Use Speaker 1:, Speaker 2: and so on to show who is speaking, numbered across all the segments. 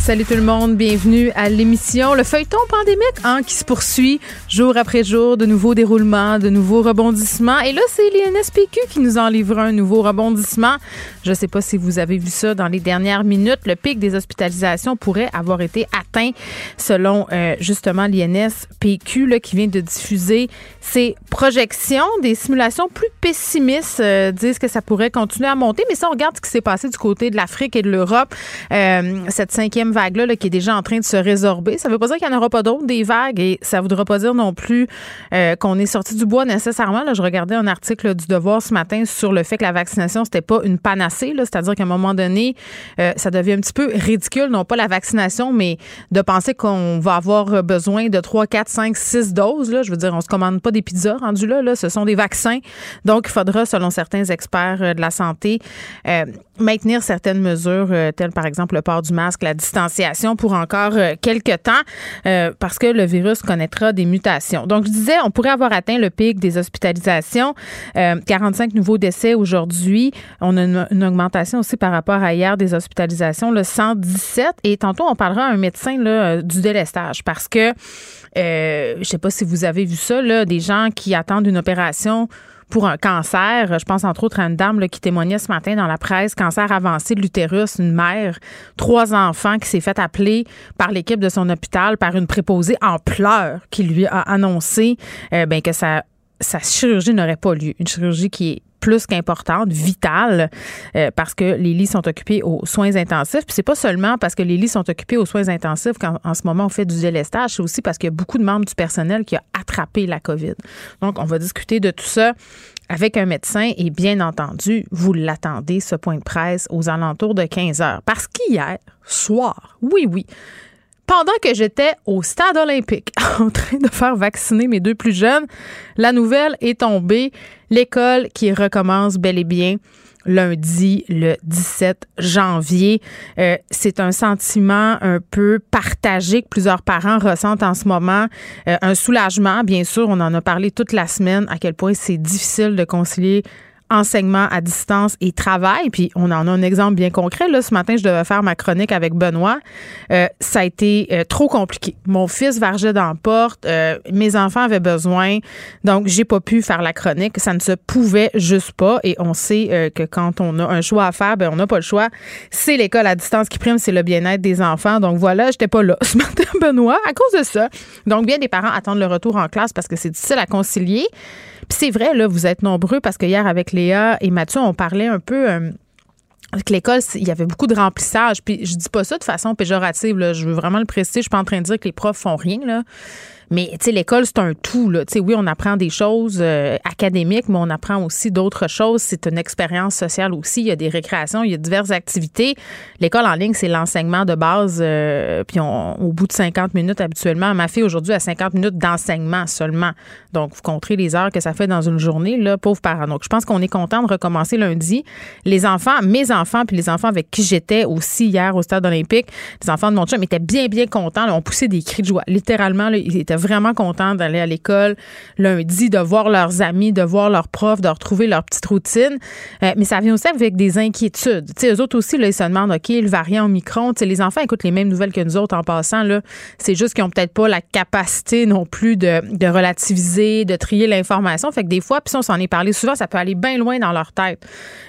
Speaker 1: Salut tout le monde, bienvenue à l'émission Le feuilleton pandémique hein, qui se poursuit jour après jour, de nouveaux déroulements, de nouveaux rebondissements. Et là, c'est l'INSPQ qui nous en livre un nouveau rebondissement. Je ne sais pas si vous avez vu ça dans les dernières minutes. Le pic des hospitalisations pourrait avoir été atteint selon euh, justement l'INSPQ là, qui vient de diffuser ses projections. Des simulations plus pessimistes euh, disent que ça pourrait continuer à monter. Mais si on regarde ce qui s'est passé du côté de l'Afrique et de l'Europe, euh, cette cinquième qui est déjà en train de se résorber. Ça ne veut pas dire qu'il n'y en aura pas d'autres, des vagues, et ça ne voudra pas dire non plus euh, qu'on est sorti du bois nécessairement. Là, je regardais un article du Devoir ce matin sur le fait que la vaccination, c'était pas une panacée, c'est-à-dire qu'à un moment donné, euh, ça devient un petit peu ridicule, non pas la vaccination, mais de penser qu'on va avoir besoin de 3, 4, 5, 6 doses. Là. Je veux dire, on se commande pas des pizzas rendues là, là. Ce sont des vaccins. Donc, il faudra, selon certains experts euh, de la santé, maintenir certaines mesures, telles par exemple le port du masque, la distance pour encore euh, quelques temps euh, parce que le virus connaîtra des mutations. Donc, je disais, on pourrait avoir atteint le pic des hospitalisations. 45 euh, nouveaux décès aujourd'hui. On a une, augmentation aussi par rapport à hier des hospitalisations, le 117. Et tantôt, on parlera à un médecin là, du délestage parce que je ne sais pas si vous avez vu ça, là, des gens qui attendent une opération pour un cancer. Je pense entre autres à une dame qui témoignait ce matin dans la presse, cancer avancé de l'utérus, une mère, trois enfants qui s'est fait appeler par l'équipe de son hôpital par une préposée en pleurs qui lui a annoncé euh, ben, que sa, sa chirurgie n'aurait pas lieu. Une chirurgie qui est plus qu'importante, vitale, euh, parce que les lits sont occupés aux soins intensifs. Puis c'est pas seulement parce que les lits sont occupés aux soins intensifs qu'en ce moment on fait du délestage, c'est aussi parce qu'il y a beaucoup de membres du personnel qui a attrapé la COVID. Donc on va discuter de tout ça avec un médecin et bien entendu, vous l'attendez, ce point de presse, aux alentours de 15 heures. Parce qu'hier soir, oui, oui, pendant que j'étais au stade olympique en train de faire vacciner mes deux plus jeunes, la nouvelle est tombée. L'école qui recommence bel et bien lundi le 17 janvier. Euh, c'est un sentiment un peu partagé que plusieurs parents ressentent en ce moment. Euh, un soulagement, bien sûr, on en a parlé toute la semaine, à quel point c'est difficile de concilier enseignement à distance et travail. Puis on en a un exemple bien concret. Là, ce matin, je devais faire ma chronique avec Benoît. Euh, ça a été euh, trop compliqué. Mon fils vargeait dans la porte. Euh, mes enfants avaient besoin. Donc, j'ai pas pu faire la chronique. Ça ne se pouvait juste pas. Et on sait que quand on a un choix à faire, ben, on n'a pas le choix. C'est l'école à distance qui prime, c'est le bien-être des enfants. Donc voilà, j'étais pas là ce matin, Benoît, à cause de ça. Donc, bien des parents attendent le retour en classe parce que c'est difficile à concilier. Puis c'est vrai, là, vous êtes nombreux parce que hier, avec Léa et Mathieu, on parlait un peu. Euh, avec l'école, il y avait beaucoup de remplissage. Puis je dis pas ça de façon péjorative. Je veux vraiment le préciser. Je suis pas en train de dire que les profs font rien. Là. Mais l'école, c'est un tout. Là. oui, on apprend des choses euh, académiques, mais on apprend aussi d'autres choses. C'est une expérience sociale aussi. Il y a des récréations, il y a diverses activités. L'école en ligne, c'est l'enseignement de base. Euh, puis au bout de 50 minutes habituellement, ma fille aujourd'hui a 50 minutes d'enseignement seulement. Donc, vous compterez les heures que ça fait dans une journée, là, pauvre parent. Donc, je pense qu'on est content de recommencer lundi. Les enfants, mes enfants, puis les enfants avec qui j'étais aussi hier au stade olympique, les enfants de mon chum étaient bien, bien contents. Là, on poussait des cris de joie. Littéralement, là, ils étaient vraiment contents d'aller à l'école lundi, de voir leurs amis, de voir leurs profs, de retrouver leur petite routine. Euh, mais ça vient aussi avec des inquiétudes. sais, eux autres aussi, là, ils se demandent, OK, le variant Omicron, les enfants écoutent les mêmes nouvelles que nous autres en passant. Là. C'est juste qu'ils n'ont peut-être pas la capacité non plus de, de relativiser, de trier l'information. Fait que des fois, puis on s'en est parlé souvent, ça peut aller bien loin dans leur tête.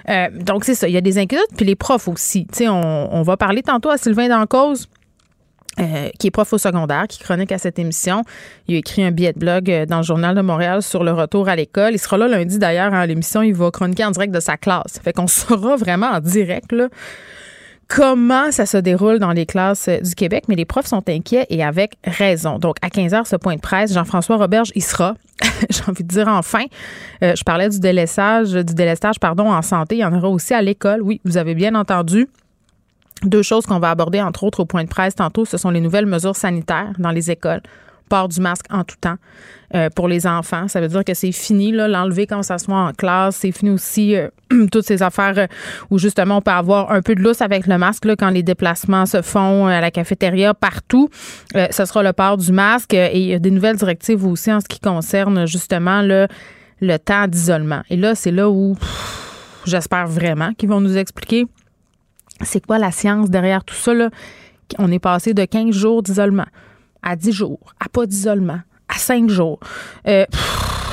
Speaker 1: Euh, donc, c'est ça. Il y a des inquiétudes, puis les profs aussi. Tu on, on va parler tantôt à Sylvain Dancause. Euh, qui est prof au secondaire, qui chronique à cette émission. Il a écrit un billet de blog euh, dans le Journal de Montréal sur le retour à l'école. Il sera là lundi d'ailleurs à l'émission. Il va chroniquer en direct de sa classe. Fait qu'on sera vraiment en direct comment ça se déroule dans les classes euh, du Québec, mais les profs sont inquiets et avec raison. Donc, à 15 heures, ce point de presse, Jean-François Roberge, il sera, j'ai envie de dire enfin, je parlais du délestage, du délestage, pardon, en santé, il y en aura aussi à l'école. Oui, vous avez bien entendu. Deux choses qu'on va aborder, entre autres, au point de presse tantôt, ce sont les nouvelles mesures sanitaires dans les écoles port du masque en tout temps. Euh, pour les enfants. Ça veut dire que c'est fini, l'enlever quand ça soit en classe. C'est fini aussi euh, toutes ces affaires euh, où justement on peut avoir un peu de lousse avec le masque là, quand les déplacements se font à la cafétéria, partout. ce sera le port du masque. Et il y a des nouvelles directives aussi en ce qui concerne justement le temps d'isolement. Et là, c'est là où j'espère vraiment qu'ils vont nous expliquer c'est quoi la science derrière tout ça. Là? On est passé de 15 jours d'isolement à 10 jours, à pas d'isolement, à cinq jours. Euh,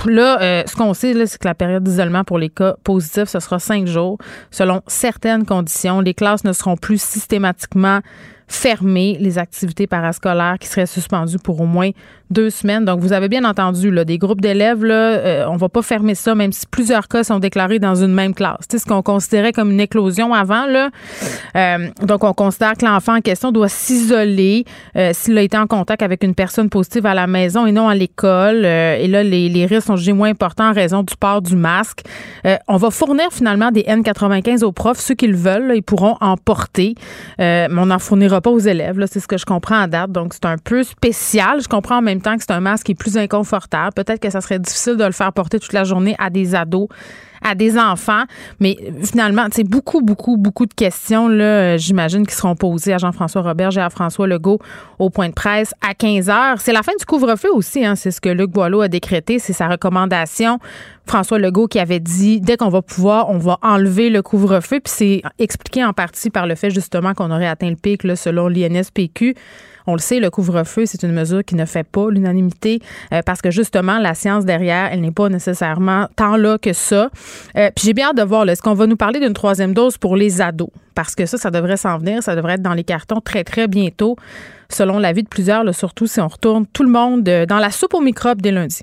Speaker 1: là, euh, ce qu'on sait, c'est que la période d'isolement pour les cas positifs, ce sera cinq jours. Selon certaines conditions, les classes ne seront plus systématiquement fermer les activités parascolaires qui seraient suspendues pour au moins deux semaines. Donc, vous avez bien entendu, là, des groupes d'élèves, là, euh, on va pas fermer ça, même si plusieurs cas sont déclarés dans une même classe. C'est ce qu'on considérait comme une éclosion avant. Là. Euh, donc, on considère que l'enfant en question doit s'isoler euh, s'il a été en contact avec une personne positive à la maison et non à l'école. et là, les, risques sont jugés moins importants en raison du port du masque. on va fournir finalement des N95 aux profs. Ceux qui le veulent, ils pourront en porter, mais on n'en fournira pas aux élèves. C'est ce que je comprends à date. Donc, c'est un peu spécial. Je comprends en même temps que c'est un masque qui est plus inconfortable. Peut-être que ça serait difficile de le faire porter toute la journée à des ados à des enfants. Mais finalement, c'est beaucoup, beaucoup, beaucoup de questions, là, j'imagine, qui seront posées à Jean-François Roberge et à François Legault au point de presse à 15 heures. C'est la fin du couvre-feu aussi, hein, c'est ce que Luc Boileau a décrété, c'est sa recommandation. François Legault qui avait dit, dès qu'on va pouvoir, on va enlever le couvre-feu. Puis c'est expliqué en partie par le fait justement qu'on aurait atteint le pic, là, selon l'INSPQ. On le sait, le couvre-feu, c'est une mesure qui ne fait pas l'unanimité euh, parce que justement, la science derrière, elle n'est pas nécessairement tant là que ça. Euh, puis j'ai bien hâte de voir, est-ce qu'on va nous parler d'une troisième dose pour les ados? Parce que ça, ça devrait s'en venir, ça devrait être dans les cartons très, très bientôt, selon l'avis de plusieurs, surtout si on retourne tout le monde euh, dans la soupe aux microbes dès lundi.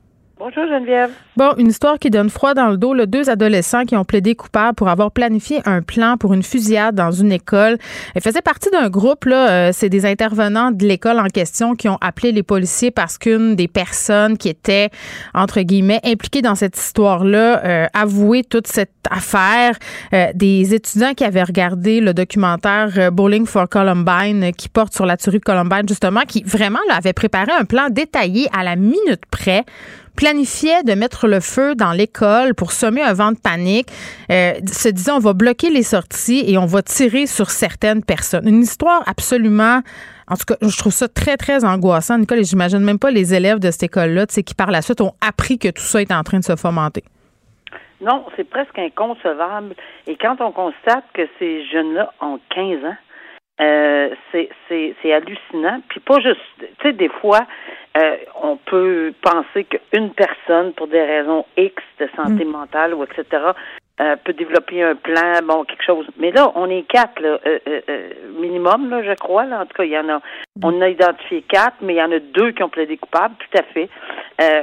Speaker 2: Bonjour Geneviève.
Speaker 1: Bon, une histoire qui donne froid dans le dos. Là, deux adolescents qui ont plaidé coupables pour avoir planifié un plan pour une fusillade dans une école. Ils faisaient partie d'un groupe. Là, euh, c'est des intervenants de l'école en question qui ont appelé les policiers parce qu'une des personnes qui était entre guillemets impliquée dans cette histoire-là euh, avouait toute cette affaire. Euh, des étudiants qui avaient regardé le documentaire Bowling for Columbine qui porte sur la tuerie de Columbine justement, qui vraiment là, avait préparé un plan détaillé à la minute près planifiait de mettre le feu dans l'école pour semer un vent de panique, euh, se disant on va bloquer les sorties et on va tirer sur certaines personnes. Une histoire absolument en tout cas, je trouve ça très, très angoissant, Nicole, et j'imagine même pas les élèves de cette école-là, qui par la suite ont appris que tout ça est en train de se fomenter.
Speaker 2: Non, c'est presque inconcevable. Et quand on constate que ces jeunes-là ont 15 ans, euh, c'est hallucinant. Puis pas juste, tu sais, des fois, euh, on peut penser qu'une personne, pour des raisons X de santé mm. mentale ou etc., euh, peut développer un plan, bon, quelque chose. Mais là, on est quatre, là, euh, minimum, là, je crois. Là. En tout cas, il y en a. Mm. On a identifié quatre, mais il y en a deux qui ont plaidé coupables, tout à fait.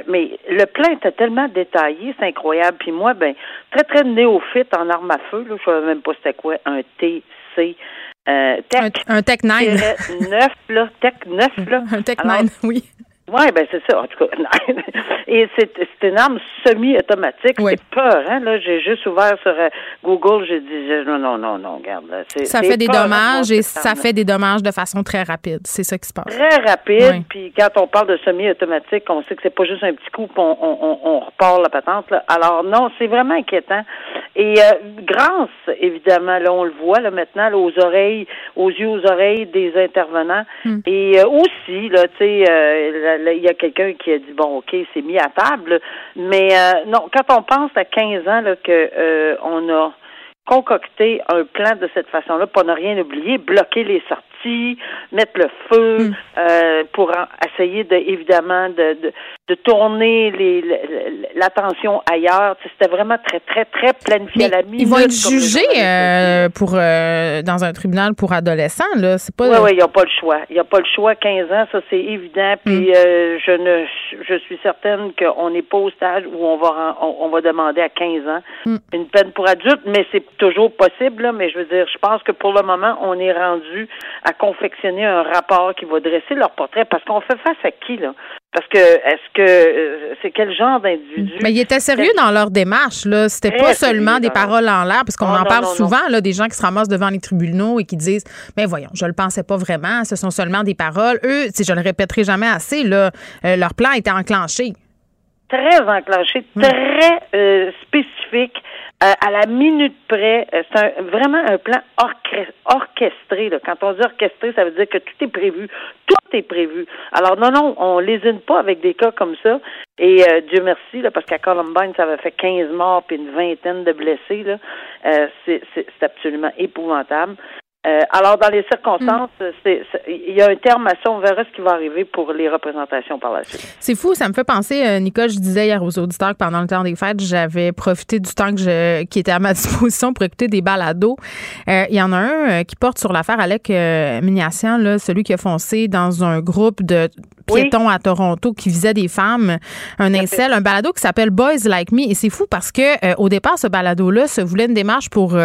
Speaker 2: mais le plan était tellement détaillé, c'est incroyable. Puis moi, ben, très, très néophyte en armes à feu, là, je savais même pas c'était quoi, un TC.
Speaker 1: tech, un, Tech 9.
Speaker 2: 9, là, Tech 9, là.
Speaker 1: Un Tech 9, oui.
Speaker 2: Oui, ben c'est ça, en tout cas. Et c'est, une arme semi-automatique. C'est peur, hein? Là, j'ai juste ouvert sur euh, Google, j'ai dit non, non, non, non, regarde.
Speaker 1: ça fait des dommages et ça fait des dommages de façon très rapide. C'est ça qui se passe.
Speaker 2: Très rapide. Puis quand on parle de semi-automatique, on sait que c'est pas juste un petit coup, on, on, on, repart la patente. Là. Alors non, c'est vraiment inquiétant. Et euh, grâce, évidemment, là, on le voit là maintenant, aux oreilles, aux yeux, aux oreilles des intervenants. Hmm. Et euh, aussi, là, tu sais, il y a quelqu'un qui a dit bon, ok, c'est mis à table, mais euh, non, quand on pense à 15 ans là, que euh, on a concocté un plan de cette façon-là pour ne rien oublier, bloquer les sorties, mettre le feu mm. euh, pour essayer de évidemment de, de tourner les, l'attention ailleurs. C'était vraiment très, très, très planifié à la minute.
Speaker 1: Ils vont être jugés euh, pour, euh, dans un tribunal pour adolescents, là. C'est pas.
Speaker 2: Oui, oui, il n'y a pas le choix. Il n'y a pas le choix. 15 ans, ça, c'est évident. Puis, mm. euh, je ne, je suis certaine qu'on n'est pas au stade où on va, on, va demander à 15 ans mm. une peine pour adulte, mais c'est toujours possible, là. Mais je veux dire, je pense que pour le moment, on est rendu à confectionner un rapport qui va dresser leur portrait parce qu'on fait face à qui, là? Parce que est-ce que euh, c'est quel genre d'individu?
Speaker 1: Mais ils étaient sérieux dans leur démarche là, c'était pas seulement des paroles en l'air parce qu'on oh, en parle souvent là des gens qui se ramassent devant les tribunaux et qui disent mais voyons, je le pensais pas vraiment, ce sont seulement des paroles. Eux, si je le répéterai jamais assez là, euh, leur plan était enclenché.
Speaker 2: Très enclenché, hmm. très euh, spécifique. Euh, à la minute près. Euh, c'est vraiment un plan orchestré. Quand on dit orchestré, ça veut dire que tout est prévu. Tout est prévu. Alors non, non, on lésine pas avec des cas comme ça. Et euh, Dieu merci, là, parce qu'à Columbine, ça avait fait 15 morts puis une vingtaine de blessés. Là. c'est absolument épouvantable. Euh, alors, dans les circonstances, mm. il y a un terme à ça. On verra ce qui va arriver pour les représentations par la suite.
Speaker 1: C'est fou. Ça me fait penser, euh, Nicole, je disais hier aux auditeurs que pendant le temps des fêtes, j'avais profité du temps que je, qui était à ma disposition pour écouter des balados. Euh, il y en a un qui porte sur l'affaire Alec Mignassian, là, celui qui a foncé dans un groupe de piétons à Toronto qui visait des femmes, un incel, un balado qui s'appelle Boys Like Me. Et c'est fou parce que au départ, ce balado-là se voulait une démarche pour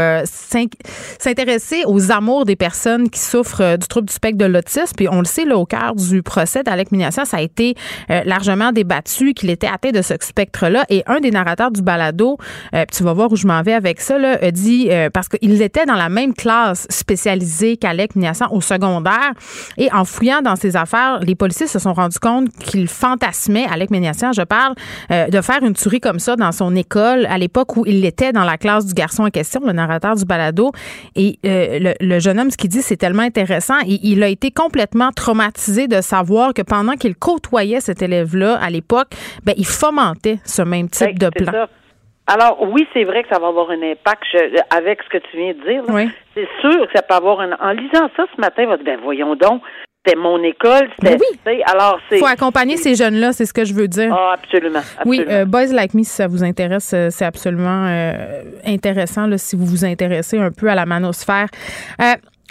Speaker 1: s'intéresser aux amours des personnes qui souffrent euh, du trouble du spectre de l'autisme. Puis on le sait, là, au cœur du procès d'Alec Mignassian, ça a été euh, largement débattu qu'il était atteint de ce spectre-là. Et un des narrateurs du balado, euh, tu vas voir où je m'en vais avec ça, là, a dit, parce qu'il était dans la même classe spécialisée qu'Alec Mignassian au secondaire. Et en fouillant dans ses affaires, les policiers se sont rendus compte qu'il fantasmait, Alec Mignassian, je parle, de faire une tuerie comme ça dans son école à l'époque où il était dans la classe du garçon en question, le narrateur du balado. Et le, le le jeune homme, ce qu'il dit, c'est tellement intéressant. Et il a été complètement traumatisé de savoir que pendant qu'il côtoyait cet élève-là à l'époque, ben, il fomentait ce même type de plan.
Speaker 2: Alors oui, c'est vrai que ça va avoir un impact avec ce que tu viens de dire. C'est sûr que ça peut avoir un. En lisant ça ce matin, va dire ben voyons donc, c'était mon école.
Speaker 1: C'était, oui. Alors, c'est. faut accompagner ces jeunes-là, c'est ce que je veux dire.
Speaker 2: Ah, absolument.
Speaker 1: Oui, euh, Boys Like Me, si ça vous intéresse, euh, c'est absolument euh, intéressant là, si vous vous intéressez un peu à la manosphère.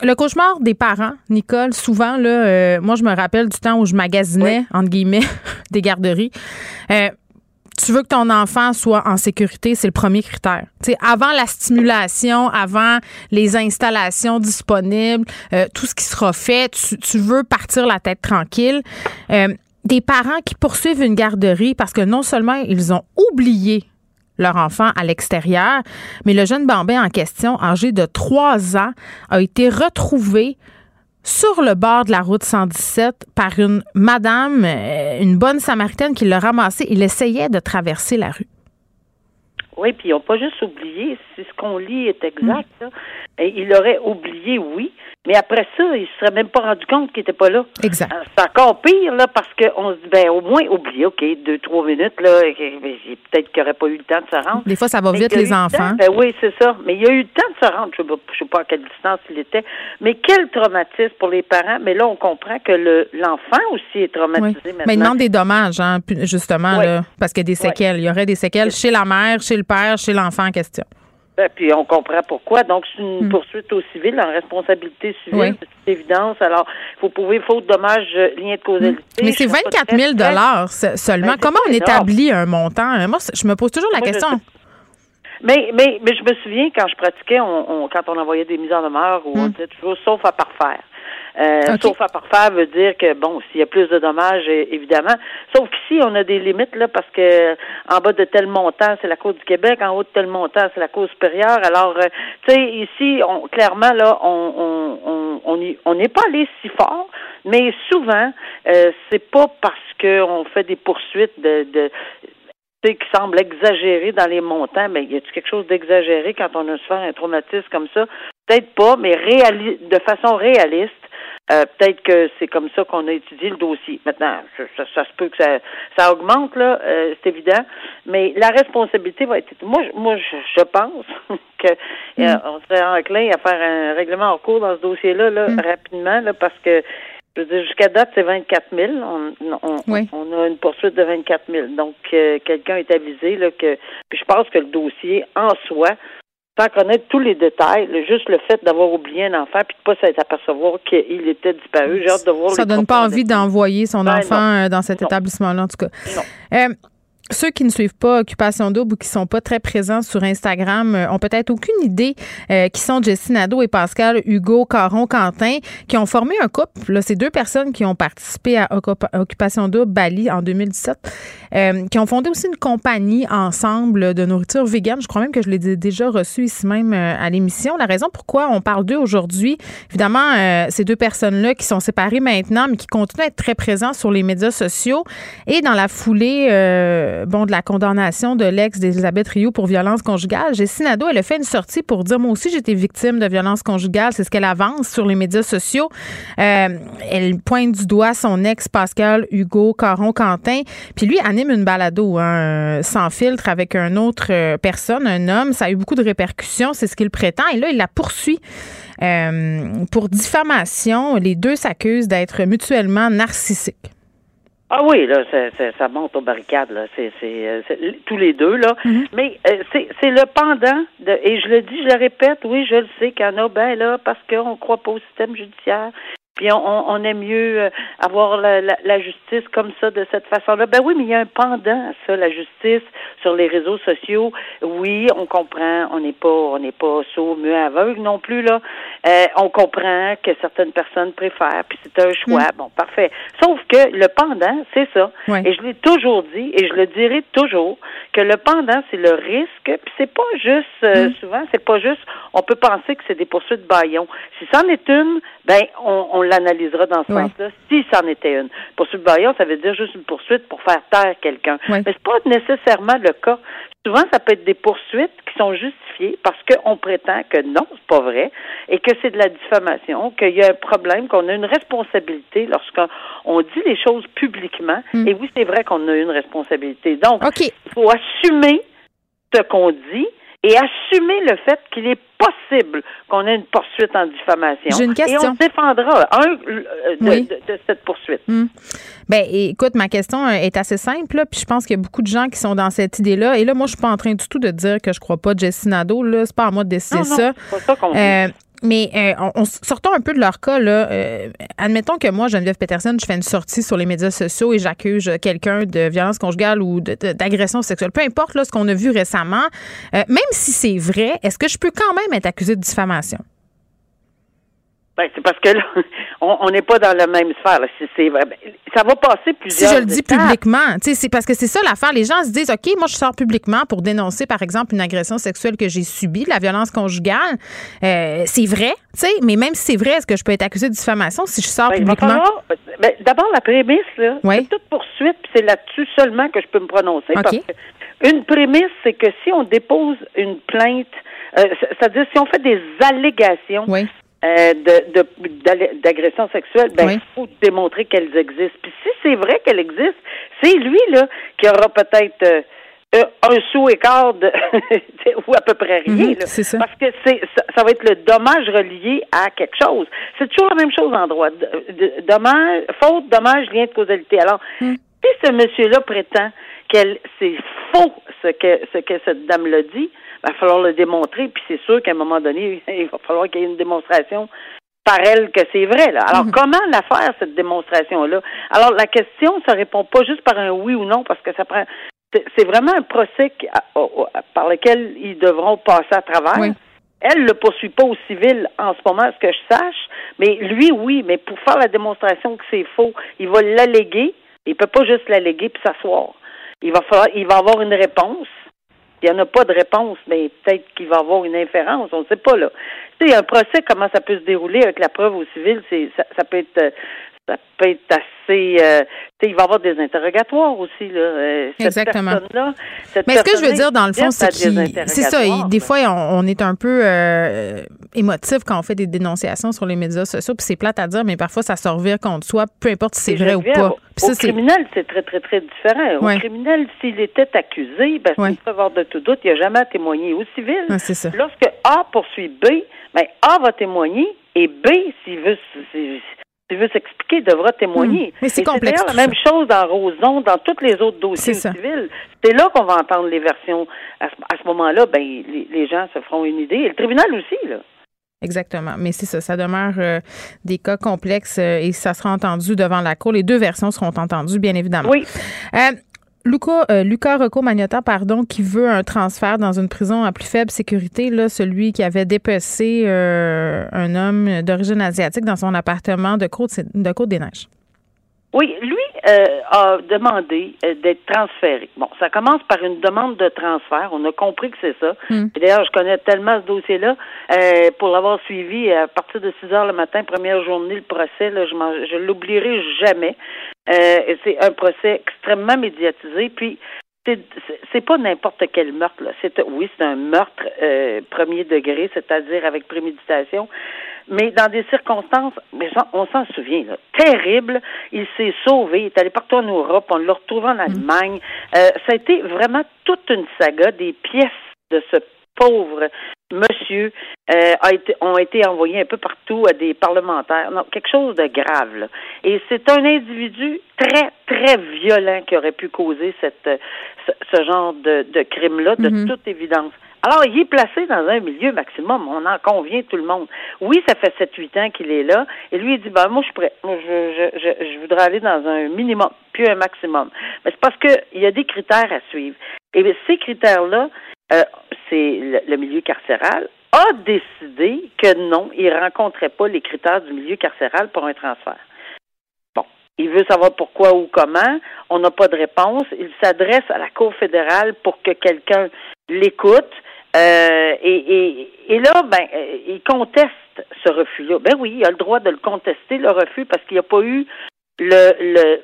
Speaker 1: le cauchemar des parents, Nicole, souvent, là, moi, je me rappelle du temps où je magasinais, entre guillemets, des garderies tu veux que ton enfant soit en sécurité, c'est le premier critère. sais, avant la stimulation, avant les installations disponibles, euh, tout ce qui sera fait, tu, veux partir la tête tranquille. Euh, des parents qui poursuivent une garderie parce que non seulement ils ont oublié leur enfant à l'extérieur, mais le jeune bambin en question, âgé de 3 ans, a été retrouvé sur le bord de la route 117 par une madame, euh, une bonne samaritaine qui l'a ramassé. Il essayait de traverser la rue.
Speaker 2: Oui, puis ils n'ont pas juste oublié, si ce qu'on lit est exact, mm. Et il aurait oublié, oui, mais après ça, il se serait même pas rendu compte qu'il n'était pas là.
Speaker 1: Exact.
Speaker 2: Euh, c'est encore pire, là, parce qu'on se dit, ben, au moins, oublie, OK, deux, trois minutes, là, peut-être qu'il n'aurait pas eu le temps de se rendre.
Speaker 1: Des fois, ça va vite, les enfants.
Speaker 2: ben oui, c'est ça. Mais il y a eu le temps de se rendre. Je ne sais, pas à quelle distance il était. Mais quel traumatisme pour les parents. Mais là, on comprend que le, l'enfant aussi est traumatisé maintenant.
Speaker 1: Mais il demande des dommages, hein, justement, là, parce qu'il y a des séquelles. Il y aurait des séquelles chez la mère, chez le père, chez l'enfant en question.
Speaker 2: Ben, puis on comprend pourquoi. Donc, c'est une hmm. poursuite au civil, en responsabilité civile, c'est évidence. Alors, il faut prouver faute, dommage, euh, lien de causalité.
Speaker 1: Mais c'est 24 000 seulement. Ben, Comment on établit un montant? Moi, je me pose toujours la question.
Speaker 2: Mais, mais, mais je me souviens, quand je pratiquais, on, quand on envoyait des mises en demeure, où on hmm. disait toujours sauf à parfaire. Euh, Sauf à parfaire veut dire que bon, s'il y a plus de dommages, évidemment. Sauf qu'ici, on a des limites là parce que en bas de tel montant, c'est la Côte du Québec, en haut de tel montant, c'est la Côte supérieure. Alors, euh, tu sais, ici, on, clairement là, on on on on n'est pas allé si fort, mais souvent, euh, c'est pas parce qu'on fait des poursuites de, de qui semble exagéré dans les montants, mais y a-t-il quelque chose d'exagéré quand on a faire un traumatisme comme ça? Peut-être pas, mais réali de façon réaliste, euh, peut-être que c'est comme ça qu'on a étudié le dossier. Maintenant, ça, ça, se peut que ça, ça augmente, là, euh, c'est évident, mais la responsabilité va être. Moi, moi, je, pense que euh, mm. on serait enclin à faire un règlement en cours dans ce dossier-là, là, mm. rapidement, là, parce que Je veux dire, jusqu'à date, c'est 24 000. On, on,
Speaker 1: Oui.
Speaker 2: on a une poursuite de 24 000. Donc, euh, quelqu'un est avisé là, que. Puis je pense que le dossier, en soi, sans connaître tous les détails, le- juste le fait d'avoir oublié un enfant puis de pas s'apercevoir qu'il était disparu, j'ai hâte de voir
Speaker 1: Ça donne pas envie d'envoyer son
Speaker 2: Ben,
Speaker 1: enfant
Speaker 2: non.
Speaker 1: euh, dans cet établissement-là, en tout cas.
Speaker 2: Non.
Speaker 1: Euh, ceux qui ne suivent pas Occupation Double ou qui sont pas très présents sur Instagram euh, ont peut-être aucune idée euh, qui sont Jessie Nadeau et Pascal Hugo Caron-Quentin qui ont formé un couple. Là, c'est deux personnes qui ont participé à Occupa- Occupation Double Bali en 2017, euh, qui ont fondé aussi une compagnie ensemble de nourriture végane. Je crois même que je l'ai déjà reçu ici même à l'émission. La raison pourquoi on parle d'eux aujourd'hui, évidemment, ces deux personnes-là qui sont séparées maintenant, mais qui continuent à être très présents sur les médias sociaux et dans la foulée euh, bon, de la condamnation de l'ex d'Elisabeth Rioux pour violence conjugale, Jessie Nadeau, elle a fait une sortie pour dire, moi aussi, j'étais victime de violence conjugale. C'est ce qu'elle avance sur les médias sociaux. Euh, elle pointe du doigt son ex Pascal Hugo Caron-Quentin. Puis lui anime une balado hein, sans filtre avec une autre euh, personne, un homme. Ça a eu beaucoup de répercussions, c'est ce qu'il prétend. Et là, il la poursuit euh, pour diffamation. Les deux s'accusent d'être mutuellement narcissiques.
Speaker 2: Ah oui, là, ça, ça, ça monte aux barricades, là. C'est, c'est, euh, tous les deux, là.
Speaker 1: Mhm.
Speaker 2: Mais euh, c'est, c'est le pendant de, et je le dis, je le répète, oui, je le sais qu'il y en a, ben là, parce qu'on croit pas au système judiciaire. Puis on, on, on aime mieux euh, avoir la, la, la justice comme ça, de cette façon-là. Ben oui, mais il y a un pendant à ça, la justice sur les réseaux sociaux. Oui, on comprend, on n'est pas, on n'est pas sourd, muet, aveugle non plus là. Euh, on comprend que certaines personnes préfèrent, puis c'est un choix. Bon, parfait. Sauf que le pendant, c'est ça.
Speaker 1: Ouais.
Speaker 2: Et je l'ai toujours dit, et je le dirai toujours, que le pendant, c'est le risque. Puis c'est pas juste, euh, souvent, c'est pas juste. On peut penser que c'est des poursuites baillons. Si c'en est une, ben on, on l'analysera dans ce sens-là. Si c'en était une, poursuite baillon, ça veut dire juste une poursuite pour faire taire quelqu'un.
Speaker 1: Ouais.
Speaker 2: Mais c'est pas nécessairement le cas. Souvent, ça peut être des poursuites qui sont justifiées parce qu'on prétend que non, c'est pas vrai, et que c'est de la diffamation, qu'il y a un problème, qu'on a une responsabilité lorsqu'on on dit les choses publiquement. Et oui, c'est vrai qu'on a une responsabilité. Donc, il faut assumer ce qu'on dit et assumer le fait qu'il est possible qu'on ait une poursuite en diffamation.
Speaker 1: J'ai une question.
Speaker 2: Et on défendra un euh, de,
Speaker 1: Oui.
Speaker 2: de- de cette poursuite.
Speaker 1: Ben, écoute, ma question euh, est assez simple, là, puis je pense qu'il y a beaucoup de gens qui sont dans cette idée-là. Et là, moi, je suis pas en train du tout de dire que je crois pas Jessie Nadeau, là. C'est pas à moi de décider
Speaker 2: Non, non,
Speaker 1: ça.
Speaker 2: c'est pas ça.
Speaker 1: Euh, mais euh, on, on- sortons un peu de leur cas. Là. Euh, admettons que moi, Geneviève Peterson, je fais une sortie sur les médias sociaux et j'accuse quelqu'un de violence conjugale ou d'agression sexuelle. Peu importe là, ce qu'on a vu récemment, euh, même si c'est vrai, est-ce que je peux quand même être accusée de diffamation?
Speaker 2: Ben, c'est parce que là, on n'est pas dans la même sphère. Là. Ben, ça va passer
Speaker 1: Si
Speaker 2: plusieurs
Speaker 1: je le dis
Speaker 2: étapes.
Speaker 1: publiquement, tu sais, c'est parce que c'est ça l'affaire. Les gens se disent, OK, moi, je sors publiquement pour dénoncer, par exemple, une agression sexuelle que j'ai subie, la violence conjugale. Euh, c'est vrai, tu sais, mais même si c'est vrai, est-ce que je peux être accusée de diffamation si je sors
Speaker 2: Ben,
Speaker 1: publiquement?
Speaker 2: ben, d'abord, la prémisse, là,
Speaker 1: Oui.
Speaker 2: c'est toute poursuite, puis c'est là-dessus seulement que je peux me prononcer.
Speaker 1: OK.
Speaker 2: Parce que une prémisse, c'est que si on dépose une plainte, euh, c'est-à-dire si on fait des allégations
Speaker 1: Oui.
Speaker 2: Euh, de, de- d'agression sexuelle, ben il
Speaker 1: Oui.
Speaker 2: faut démontrer qu'elles existent. Puis si c'est vrai qu'elles existent, c'est lui là qui aura peut-être euh, euh, un sous écart de ou à peu près rien.
Speaker 1: Mhm,
Speaker 2: là.
Speaker 1: ça.
Speaker 2: Parce que c'est ça, ça va être le dommage relié à quelque chose. C'est toujours la même chose en droit. Dommage, faute, dommage, lien de causalité. Alors,
Speaker 1: Hmm.
Speaker 2: si ce monsieur-là prétend qu'elle c'est faux ce que ce que cette dame-là dit, il va falloir le démontrer. Puis c'est sûr qu'à un moment donné, il va falloir qu'il y ait une démonstration par elle que c'est vrai. Là. Alors, comment la faire, cette démonstration-là? Alors, la question, ça répond pas juste par un oui ou non, parce que ça prend. C'est vraiment un procès qui- à- au- à- par lequel ils devront passer à travers.
Speaker 1: Oui.
Speaker 2: Elle le poursuit pas au civil en ce moment, à ce que je sache, mais lui, oui, mais pour faire la démonstration que c'est faux, il va l'alléguer. Il peut pas juste l'alléguer puis s'asseoir. Il va falloir, il va avoir une réponse. Il n'y en a pas de réponse, mais peut-être qu'il va avoir une inférence, on ne sait pas là. Tu sais, un procès, comment ça peut se dérouler avec la preuve au civil, c'est ça, ça peut être euh, ça peut être assez euh, il va y avoir des interrogatoires aussi là. Euh, cette
Speaker 1: Exactement.
Speaker 2: cette
Speaker 1: Mais ce que je veux dire, dans le fond, c'est. C'est ça. il- des fois, on, on est un peu euh, émotif quand on fait des dénonciations sur les médias sociaux. Puis c'est plate à dire, mais parfois, ça se revire contre soi, peu importe si c'est vrai ou pas.
Speaker 2: Au
Speaker 1: ça, c'est.
Speaker 2: criminel, c'est très, très, très différent. Au
Speaker 1: Ouais.
Speaker 2: criminel, s'il était accusé, ben,
Speaker 1: Ouais.
Speaker 2: sans savoir de tout doute, il n'a jamais à témoigner. Au civil,
Speaker 1: Ouais, c'est ça.
Speaker 2: lorsque A poursuit B, ben, A va témoigner et B, s'il veut, veut s'expliquer, devra témoigner.
Speaker 1: Mmh. Mais c'est complexe,
Speaker 2: d'ailleurs la même chose dans Roson, dans tous les autres dossiers
Speaker 1: C'est
Speaker 2: civils. C'est là qu'on va entendre les versions. À ce, à ce moment-là, ben, les, les gens se feront une idée. Et le tribunal aussi, là.
Speaker 1: Exactement. Mais c'est ça, ça demeure euh, des cas complexes euh, et ça sera entendu devant la Cour. Les deux versions seront entendues, bien évidemment.
Speaker 2: Oui.
Speaker 1: Euh, Luca, euh, Luca Rocco Magnotta, pardon, qui veut un transfert dans une prison à plus faible sécurité, là, celui qui avait dépecé euh, un homme d'origine asiatique dans son appartement de Côte, de Côte-des-Neiges.
Speaker 2: Oui, lui euh, a demandé d'être transféré. Bon, ça commence par une demande de transfert. On a compris que c'est ça.
Speaker 1: Hmm.
Speaker 2: Et D'ailleurs, je connais tellement ce dossier-là. Euh, pour l'avoir suivi à partir de 6 heures le matin, première journée, le procès, là, je je l'oublierai jamais. Euh, c'est un procès extrêmement médiatisé. Puis, c'est pas n'importe quel meurtre. Là. C'est oui, c'est un meurtre euh, premier degré, c'est-à-dire avec préméditation, mais dans des circonstances, mais on s'en souvient, là, terrible. Il s'est sauvé, il est allé partout en Europe, on l'a retrouvé en Allemagne. Euh, ça a été vraiment toute une saga. Des pièces de ce pauvre monsieur euh, a été, ont été envoyées un peu partout à des parlementaires. Non, quelque chose de grave. Là. Et c'est un individu très, très violent qui aurait pu causer cette, ce, ce genre de, de crime-là, de
Speaker 1: Mhm.
Speaker 2: toute évidence. Alors, il est placé dans un milieu maximum, on en convient tout le monde. Oui, ça fait 7-8 ans qu'il est là, et lui, il dit, ben, moi, je suis prêt. Moi, je, je, je, je voudrais aller dans un minimum, puis un maximum. Mais c'est parce qu'il y a des critères à suivre. Et bien, ces critères-là, euh, c'est le, le milieu carcéral, a décidé que non, il ne rencontrait pas les critères du milieu carcéral pour un transfert. Bon, il veut savoir pourquoi ou comment. On n'a pas de réponse. Il s'adresse à la Cour fédérale pour que quelqu'un l'écoute. Euh, et, là, ben, euh, il conteste ce refus-là. Ben oui, il a le droit de le contester, le refus, parce qu'il n'y a pas eu le, le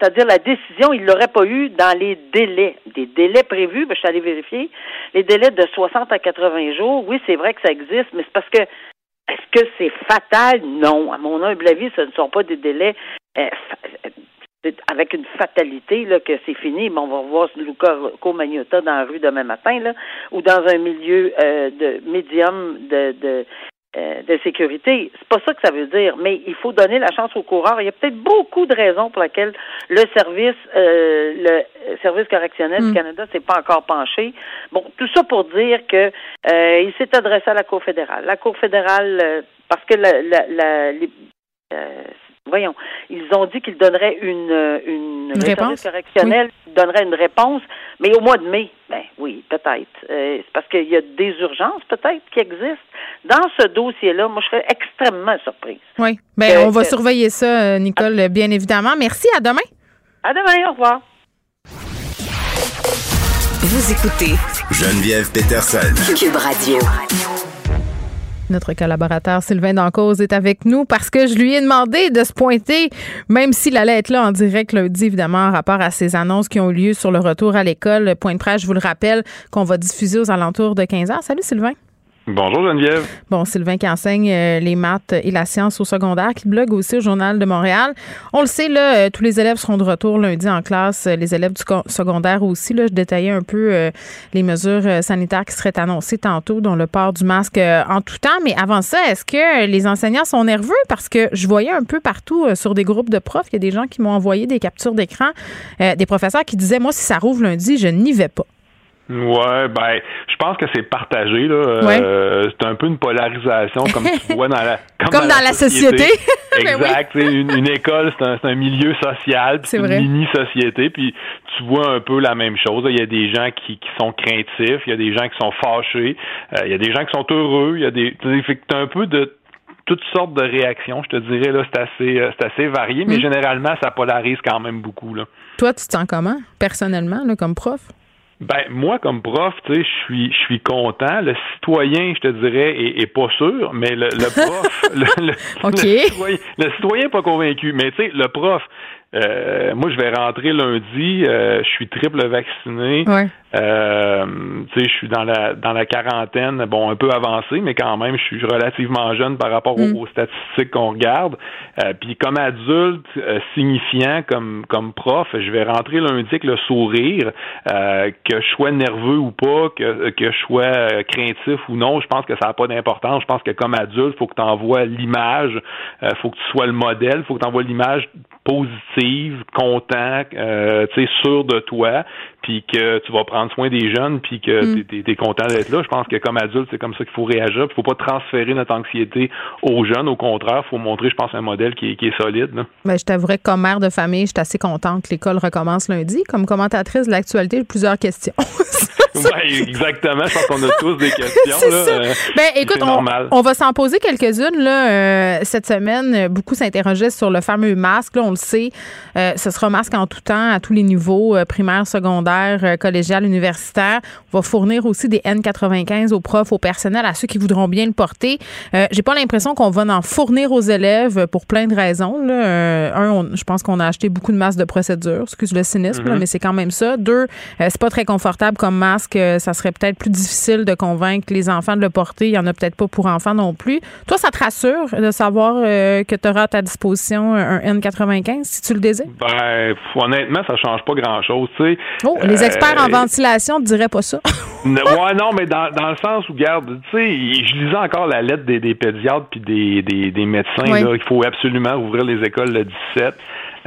Speaker 2: c'est-à-dire la décision, il l'aurait pas eu dans les délais. Des délais prévus, ben, je suis allée vérifier, les délais de 60 à 80 jours, oui, c'est vrai que ça existe, mais c'est parce que est-ce que c'est fatal? Non. À mon humble avis, ce ne sont pas des délais euh, euh, avec une fatalité là, que c'est fini. Mais on va revoir Luca Magnotta dans la rue demain matin, là, ou dans un milieu euh, de médium de, de, de sécurité. C'est pas ça que ça veut dire, mais il faut donner la chance aux coureurs. Il y a peut-être beaucoup de raisons pour lesquelles le service, euh, le service correctionnel
Speaker 1: Mm.
Speaker 2: du Canada s'est pas encore penché. Bon, tout ça pour dire que euh, il s'est adressé à la Cour fédérale. La Cour fédérale, euh, parce que la, la, la- les- euh, voyons, ils ont dit qu'ils donneraient une, euh, une,
Speaker 1: réponse?
Speaker 2: service correctionnel donnerait une réponse, mais au mois de mai, ben oui, peut-être. Euh, c'est parce qu'il y a des urgences peut-être qui existent. Dans ce dossier-là, moi, je serais extrêmement surprise.
Speaker 1: Oui. Ben,
Speaker 2: Euh,
Speaker 1: on va
Speaker 2: euh,
Speaker 1: surveiller ça, euh, Nicole, bien évidemment. Merci. À demain.
Speaker 2: À demain, au revoir.
Speaker 3: Vous écoutez
Speaker 4: Geneviève Peterson.
Speaker 3: Cube Radio.
Speaker 1: Notre collaborateur Sylvain Dancause est avec nous parce que je lui ai demandé de se pointer, même s'il allait être là en direct lundi, évidemment, en rapport à ces annonces qui ont eu lieu sur le retour à l'école. Point de presse, je vous le rappelle, qu'on va diffuser aux alentours de 15 heures. Salut Sylvain.
Speaker 5: Bonjour Geneviève.
Speaker 1: Bon, Sylvain qui enseigne euh, les maths et la science au secondaire, qui blogue aussi au Journal de Montréal. On le sait, là, euh, tous les élèves seront de retour lundi en classe, euh, les élèves du co- secondaire aussi. Là, je détaillais un peu les mesures sanitaires qui seraient annoncées tantôt, dont le port du masque en tout temps. Mais avant ça, est-ce que les enseignants sont nerveux? Parce que je voyais un peu partout sur des groupes de profs, il y a des gens qui m'ont envoyé des captures d'écran, des professeurs qui disaient, moi, si ça rouvre lundi, je n'y vais pas.
Speaker 5: Ouais, ben, je pense que c'est partagé là.
Speaker 1: Ouais.
Speaker 5: Euh, c'est un peu une polarisation comme tu vois dans la
Speaker 1: Comme dans la société. Ben
Speaker 5: exact. Une, une école, c'est un, milieu social, puis
Speaker 1: C'est
Speaker 5: une mini société, puis tu vois un peu la même chose. Il y a des gens qui, qui sont craintifs, il y a des gens qui sont fâchés, euh, il y a des gens qui sont heureux, il y a des, tu sais, fait que t'as un peu de toutes sortes de réactions, je te dirais là, c'est assez, euh, c'est assez varié, mais
Speaker 1: Mm.
Speaker 5: généralement ça polarise quand même beaucoup là.
Speaker 1: Toi, tu te sens comment, personnellement, là, comme prof?
Speaker 5: Ben moi comme prof, tu sais, je suis je suis content. Le citoyen, je te dirais, est, est pas sûr, mais le, le prof, le, le, le citoyen, le citoyen pas convaincu. Mais tu sais, le prof, euh, moi je vais rentrer lundi, euh, je suis triple vacciné.
Speaker 1: Ouais.
Speaker 5: Euh, tu sais, je suis dans la dans la quarantaine, bon, un peu avancé, mais quand même, je suis relativement jeune par rapport aux, mm. statistiques qu'on regarde. Euh, puis comme adulte, euh, signifiant comme comme prof, je vais rentrer lundi avec le sourire, euh, que je sois nerveux ou pas, que que je sois craintif ou non, je pense que ça n'a pas d'importance. Je pense que comme adulte, faut que tu envoies l'image, faut que tu sois le modèle, faut que tu envoies l'image positive, content, euh, tu sais, sûr de toi, puis que tu vas prendre soin des jeunes, puis que mm. tu es, content d'être là. Je pense que comme adulte, c'est comme ça qu'il faut réagir. Il faut pas transférer notre anxiété aux jeunes. Au contraire, il faut montrer, je pense, un modèle qui est, qui est solide. Là.
Speaker 1: Ben, je t'avouerais que comme mère de famille, je suis assez contente que l'école recommence lundi. Comme commentatrice de l'actualité, j'ai plusieurs questions.
Speaker 5: exactement. Je pense qu'on a tous des questions. Là.
Speaker 1: Euh, ben, écoute, on, on, va s'en poser quelques-unes. Là, euh, cette semaine, beaucoup s'interrogeaient sur le fameux masque. Là, on le sait, euh, ce sera masque en tout temps, à tous les niveaux, primaire, secondaire, collégial, universitaire. On va fournir aussi des N95 aux profs, au personnel, à ceux qui voudront bien le porter. J'ai pas l'impression qu'on va en fournir aux élèves pour plein de raisons. Là. un, je pense qu'on a acheté beaucoup de masques de procédure. Excuse le cynisme, mm-hmm. mais c'est quand même ça. Deux, c'est pas très confortable comme masque que ça serait peut-être plus difficile de convaincre les enfants de le porter. Il n'y en a peut-être pas pour enfants non plus. Toi, ça te rassure de savoir euh, que tu auras à ta disposition un N95 si tu le désires?
Speaker 5: Ben, honnêtement, ça change pas grand-chose.
Speaker 1: Oh, les experts en euh, ventilation ne diraient pas ça.
Speaker 5: ouais, non, mais dans, dans le sens où, garde, tu sais, je lisais encore la lettre des, des pédiatres puis des, des, des médecins. Là, il faut absolument ouvrir les écoles le 17.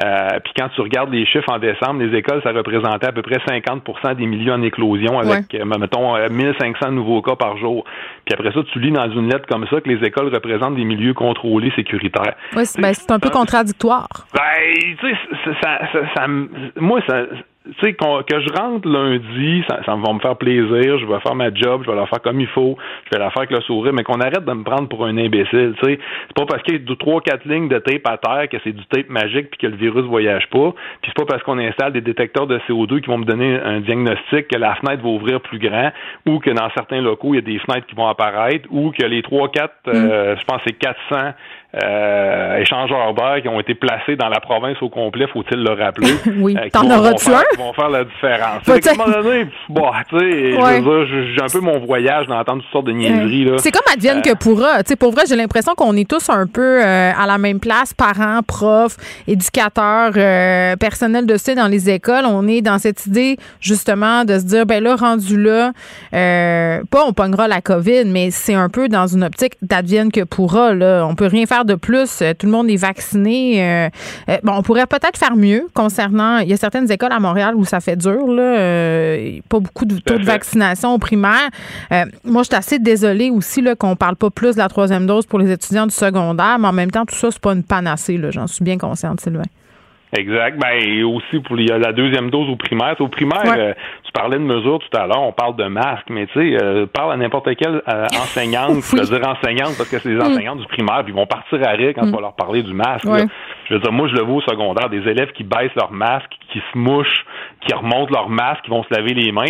Speaker 5: Euh, puis quand tu regardes les chiffres en décembre, les écoles, ça représentait à peu près 50% des milieux en éclosion avec, euh, mettons, 1500 euh, nouveaux cas par jour. Puis après ça, tu lis dans une lettre comme ça que les écoles représentent des milieux contrôlés sécuritaires.
Speaker 1: Oui, c'est ben, un peu contradictoire.
Speaker 5: Ben, tu sais, ça, ça, ça, moi, ça tu sais, que je rentre lundi, ça, ça, va me faire plaisir, je vais faire ma job, je vais la faire comme il faut, je vais la faire avec le sourire, mais qu'on arrête de me prendre pour un imbécile, tu sais. C'est pas parce qu'il y a trois, quatre lignes de tape à terre que c'est du tape magique puis que le virus voyage pas, puis c'est pas parce qu'on installe des détecteurs de CO2 qui vont me donner un diagnostic que la fenêtre va ouvrir plus grand ou que dans certains locaux, il y a des fenêtres qui vont apparaître ou que les trois, quatre, euh, mm. je pense c'est 400 euh, échangeurs d'air qui ont été placés dans la province au complet, faut-il le rappeler?
Speaker 1: oui, euh, t'en auras-tu un?
Speaker 5: Qui vont faire la différence. à un moment donné, bon, tu sais, j'ai un peu mon voyage d'entendre toutes sortes de niaiseries.
Speaker 1: C'est comme advienne que pourra. Tu sais, pour vrai, j'ai l'impression qu'on est tous un peu euh, à la même place, parents, profs, éducateurs, euh, personnel de soutien dans les écoles. On est dans cette idée, justement, de se dire, ben là, rendu là, pas on pognera la COVID, mais c'est un peu dans une optique d'advienne que pourra. Là. On peut rien faire de plus. Euh, tout le monde est vacciné. Euh, euh, bon, on pourrait peut-être faire mieux concernant. Il y a certaines écoles à Montréal où ça fait dur, là. pas beaucoup de taux de vaccination au primaire. moi, je suis assez désolée aussi là, qu'on parle pas plus de la troisième dose pour les étudiants du secondaire, mais en même temps, tout ça, c'est pas une panacée. J'en suis bien consciente, Sylvain.
Speaker 5: Exact. Ben aussi pour la deuxième dose au primaire. Au primaire, tu parlais de mesures tout à l'heure, on parle de masques, mais tu sais, parle à n'importe quelle enseignante, je veux dire enseignante parce que c'est les mm. enseignantes du primaire, puis ils vont partir à rire quand mm. on va leur parler du masque. Je veux dire, moi je le vois au secondaire, des élèves qui baissent leur masque, qui se mouchent, qui remontent leur masque, qui vont se laver les mains.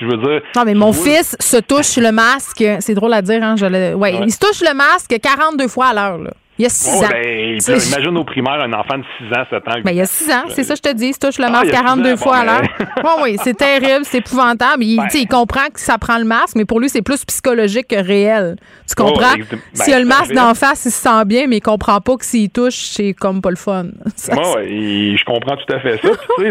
Speaker 5: Je veux dire.
Speaker 1: Non, mais mon fils se touche le masque. C'est drôle à dire, hein. Je le... ouais, il se touche le masque 42 fois à l'heure. Là. Il y a 6 ans.
Speaker 5: Ben, imagine au primaire un enfant de 6 ans, 7 ans.
Speaker 1: Ben, il y a 6 ans, c'est ça je te dis. Il se touche le ah, masque 42 fois à l'heure. Ben. oui, c'est terrible, c'est épouvantable. Il, ben. il comprend que ça prend le masque, mais pour lui, c'est plus psychologique que réel. Tu oh, comprends? S'il a le masque d'en face, il se sent bien, mais il comprend pas que s'il touche, c'est comme pas le fun.
Speaker 5: Moi, je comprends tout à fait ça.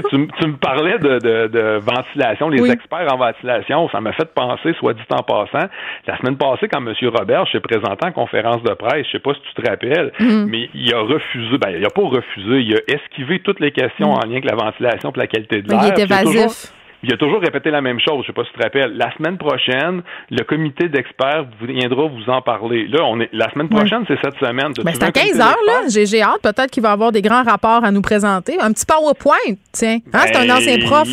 Speaker 5: tu, me parlais de, ventilation, les experts en ventilation. Ça m'a fait penser, soit dit en passant, la semaine passée, quand M. Robert s'est présenté en conférence de presse, je sais pas si tu te rappelles, Mhm. mais il a refusé, ben, il a pas refusé, il a esquivé toutes les questions mhm. en lien avec la ventilation et la qualité de l'air.
Speaker 1: Il est évasif.
Speaker 5: Il a toujours répété la même chose. Je sais pas si tu te rappelles. La semaine prochaine, le comité d'experts viendra vous en parler. Là, on est la semaine prochaine, c'est cette semaine.
Speaker 1: Ben, c'est à 15 heures, là. J'ai hâte. Peut-être qu'il va avoir des grands rapports à nous présenter. Un petit PowerPoint, tiens. Hein, c'est un ben, ancien prof.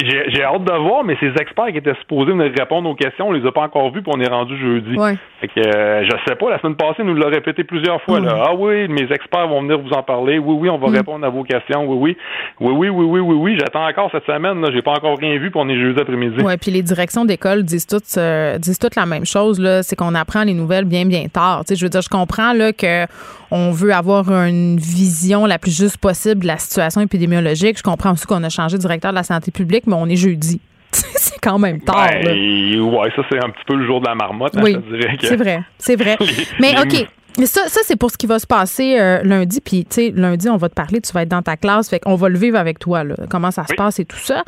Speaker 5: J'ai hâte de voir, mais ces experts qui étaient supposés venir répondre aux questions, on les a pas encore vus, puis on est rendu jeudi.
Speaker 1: Ouais.
Speaker 5: Fait que euh, je sais pas, la semaine passée, nous l'a répété plusieurs fois. Là. Mm. Ah oui, mes experts vont venir vous en parler. Oui, oui, on va mm. répondre à vos questions. Oui, oui. Oui, oui, oui, oui, oui, oui. J'attends encore cette semaine. Là. J'ai pas encore rien vu, puis on est jeudi après-midi.
Speaker 1: Oui, puis les directions d'école disent toutes euh, disent toutes la même chose. Là, c'est qu'on apprend les nouvelles bien, bien tard. sais, je veux dire, je comprends là que on veut avoir une vision la plus juste possible de la situation épidémiologique. Je comprends aussi qu'on a changé de directeur de la santé publique, mais on est jeudi. c'est quand même tard.
Speaker 5: Ben, ouais, ça, c'est un petit peu le jour de la marmotte. hein,
Speaker 1: Oui, c'est vrai, c'est vrai. Mais OK. Mais Ça, ça c'est pour ce qui va se passer euh, lundi. Puis, tu sais, lundi, on va te parler, tu vas être dans ta classe. Fait qu'on va le vivre avec toi, là, comment ça se
Speaker 5: Oui.
Speaker 1: passe et tout ça.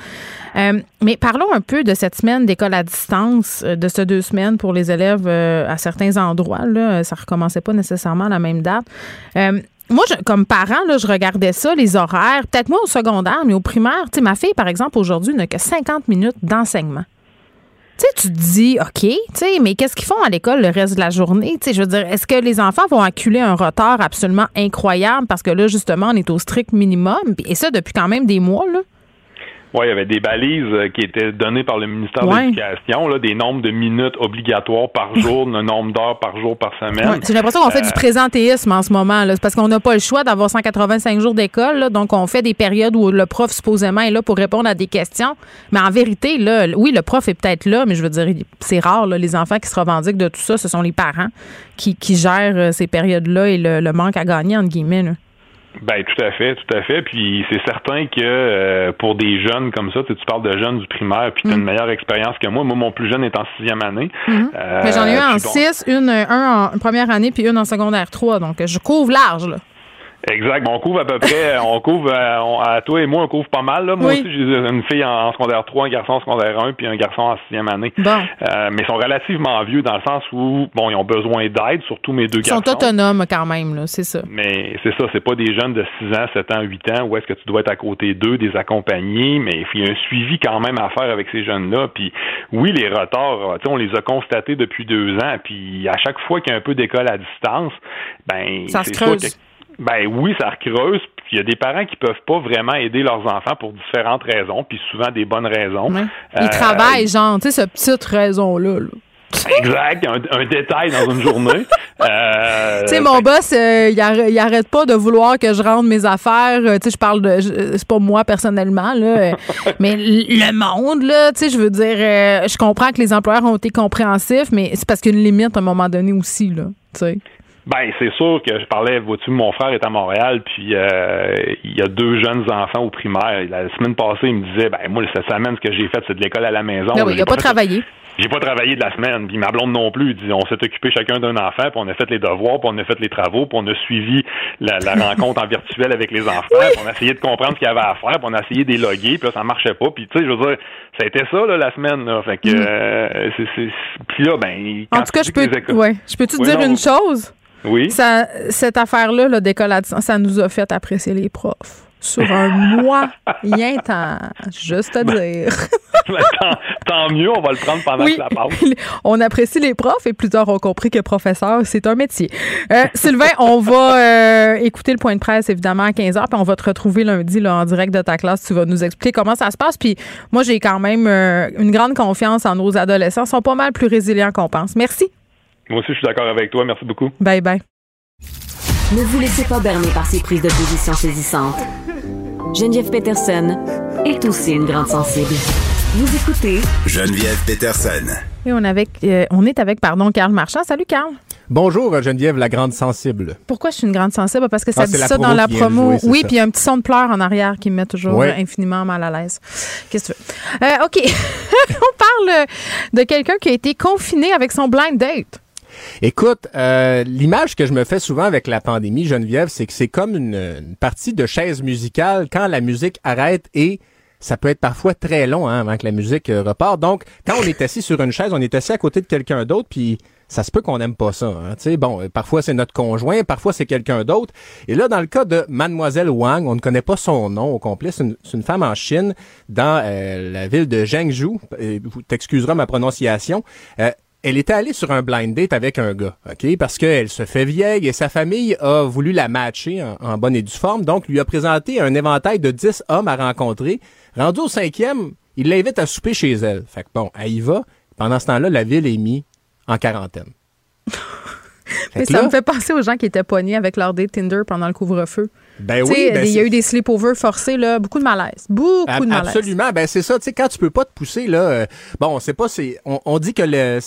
Speaker 1: Euh, mais parlons un peu de cette semaine d'école à distance, euh, de ces deux semaines pour les élèves euh, à certains endroits. Là. Ça recommençait pas nécessairement à la même date. Euh, moi, je- comme parent, là, je regardais ça, les horaires, peut-être moi au secondaire, mais au primaire. Tu sais, ma fille, par exemple, aujourd'hui, n'a que 50 minutes d'enseignement. Tu sais, tu te dis, OK, tu mais qu'est-ce qu'ils font à l'école le reste de la journée? Tu sais, je veux dire, est-ce que les enfants vont acculer un retard absolument incroyable parce que là, justement, on est au strict minimum? Et ça, depuis quand même des mois, là.
Speaker 5: Ouais, il y avait des balises euh, qui étaient données par le ministère
Speaker 1: Ouais.
Speaker 5: de l'Éducation, des nombres de minutes obligatoires par jour, le nombre d'heures par jour par semaine.
Speaker 1: Ouais, J'ai l'impression qu'on fait du
Speaker 5: Euh,
Speaker 1: présentéisme en ce moment. C'est parce qu'on n'a pas le choix d'avoir 185 jours d'école. Donc, on fait des périodes où le prof, supposément, est là pour répondre à des questions. Mais en vérité, là, oui, le prof est peut-être là, mais je veux dire, c'est rare. là, les enfants qui se revendiquent de tout ça, ce sont les parents qui, qui gèrent euh, ces périodes-là et le, le manque à gagner, entre guillemets. là.
Speaker 5: Ben tout à fait, tout à fait. Puis c'est certain que euh, pour des jeunes comme ça, tu, sais, tu parles de jeunes du primaire, puis tu as une meilleure expérience que moi. Moi, mon plus jeune est en sixième année. Euh,
Speaker 1: Mm. Mais j'en ai eu en
Speaker 5: bon,
Speaker 1: 6, une, un en première année, puis une en secondaire 3. Donc, je couvre large. Là.
Speaker 5: Exact. On couvre à peu près, on couvre, euh, on- à toi et moi, on couvre pas mal. Là. Moi
Speaker 1: Oui.
Speaker 5: aussi, j'ai une fille en, en secondaire 3, un garçon en secondaire 1, puis un garçon en sixième année.
Speaker 1: Bon.
Speaker 5: Euh, mais ils sont relativement vieux dans le sens où, bon, ils ont besoin d'aide, surtout mes deux
Speaker 1: Ils sont
Speaker 5: garçons.
Speaker 1: autonomes quand même, là, c'est ça.
Speaker 5: Mais c'est ça, c'est pas des jeunes de 6 ans, 7 ans, 8 ans où est-ce que tu dois être à côté d'eux, des accompagner, mais il y a un suivi quand même à faire avec ces jeunes-là. Puis oui, les retards, tu sais, on les a constatés depuis deux ans, puis à chaque fois qu'il y a un peu d'école à distance, ben
Speaker 1: Ça se
Speaker 5: sûr
Speaker 1: creuse.
Speaker 5: que ben oui, ça recreuse. Puis il y a des parents qui peuvent pas vraiment aider leurs enfants pour différentes raisons, puis souvent des bonnes raisons.
Speaker 1: Ouais. Ils
Speaker 5: Euh,
Speaker 1: travaillent, genre, tu sais, cette petite raison-là. là.
Speaker 5: Exact, un, un détail dans une journée. Euh,
Speaker 1: Tu sais, mon boss, euh, il, arrête, il arrête pas de vouloir que je rende mes affaires. Euh, tu sais, je parle de. C'est pas moi personnellement, là. euh, mais le monde, là, tu sais, je veux dire, euh, je comprends que les employeurs ont été compréhensifs, mais c'est parce qu'il y a une limite à un moment donné aussi, là. Tu sais.
Speaker 5: Ben, c'est sûr que je parlais, vois-tu, mon frère est à Montréal, puis euh, il y a deux jeunes enfants au primaire. La semaine passée, il me disait, ben moi, cette semaine, ce que j'ai fait, c'est de l'école à la maison.
Speaker 1: Là, oui, il
Speaker 5: J'ai
Speaker 1: a pas
Speaker 5: fait-
Speaker 1: travaillé.
Speaker 5: J'ai pas travaillé de la semaine, puis ma blonde non plus. Il dit, on s'est occupé chacun d'un enfant, puis on a fait les devoirs, puis on a fait les travaux, puis on a suivi la, la rencontre en virtuel avec les enfants, puis on a essayé de comprendre ce qu'il y avait à faire, puis on a essayé d'éloguer, puis là, ça marchait pas. Puis tu sais, je veux dire, ça a été ça, là, la semaine, là. Fait que, euh, c'est, c'est, puis là, ben...
Speaker 1: Mm. En tout cas, je peux.
Speaker 5: les
Speaker 1: Ouais. Je peux-tu te
Speaker 5: Oui,
Speaker 1: dire
Speaker 5: non,
Speaker 1: une chose?
Speaker 5: Oui?
Speaker 1: Ça, cette affaire-là, à distance, ça nous a fait apprécier les profs. Sur un moyen temps, juste à dire.
Speaker 5: Ben, tant, tant mieux, on va le prendre pendant
Speaker 1: Oui,
Speaker 5: que ça passe.
Speaker 1: on apprécie les profs et plus tard on compris que professeur, c'est un métier. Euh, Sylvain, on va euh, écouter le point de presse évidemment à 15h, puis on va te retrouver lundi là, en direct de ta classe. Tu vas nous expliquer comment ça se passe. Puis moi, j'ai quand même euh, une grande confiance en nos adolescents. Ils sont pas mal plus résilients qu'on pense. Merci.
Speaker 5: Moi aussi, je suis d'accord avec toi. Merci beaucoup.
Speaker 1: Bye bye.
Speaker 3: Ne vous laissez pas berner par ces prises de position saisissantes. Geneviève Peterson est aussi une grande sensible. Vous écoutez
Speaker 4: Geneviève Peterson.
Speaker 1: Et on, avec, euh, on est avec, pardon, Carl Marchand. Salut, Carl.
Speaker 6: Bonjour Geneviève, la grande sensible.
Speaker 1: Pourquoi je suis une grande sensible? Parce que ça
Speaker 6: Ah,
Speaker 1: dit ça dans la promo.
Speaker 6: jouer,
Speaker 1: oui, puis il y a un petit son de pleurs en arrière qui me met toujours
Speaker 6: Ouais.
Speaker 1: euh, infiniment mal à l'aise. Qu'est-ce que tu veux? Euh, OK. On parle de quelqu'un qui a été confiné avec son blind date.
Speaker 6: Écoute, euh, l'image que je me fais souvent avec la pandémie, Geneviève, c'est que c'est comme une, une partie de chaise musicale quand la musique arrête et ça peut être parfois très long hein, avant que la musique euh, repart. Donc, quand on est assis sur une chaise, on est assis à côté de quelqu'un d'autre, puis ça se peut qu'on n'aime pas ça. Hein, tu sais, bon, euh, parfois c'est notre conjoint, parfois c'est quelqu'un d'autre. Et là, dans le cas de Mademoiselle Wang, on ne connaît pas son nom au complet. C'est une, une femme en Chine, dans euh, la ville de Zhengzhou. Vous t'excuseras ma prononciation. Euh, elle était allée sur un blind date avec un gars, OK? Parce qu'elle se fait vieille et sa famille a voulu la matcher en, en bonne et due forme. Donc, lui a présenté un éventail de 10 hommes à rencontrer. Rendu au cinquième, il l'invite à souper chez elle. Fait que bon, elle y va. Pendant ce temps-là, la ville est mise en quarantaine.
Speaker 1: Mais ça
Speaker 6: là,
Speaker 1: me fait penser aux gens qui étaient poignés avec leur date Tinder pendant le couvre-feu.
Speaker 6: Ben oui, ben
Speaker 1: il y a eu des sleepovers forcés, là, beaucoup de malaise. Beaucoup
Speaker 6: Ab-
Speaker 1: de malaise.
Speaker 6: Absolument, ben c'est ça. Tu sais, quand tu peux pas te pousser là, euh, bon, c'est pas, c'est, on, on dit que le,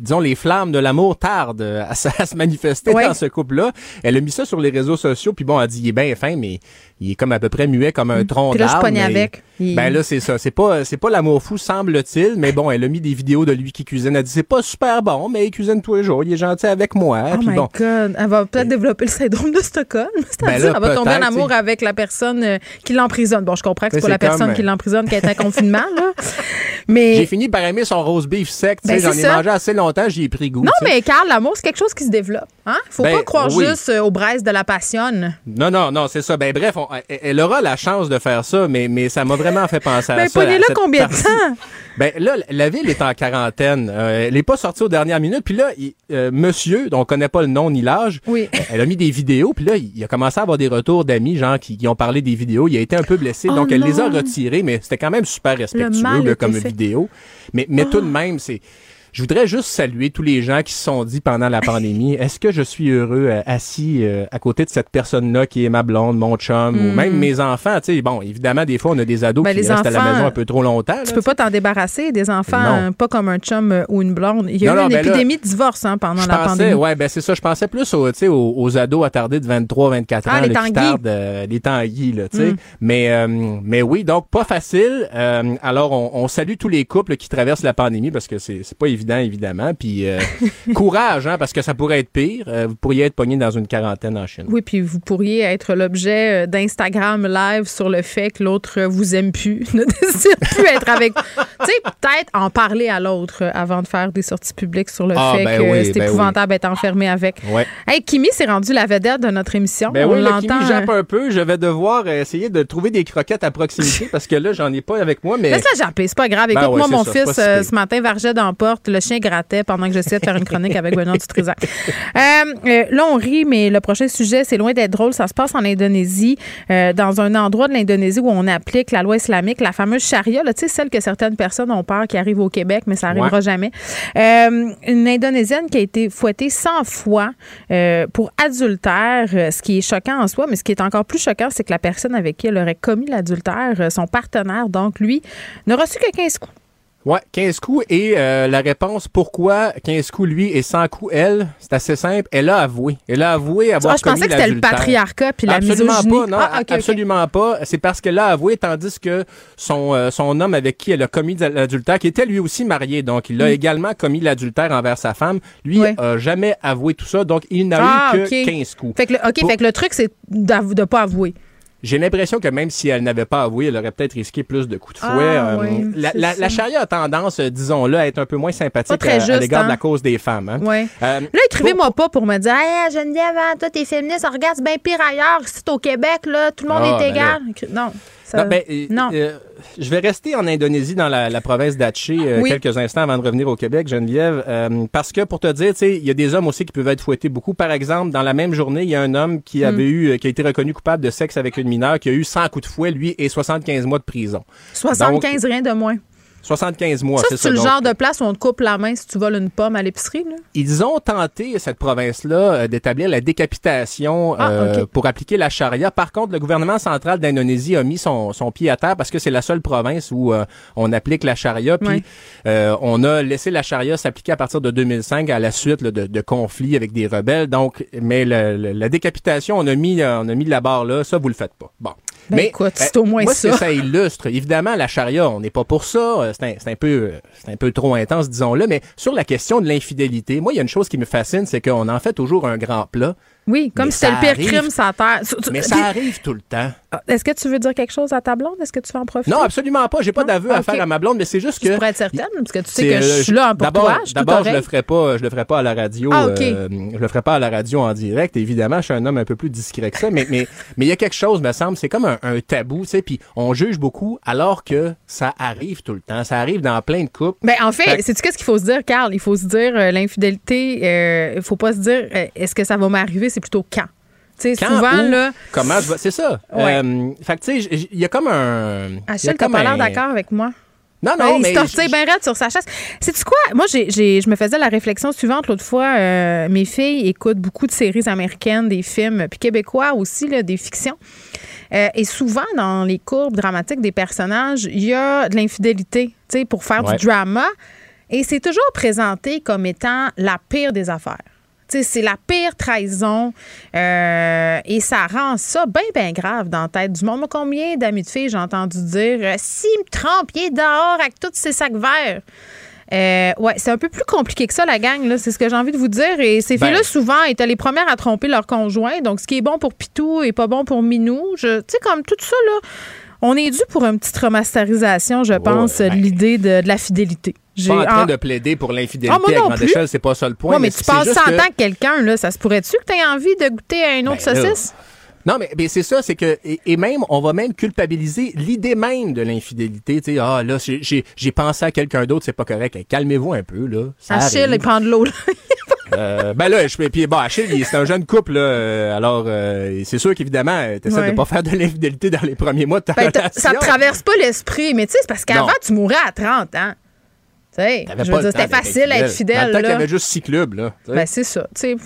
Speaker 6: disons les flammes de l'amour tardent à, se- à se manifester
Speaker 1: Ouais.
Speaker 6: dans ce couple-là. Elle a mis ça sur les réseaux sociaux, puis bon, elle dit il est bien fin, mais il est comme à peu près muet comme un tronc
Speaker 1: Puis là, je
Speaker 6: d'arbre.
Speaker 1: avec. Il-
Speaker 6: Ben là, c'est ça. C'est pas, c'est pas l'amour fou, semble-t-il. Mais bon, elle a mis des vidéos de lui qui cuisine. Elle dit, c'est pas super bon, mais il cuisine tous les jours. Il est gentil avec moi.
Speaker 1: Oh
Speaker 6: Puis
Speaker 1: my
Speaker 6: bon.
Speaker 1: God. Elle va peut-être développer le syndrome de Stockholm. C'est-à-dire,
Speaker 6: Ben là,
Speaker 1: elle va tomber en amour avec la personne euh, qui l'emprisonne. Bon, je comprends que c'est pas la personne
Speaker 6: comme,
Speaker 1: qui
Speaker 6: euh,
Speaker 1: l'emprisonne qui est en confinement, là. Mais.
Speaker 6: J'ai fini par aimer son rose beef sec.
Speaker 1: Ben,
Speaker 6: J'en ai
Speaker 1: ça.
Speaker 6: mangé assez longtemps, j'y ai pris goût.
Speaker 1: Non, mais Carl, l'amour, c'est quelque chose qui se développe. Hein? Faut
Speaker 6: Ben,
Speaker 1: pas croire
Speaker 6: oui.
Speaker 1: juste euh, aux braises de la passion.
Speaker 6: Non, non, non, c'est ça. Ben bref, on- elle- elle aura la chance de faire ça, mais, mais ça m'a vraiment fait penser à
Speaker 1: Ben,
Speaker 6: ça. à
Speaker 1: pognez-le
Speaker 6: cette
Speaker 1: combien de temps?
Speaker 6: Ben là, la ville est en quarantaine. Euh, elle est pas sortie aux dernières minutes. Puis là, il- euh, monsieur, dont on connaît pas le nom ni l'âge,
Speaker 1: Oui.
Speaker 6: elle a mis des vidéos. Puis là, il a commencé à avoir des retours d'amis, genre, qui, qui ont parlé des vidéos. Il a été un peu blessé.
Speaker 1: Oh
Speaker 6: donc, elle les a retirées, mais c'était quand même super respectueux là, comme
Speaker 1: fait.
Speaker 6: vidéo. Mais, mais tout de même, c'est... Je voudrais juste saluer tous les gens qui se sont dit pendant la pandémie, est-ce que je suis heureux euh, assis euh, à côté de cette personne-là qui est ma blonde, mon chum, ou même mes enfants. Tu sais, bon, évidemment, des fois, on a des ados
Speaker 1: Hmm. Ben,
Speaker 6: qui restent à la maison un peu trop longtemps.
Speaker 1: Tu
Speaker 6: là,
Speaker 1: peux pas t'en débarrasser des enfants, euh, pas comme un chum euh, ou une blonde. Il y a
Speaker 6: Non,
Speaker 1: eu
Speaker 6: non,
Speaker 1: une
Speaker 6: ben là,
Speaker 1: épidémie de divorce hein, pendant la
Speaker 6: pensais,
Speaker 1: pandémie.
Speaker 6: ouais, ben c'est ça. Je pensais plus aux, tu sais, aux, aux ados attardés de 23, 24
Speaker 1: Ah,
Speaker 6: ans,
Speaker 1: les
Speaker 6: là, qui tardent, euh, les tanguis, là, tu sais.
Speaker 1: Mm.
Speaker 6: Mais, euh, mais oui, donc pas facile. Euh, alors, on, on salue tous les couples qui traversent la pandémie parce que c'est pas évident, évidemment. Puis euh, courage, hein, parce que ça pourrait être pire. Euh, vous pourriez être pogné dans une quarantaine en Chine.
Speaker 1: Oui, puis vous pourriez être l'objet euh, d'Instagram live sur le fait que l'autre vous aime plus, ne désire plus être avec. tu sais, peut-être en parler à l'autre avant de faire des sorties publiques sur le
Speaker 6: Ah,
Speaker 1: fait
Speaker 6: ben
Speaker 1: que
Speaker 6: oui,
Speaker 1: c'est
Speaker 6: ben
Speaker 1: épouvantable d'être enfermé avec.
Speaker 6: Ouais.
Speaker 1: Hey, Kimi s'est rendu la vedette de notre émission.
Speaker 6: Ben
Speaker 1: On
Speaker 6: oui, le
Speaker 1: l'entend.
Speaker 6: Kimi jappe un peu. Je vais devoir essayer de trouver des croquettes à proximité parce que là, j'en ai pas avec moi, mais...
Speaker 1: Laisse-la japper, c'est pas grave.
Speaker 6: Ben
Speaker 1: Écoute, moi,
Speaker 6: ouais,
Speaker 1: mon
Speaker 6: ça,
Speaker 1: fils,
Speaker 6: si
Speaker 1: euh, ce matin, vargeait dans la porte. Le chien grattait pendant que j'essayais de faire une chronique avec Benoît Dutrisac. Euh, euh, là, on rit, mais le prochain sujet, c'est loin d'être drôle. Ça se passe en Indonésie, euh, dans un endroit de l'Indonésie où on applique la loi islamique, la fameuse charia, là, celle que certaines personnes ont peur qui arrive au Québec, mais ça arrivera
Speaker 6: Ouais.
Speaker 1: jamais. Euh, une Indonésienne qui a été fouettée 100 fois euh, pour adultère, ce qui est choquant en soi, mais ce qui est encore plus choquant, c'est que la personne avec qui elle aurait commis l'adultère, son partenaire, donc lui, n'a reçu que 15 coups.
Speaker 6: Ouais, 15 coups. Et euh, la réponse, pourquoi 15 coups lui et 100 coups elle, c'est assez simple. Elle a avoué. Elle a avoué avoir
Speaker 1: Ah, je
Speaker 6: commis
Speaker 1: pensais que c'était le patriarcat puis la
Speaker 6: absolument
Speaker 1: misogynie.
Speaker 6: pas, non,
Speaker 1: Ah,
Speaker 6: absolument pas. C'est parce qu'elle a avoué, tandis que son euh, son homme avec qui elle a commis l'adultère, qui était lui aussi marié, donc il a également commis l'adultère envers sa femme, lui
Speaker 1: Mm.
Speaker 6: A jamais avoué tout ça, donc il n'a
Speaker 1: Ah,
Speaker 6: eu que
Speaker 1: ok.
Speaker 6: 15 coups.
Speaker 1: Fait que le, OK,
Speaker 6: Pour-
Speaker 1: fait que le truc, c'est de pas avouer.
Speaker 6: J'ai l'impression que même si elle n'avait pas avoué, elle aurait peut-être risqué plus de coups de
Speaker 1: Ah,
Speaker 6: fouet. Euh,
Speaker 1: oui,
Speaker 6: la,
Speaker 1: c'est
Speaker 6: la,
Speaker 1: ça.
Speaker 6: la charia a tendance, euh, disons-le, à être un peu moins sympathique à, l'égard
Speaker 1: hein?
Speaker 6: de la cause des femmes. hein.
Speaker 1: Ouais.
Speaker 6: Euh,
Speaker 1: Là, écrivez-moi pas pour me dire Hey, Geneviève, hein, toi, t'es féministe, regarde, c'est bien pire ailleurs. Ici, au Québec, là, tout le monde
Speaker 6: Ah,
Speaker 1: est
Speaker 6: ben
Speaker 1: égal. Non. Ça-
Speaker 6: Non, ben, euh,
Speaker 1: non.
Speaker 6: euh, je vais rester en Indonésie, dans la, la province d'Aceh, euh,
Speaker 1: Oui.
Speaker 6: quelques instants avant de revenir au Québec, Geneviève, euh, parce que pour te dire, tu sais, il y a des hommes aussi qui peuvent être fouettés beaucoup. Par exemple, dans la même journée, il y a un homme
Speaker 1: Hmm.
Speaker 6: qui avait eu, qui a été reconnu coupable de sexe avec une mineure, qui a eu 100 coups de fouet, lui, et 75 mois de prison.
Speaker 1: 75, rien de moins.
Speaker 6: 75 mois,
Speaker 1: ça,
Speaker 6: c'est
Speaker 1: le genre de place où on te coupe la main si tu voles une pomme à l'épicerie.
Speaker 6: Ils ont tenté, cette province-là, euh, d'établir la décapitation
Speaker 1: Ah,
Speaker 6: euh, pour appliquer la charia. Par contre, le gouvernement central d'Indonésie a mis son, son pied à terre parce que c'est la seule province où euh, on applique la charia. Puis euh, on a laissé la charia s'appliquer à partir de 2005 à la suite là, de, de conflits avec des rebelles. Donc, mais le- le- la décapitation, on a mis, on a mis la barre là. Ça, vous le faites pas. Bon.
Speaker 1: Ben,
Speaker 6: mais
Speaker 1: écoute, c'est
Speaker 6: euh,
Speaker 1: au moins
Speaker 6: moi,
Speaker 1: ça.
Speaker 6: ça illustre. Évidemment, la charia, on n'est pas pour ça. Euh, C'est un, c'est un peu, euh, c'est un peu trop intense, disons-le. Mais sur la question de l'infidélité, moi, il y a une chose qui me fascine, c'est qu'on en fait toujours un grand plat.
Speaker 1: Oui, comme
Speaker 6: Mais
Speaker 1: si c'était le pire
Speaker 6: arrive.
Speaker 1: crime sur la terre. Tu- tu-
Speaker 6: Mais ça arrive tout le temps.
Speaker 1: Ah, Est-ce que tu veux dire quelque chose à ta blonde? Est-ce que tu veux en profiter?
Speaker 6: Non, absolument pas. J'ai pas d'aveu
Speaker 1: Ah,
Speaker 6: à
Speaker 1: ok.
Speaker 6: faire à ma blonde, mais c'est juste que.
Speaker 1: pour être certaine, parce que tu sais
Speaker 6: c'est,
Speaker 1: que je
Speaker 6: euh,
Speaker 1: suis là pour
Speaker 6: d'abord,
Speaker 1: toi.
Speaker 6: D'abord, je le ferai pas, je le ferai pas à la radio.
Speaker 1: Ah, ok.
Speaker 6: euh, je le ferai pas à la radio en direct. Évidemment, je suis un homme un peu plus discret que ça, mais mais mais il y a quelque chose, me semble, c'est comme un, un tabou, tu sais. Puis on juge beaucoup, alors que ça arrive tout le temps. Ça arrive dans plein de couples.
Speaker 1: Ben, en fait,
Speaker 6: que-
Speaker 1: c'est-tu qu'est-ce qu'il faut se dire, Carl? Il faut se dire euh, l'infidélité, euh, il faut pas se dire est-ce que ça va m'arriver, c'est plutôt quand?
Speaker 6: Quand,
Speaker 1: souvent, là,
Speaker 6: Comment je vais- C'est ça.
Speaker 1: Ouais.
Speaker 6: Euh, fait que tu sais, il y a comme un. il
Speaker 1: Achille, t'as pas l'air d'accord avec moi.
Speaker 6: Non,
Speaker 1: Ben,
Speaker 6: non,
Speaker 1: il
Speaker 6: mais.
Speaker 1: se tortille
Speaker 6: j-
Speaker 1: bien raide sur sa chaise. Sais-tu quoi? Moi, j'ai, j'ai- je me faisais la réflexion suivante l'autre fois. euh, mes filles écoutent beaucoup de séries américaines, des films, puis québécois aussi, là, des fictions. Euh, et souvent, dans les courbes dramatiques des personnages, il y a de l'infidélité, tu sais, pour faire
Speaker 6: Ouais.
Speaker 1: du drama. Et c'est toujours présenté comme étant la pire des affaires. C'est la pire trahison euh, et ça rend ça bien, bien grave dans la tête du monde. Combien d'amis de filles j'ai entendu dire euh, s'il me trompe, il est dehors avec tous ses sacs verts. Euh, ouais, c'est un peu plus compliqué que ça, la gang. Là. C'est ce que j'ai envie de vous dire. Et ces
Speaker 6: Ben-
Speaker 1: filles-là, souvent, étaient les premières à tromper leur conjoint. Donc, ce qui est bon pour Pitou est pas bon pour Minou. Tu sais, comme tout ça, là, on est dû pour une petite remasterisation, je pense,
Speaker 6: ben-
Speaker 1: de l'idée de, de la fidélité. J'ai
Speaker 6: Pas en train de plaider pour l'infidélité
Speaker 1: Ah,
Speaker 6: à
Speaker 1: non
Speaker 6: grande
Speaker 1: plus.
Speaker 6: échelle, c'est pas ça le point.
Speaker 1: Ouais, mais tu passes
Speaker 6: juste
Speaker 1: ça en
Speaker 6: que-
Speaker 1: tant que quelqu'un, là. Ça se pourrait-tu que tu aies envie de goûter à une autre
Speaker 6: Ben là.
Speaker 1: saucisse?
Speaker 6: Non, mais, mais c'est ça, c'est que et, et même on va même culpabiliser l'idée même de l'infidélité. Tu sais, ah là, j'ai- pensé à quelqu'un d'autre, c'est pas correct. Hey, Calmez-vous un peu là. Ça
Speaker 1: Achille, il prend de l'eau, là.
Speaker 6: Euh, ben là, je puis bon, Achille, il- c'est un jeune couple là. euh, alors, euh, c'est sûr qu'évidemment, t'essaies
Speaker 1: Ouais.
Speaker 6: de pas faire de l'infidélité dans les premiers mois de ta
Speaker 1: Ben,
Speaker 6: relation.
Speaker 1: ça te traverse pas l'esprit, mais tu sais, c'est parce qu'avant,
Speaker 6: Non.
Speaker 1: tu mourrais à 30 ans. Tu je veux dire, c'était
Speaker 6: d'être
Speaker 1: facile à être
Speaker 6: Dans
Speaker 1: fidèle,
Speaker 6: le temps qu'il y
Speaker 1: là.
Speaker 6: avait juste six clubs là.
Speaker 1: Ben, c'est ça. C'est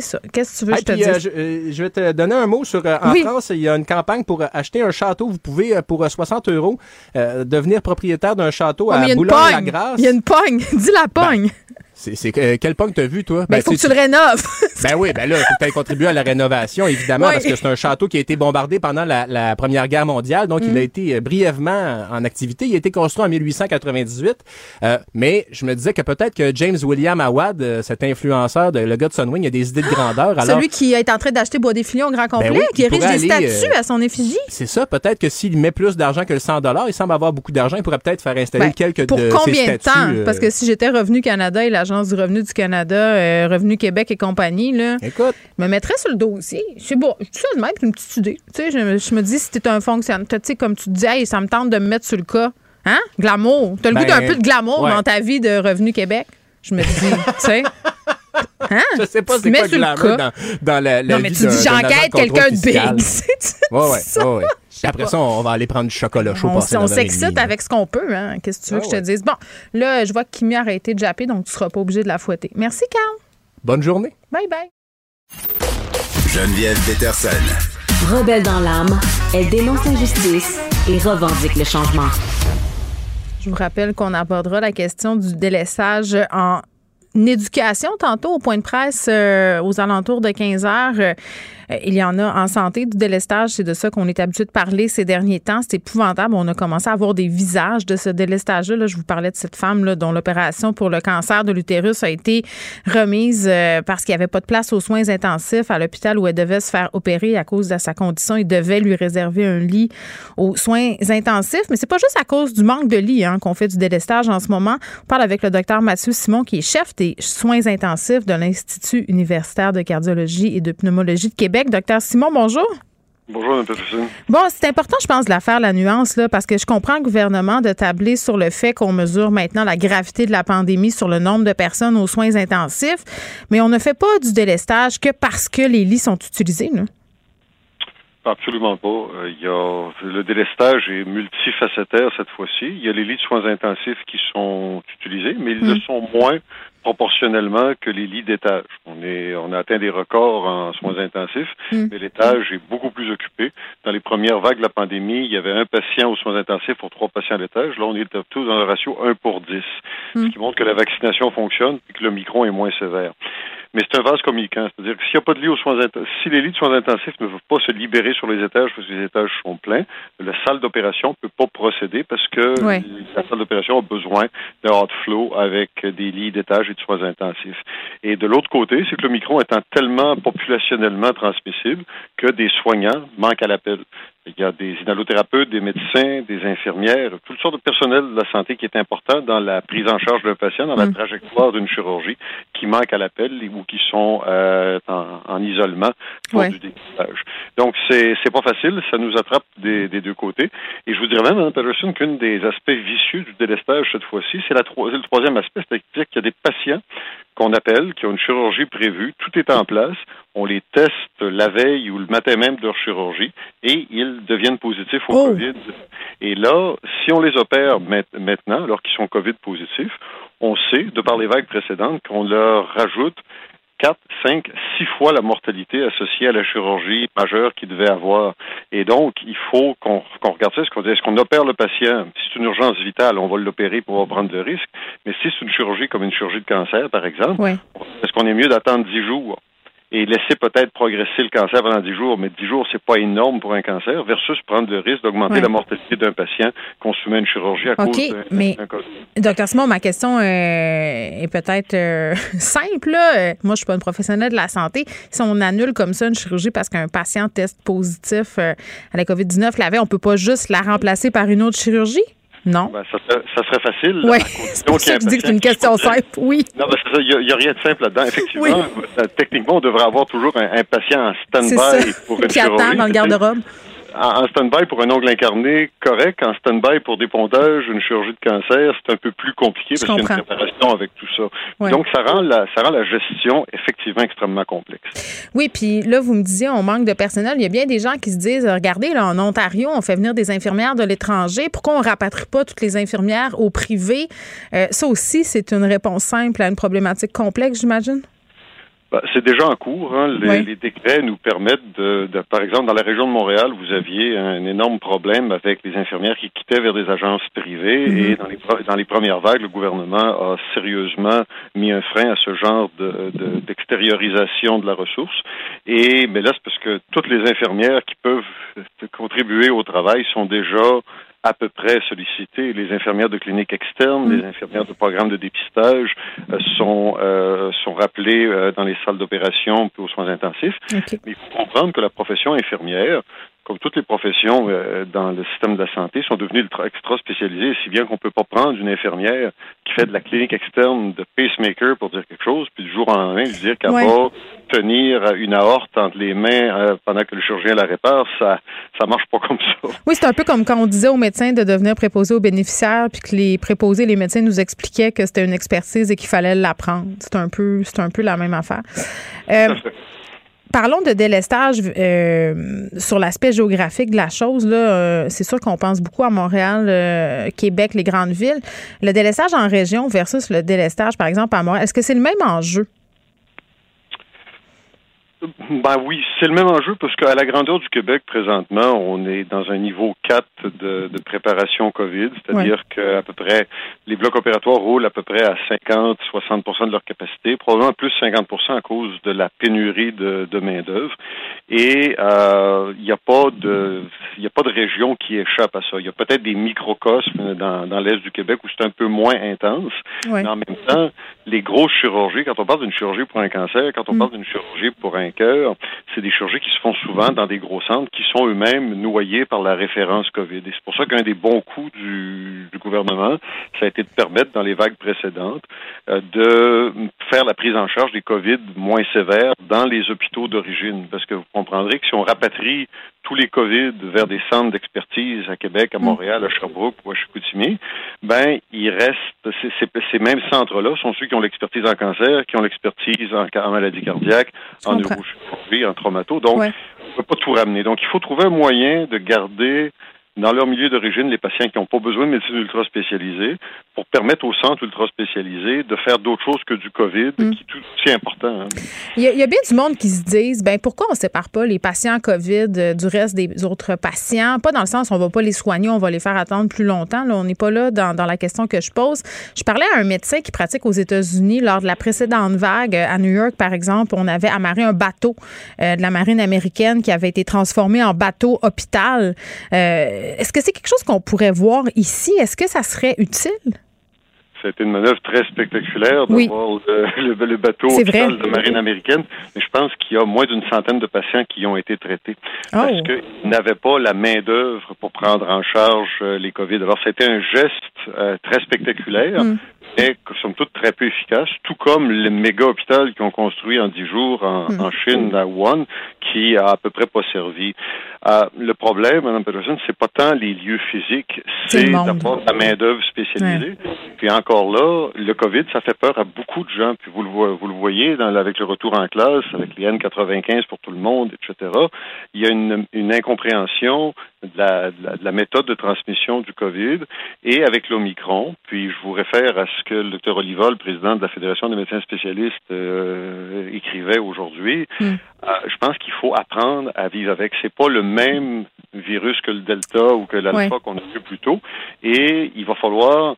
Speaker 1: ça. Qu'est-ce que tu veux que
Speaker 6: Hey,
Speaker 1: je te dise?
Speaker 6: euh, je, euh, je vais te donner un mot sur euh, en
Speaker 1: Oui.
Speaker 6: France, il y a une campagne pour acheter un château. Vous pouvez pour euh, 60 euros euh, devenir propriétaire d'un château
Speaker 1: Oh,
Speaker 6: à
Speaker 1: pogne. Il y a une pogne. Dis la pogne.
Speaker 6: C'est c'est euh, quel pogne t'as vu toi?
Speaker 1: Ben, il faut que
Speaker 6: tu
Speaker 1: tu le rénoves.
Speaker 6: Ben oui, ben là, faut que tu contribué à la rénovation, évidemment,
Speaker 1: Oui.
Speaker 6: parce que c'est un château qui a été bombardé pendant la, la Première Guerre mondiale, donc
Speaker 1: Mm.
Speaker 6: il a été euh, brièvement en activité. Il a été construit en 1898, euh, mais je me disais que peut-être que James William Awad, cet influenceur, de, le gars de Sunwing, a des idées de grandeur. Alors,
Speaker 1: Celui qui est en train d'acheter Bois des Filions au grand complet,
Speaker 6: oui,
Speaker 1: qui érige des statues
Speaker 6: euh,
Speaker 1: à son effigie.
Speaker 6: c'est ça, peut-être que s'il met plus d'argent que le 100 il semble avoir beaucoup d'argent, il pourrait peut-être faire installer
Speaker 1: Ben,
Speaker 6: quelques
Speaker 1: pour
Speaker 6: de
Speaker 1: combien de temps?
Speaker 6: euh,
Speaker 1: Parce que si j'étais Revenu Canada et l'Agence du revenu du Canada, euh, Revenu Québec et compagnie, là,
Speaker 6: Écoute,
Speaker 1: je me mettrais sur le dossier. Je sais bon, dis ça de même, c'est une petite idée. Tu sais, je, je me dis, si t'es un fonctionnaire, tu sais, comme tu dis, hey, ça me tente de me mettre sur le cas. Hein? Glamour. T'as le
Speaker 6: Ben,
Speaker 1: goût d'un peu de glamour
Speaker 6: ouais.
Speaker 1: dans ta vie de Revenu Québec? Je me dis, tu sais. Hein?
Speaker 6: je sais pas c'est
Speaker 1: mets
Speaker 6: quoi glamour dans, dans la, la
Speaker 1: Non, mais
Speaker 6: vie
Speaker 1: tu dis, j'enquête quelqu'un de big.
Speaker 6: Ouais, ouais,
Speaker 1: ça.
Speaker 6: ouais, ouais. Puis après ça, on va aller prendre du chocolat chaud.
Speaker 1: On, on
Speaker 6: 9h30,
Speaker 1: s'excite avec ce qu'on peut. Hein? Qu'est-ce que tu veux
Speaker 6: Ah
Speaker 1: que je te dise? Bon, là, je vois que Kimi a arrêté de japper, donc tu seras pas obligé de la fouetter. Merci, Carl.
Speaker 6: Bonne journée.
Speaker 1: Bye bye.
Speaker 4: Geneviève Peterson.
Speaker 3: Rebelle dans l'âme, elle dénonce l'injustice et revendique le changement.
Speaker 1: Je vous rappelle qu'on abordera la question du délaissage en éducation tantôt au point de presse euh, aux alentours de 15 heures. Euh, il y en a en santé du délestage, c'est de ça qu'on est habitué de parler ces derniers temps. C'est épouvantable. On a commencé à avoir des visages de ce délestage-là. Là, je vous parlais de cette femme là, dont l'opération pour le cancer de l'utérus a été remise euh, parce qu'il n'y avait pas de place aux soins intensifs à l'hôpital où elle devait se faire opérer à cause de sa condition. Il devait lui réserver un lit aux soins intensifs. Mais c'est pas juste à cause du manque de lits hein, qu'on fait du délestage en ce moment. On parle avec le docteur Mathieu Simon, qui est chef des soins intensifs de l'Institut universitaire de cardiologie et de pneumologie de Québec. Docteur Simon, bonjour.
Speaker 7: Bonjour, Mme.
Speaker 1: Bon, c'est important, je pense, de la faire la nuance, là, parce que je comprends le gouvernement de tabler sur le fait qu'on mesure maintenant la gravité de la pandémie sur le nombre de personnes aux soins intensifs, mais on ne fait pas du délestage que parce que les lits sont utilisés. Là.
Speaker 7: Absolument pas. Euh, Il y a le délestage est multifacétaire cette fois-ci. Il y a les lits de soins intensifs qui sont utilisés, mais ils le sont moins proportionnellement que les lits d'étage. On est on a atteint des records en soins intensifs,
Speaker 1: Mm.
Speaker 7: mais l'étage est beaucoup plus occupé. Dans les premières vagues de la pandémie, il y avait un patient aux soins intensifs pour trois patients à l'étage. Là, on est tous dans le ratio 1 pour 10,
Speaker 1: Mm.
Speaker 7: ce qui montre que la vaccination fonctionne et que le micron est moins sévère. Mais c'est un vase communicant. C'est-à-dire que s'il n'y a pas de lit aux soins intensifs, si les lits de soins intensifs ne peuvent pas se libérer sur les étages parce que les étages sont pleins, la salle d'opération ne peut pas procéder parce que la salle d'opération a besoin de hot flow avec des lits d'étage et de soins intensifs. Et de l'autre côté, c'est que le micron étant tellement populationnellement transmissible que des soignants manquent à l'appel. Il y a des inhalothérapeutes, des médecins, des infirmières, toutes sortes de personnel de la santé qui est important dans la prise en charge d'un patient, dans la
Speaker 1: Mm.
Speaker 7: trajectoire d'une chirurgie, qui manquent à l'appel ou qui sont euh, en, en isolement pour
Speaker 1: Ouais.
Speaker 7: du dépistage. Donc, c'est c'est pas facile, ça nous attrape des, des deux côtés. Et je vous dirais même, Mme Patterson, qu'une des aspects vicieux du délestage cette fois-ci, c'est la c'est le troisième aspect, c'est-à-dire qu'il y a des patients qu'on appelle, qui ont une chirurgie prévue, tout est en place, on les teste la veille ou le matin même de leur chirurgie et ils deviennent positifs au
Speaker 1: Oh.
Speaker 7: COVID. Et là, si on les opère ma- maintenant, alors qu'ils sont COVID positifs, on sait, de par les vagues précédentes, qu'on leur rajoute quatre, cinq, six fois la mortalité associée à la chirurgie majeure qu'il devait avoir. Et donc, il faut qu'on regarde ça. Est-ce qu'on est opère le patient? Si c'est une urgence vitale, on va l'opérer pour prendre le risque. Mais si c'est une chirurgie comme une chirurgie de cancer, par exemple, est-ce qu'on est mieux d'attendre dix jours? Et laisser peut-être progresser le cancer pendant 10 jours, mais 10 jours, c'est pas énorme pour un cancer, versus prendre le risque d'augmenter la mortalité d'un patient consumé une chirurgie à cause d'un
Speaker 1: mais, Docteur Simon, ma question euh, est peut-être euh, simple. Là. Moi, je suis pas une professionnelle de la santé. Si on annule comme ça une chirurgie parce qu'un patient teste positif euh, à la COVID-19 l'avait, on peut pas juste la remplacer par une autre chirurgie? Non.
Speaker 7: Ben, ça, serait, ça, serait, facile.
Speaker 1: Oui, c'est pour ça que je dis que c'est une question simple. Oui.
Speaker 7: Non, ben, ça. Il n'y a, rien de simple là-dedans. Effectivement, euh, techniquement, on devrait avoir toujours un, patient en stand-by pour une
Speaker 1: Qui attend dans le garde-robe
Speaker 7: en, stand-by pour un ongle incarné, correct. En stand-by pour des pontages, une chirurgie de cancer, c'est un peu plus compliqué parce qu'il y a une préparation avec tout ça. Donc, ça rend, la, ça rend la gestion effectivement extrêmement complexe.
Speaker 1: Oui, puis là, vous me disiez, on manque de personnel. Il y a bien des gens qui se disent, regardez, là, en Ontario, on fait venir des infirmières de l'étranger. Pourquoi on rapatrie pas toutes les infirmières au privé? Euh, ça aussi, c'est une réponse simple à une problématique complexe, j'imagine?
Speaker 7: Bah, c'est déjà en cours. Hein. Les, décrets nous permettent de, par exemple, dans la région de Montréal, vous aviez un énorme problème avec les infirmières qui quittaient vers des agences privées mm-hmm. et dans les, dans les premières vagues, le gouvernement a sérieusement mis un frein à ce genre d'extériorisation de, de la ressource. Et mais là, c'est parce que toutes les infirmières qui peuvent contribuer au travail sont déjà à peu près sollicité. Les infirmières de cliniques externes, les mm. infirmières de programmes de dépistage euh, sont euh, sont rappelées euh, dans les salles d'opération aux soins intensifs. Mais il faut comprendre que la profession infirmière comme toutes les professions euh, dans le système de la santé, sont devenues extra spécialisées, si bien qu'on ne peut pas prendre une infirmière qui fait de la clinique externe de pacemaker pour dire quelque chose, puis du jour au lendemain lui dire qu'elle va tenir une aorte entre les mains euh, pendant que le chirurgien la répare, ça ça marche pas comme ça.
Speaker 1: Oui, c'est un peu comme quand on disait aux médecins de devenir préposés aux bénéficiaires, puis que les préposés, les médecins nous expliquaient que c'était une expertise et qu'il fallait l'apprendre. C'est un peu c'est un peu la même affaire. Euh, Parlons de délestage euh, sur l'aspect géographique de la chose. Là, euh, c'est sûr qu'on pense beaucoup à Montréal, euh, Québec, les grandes villes. Le délestage en région versus le délestage, par exemple, à Montréal, est-ce que c'est le même enjeu?
Speaker 7: Ben oui, c'est le même enjeu parce qu'à la grandeur du Québec, présentement, on est dans un niveau 4 de, de préparation COVID, c'est-à-dire qu'à peu près, les blocs opératoires roulent à peu près à 50-60% de leur capacité, probablement plus 50% à cause de la pénurie de, de main-d'œuvre. Et euh, il n'y a pas de y a pas de région qui échappe à ça. Il y a peut-être des microcosmes dans, dans l'Est du Québec où c'est un peu moins intense. Mais en même temps, les grosses chirurgies, quand on parle d'une chirurgie pour un cancer, quand on mm. parle d'une chirurgie pour un c'est des chirurgies qui se font souvent dans des gros centres qui sont eux-mêmes noyés par la référence COVID. Et c'est pour ça qu'un des bons coups du, du, gouvernement, ça a été de permettre dans les vagues précédentes euh, de faire la prise en charge des COVID moins sévères dans les hôpitaux d'origine. Parce que vous comprendrez que si on rapatrie tous les COVID vers des centres d'expertise à Québec, à mm. Montréal, à Sherbrooke ou à Chicoutimi, ben, il reste, ces mêmes centres-là sont ceux qui ont l'expertise en cancer, qui ont l'expertise en, en, maladie cardiaque, en neurochirurgie, en traumato. Donc, on ne peut pas tout ramener. Donc, il faut trouver un moyen de garder dans leur milieu d'origine les patients qui n'ont pas besoin de médecine ultra spécialisée pour permettre aux centres ultra spécialisés de faire d'autres choses que du COVID, mm. qui est tout aussi important. Hein.
Speaker 1: Il, y a, bien du monde qui se disent, ben pourquoi on ne sépare pas les patients COVID euh, du reste des autres patients? Pas dans le sens on va pas les soigner, on va les faire attendre plus longtemps. Là, on n'est pas là dans, dans, la question que je pose. Je parlais à un médecin qui pratique aux États-Unis lors de la précédente vague. Euh, à New York, par exemple, on avait amarré un bateau euh, de la marine américaine qui avait été transformé en bateau hôpital. Est-ce que c'est quelque chose qu'on pourrait voir ici? Est-ce que ça serait utile?
Speaker 7: Ça a été une manœuvre très spectaculaire d'avoir le, bateau hôpital de marine américaine, mais je pense qu'il y a moins d'une centaine de patients qui ont été traités oh. parce qu'ils n'avaient pas la main-d'œuvre pour prendre en charge euh, les COVID. Alors, c'était un geste euh, très spectaculaire, mm mais somme toute très peu efficace, tout comme les méga hôpitaux qu'ils ont construit en dix jours en, hmm. Chine, à Wuhan, qui a à peu près pas servi. Euh, le problème, Mme Peterson, c'est pas tant les lieux physiques, c'est d'avoir la main-d'œuvre spécialisée. Puis encore là, le COVID, ça fait peur à beaucoup de gens. Puis vous le, vous le voyez dans, avec le retour en classe, avec les N95 pour tout le monde, etc. Il y a une, une incompréhension de la, de la, méthode de transmission du COVID et avec l'Omicron. Puis je vous réfère à ce que le docteur Oliva, le président de la Fédération des médecins spécialistes, euh, écrivait aujourd'hui. Hmm. Euh, je pense qu'il faut apprendre à vivre avec. C'est pas le même virus que le Delta ou que l'Alpha qu'on a vu plus tôt. Et il va falloir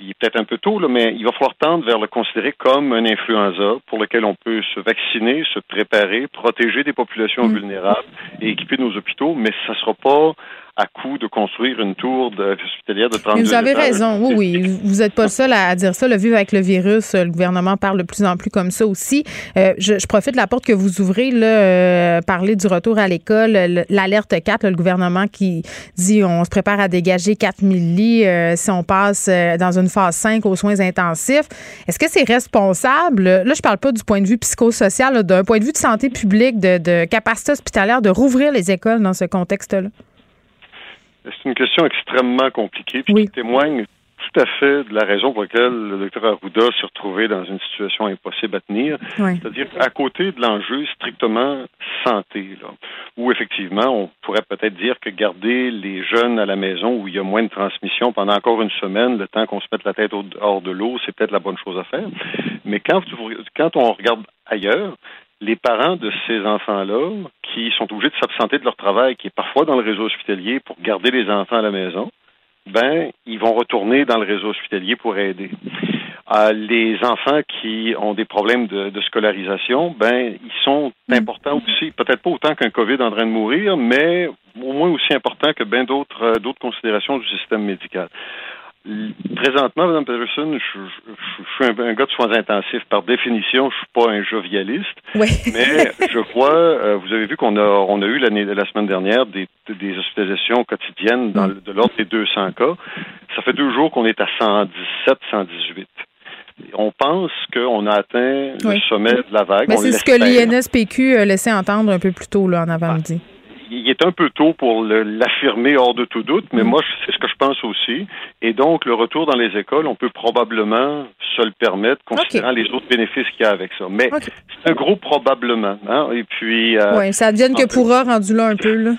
Speaker 7: il est peut-être un peu tôt, là, mais il va falloir tendre vers le considérer comme un influenza pour lequel on peut se vacciner, se préparer, protéger des populations mm. vulnérables et équiper nos hôpitaux, mais ça ne sera pas à coup de construire une tour de, hospitalière de 32
Speaker 1: Vous avez raison, oui, oui. Vous n'êtes pas le seul à dire ça. Le vivre avec le virus, le gouvernement parle de plus en plus comme ça aussi. Euh, je, profite de la porte que vous ouvrez, là, euh, parler du retour à l'école, l'alerte 4, le gouvernement qui dit on se prépare à dégager 4000 lits euh, si on passe dans une phase 5 aux soins intensifs. Est-ce que c'est responsable? Là, je parle pas du point de vue psychosocial, d'un point de vue de santé publique, de, de capacité hospitalière, de rouvrir les écoles dans ce contexte-là.
Speaker 7: C'est une question extrêmement compliquée, puis qui témoigne tout à fait de la raison pour laquelle le docteur Arruda s'est retrouvé dans une situation impossible à tenir. C'est-à-dire à côté de l'enjeu strictement santé, là, où effectivement on pourrait peut-être dire que garder les jeunes à la maison où il y a moins de transmission pendant encore une semaine, le temps qu'on se mette la tête hors de l'eau, c'est peut-être la bonne chose à faire. Mais quand, quand on regarde ailleurs, les parents de ces enfants-là qui sont obligés de s'absenter de leur travail, qui est parfois dans le réseau hospitalier pour garder les enfants à la maison, ben, ils vont retourner dans le réseau hospitalier pour aider. Euh, les enfants qui ont des problèmes de, de, scolarisation, ben, ils sont mm. importants aussi, peut-être pas autant qu'un COVID en train de mourir, mais au moins aussi important que bien d'autres euh, d'autres considérations du système médical. Présentement, Mme Peterson, je, suis un, gars de soins intensifs. Par définition, je suis pas un jovialiste.
Speaker 1: Oui.
Speaker 7: mais je crois, euh, vous avez vu qu'on a, on a eu l'année, la semaine dernière des, des hospitalisations quotidiennes dans de l'ordre des 200 cas. Ça fait deux jours qu'on est à 117, 118 on pense qu'on a atteint le sommet de la vague.
Speaker 1: Mais c'est ce que l'INSPQ a laissé entendre un peu plus tôt là, en avant-midi
Speaker 7: il est un peu tôt pour l'affirmer hors de tout doute, mais mm. moi, c'est ce que je pense aussi. Et donc, le retour dans les écoles, on peut probablement se le permettre, considérant les autres bénéfices qu'il y a avec ça. Mais c'est un gros probablement. Hein? Et puis.
Speaker 1: Euh, oui, ça devienne que pourra rendu là un peu, là.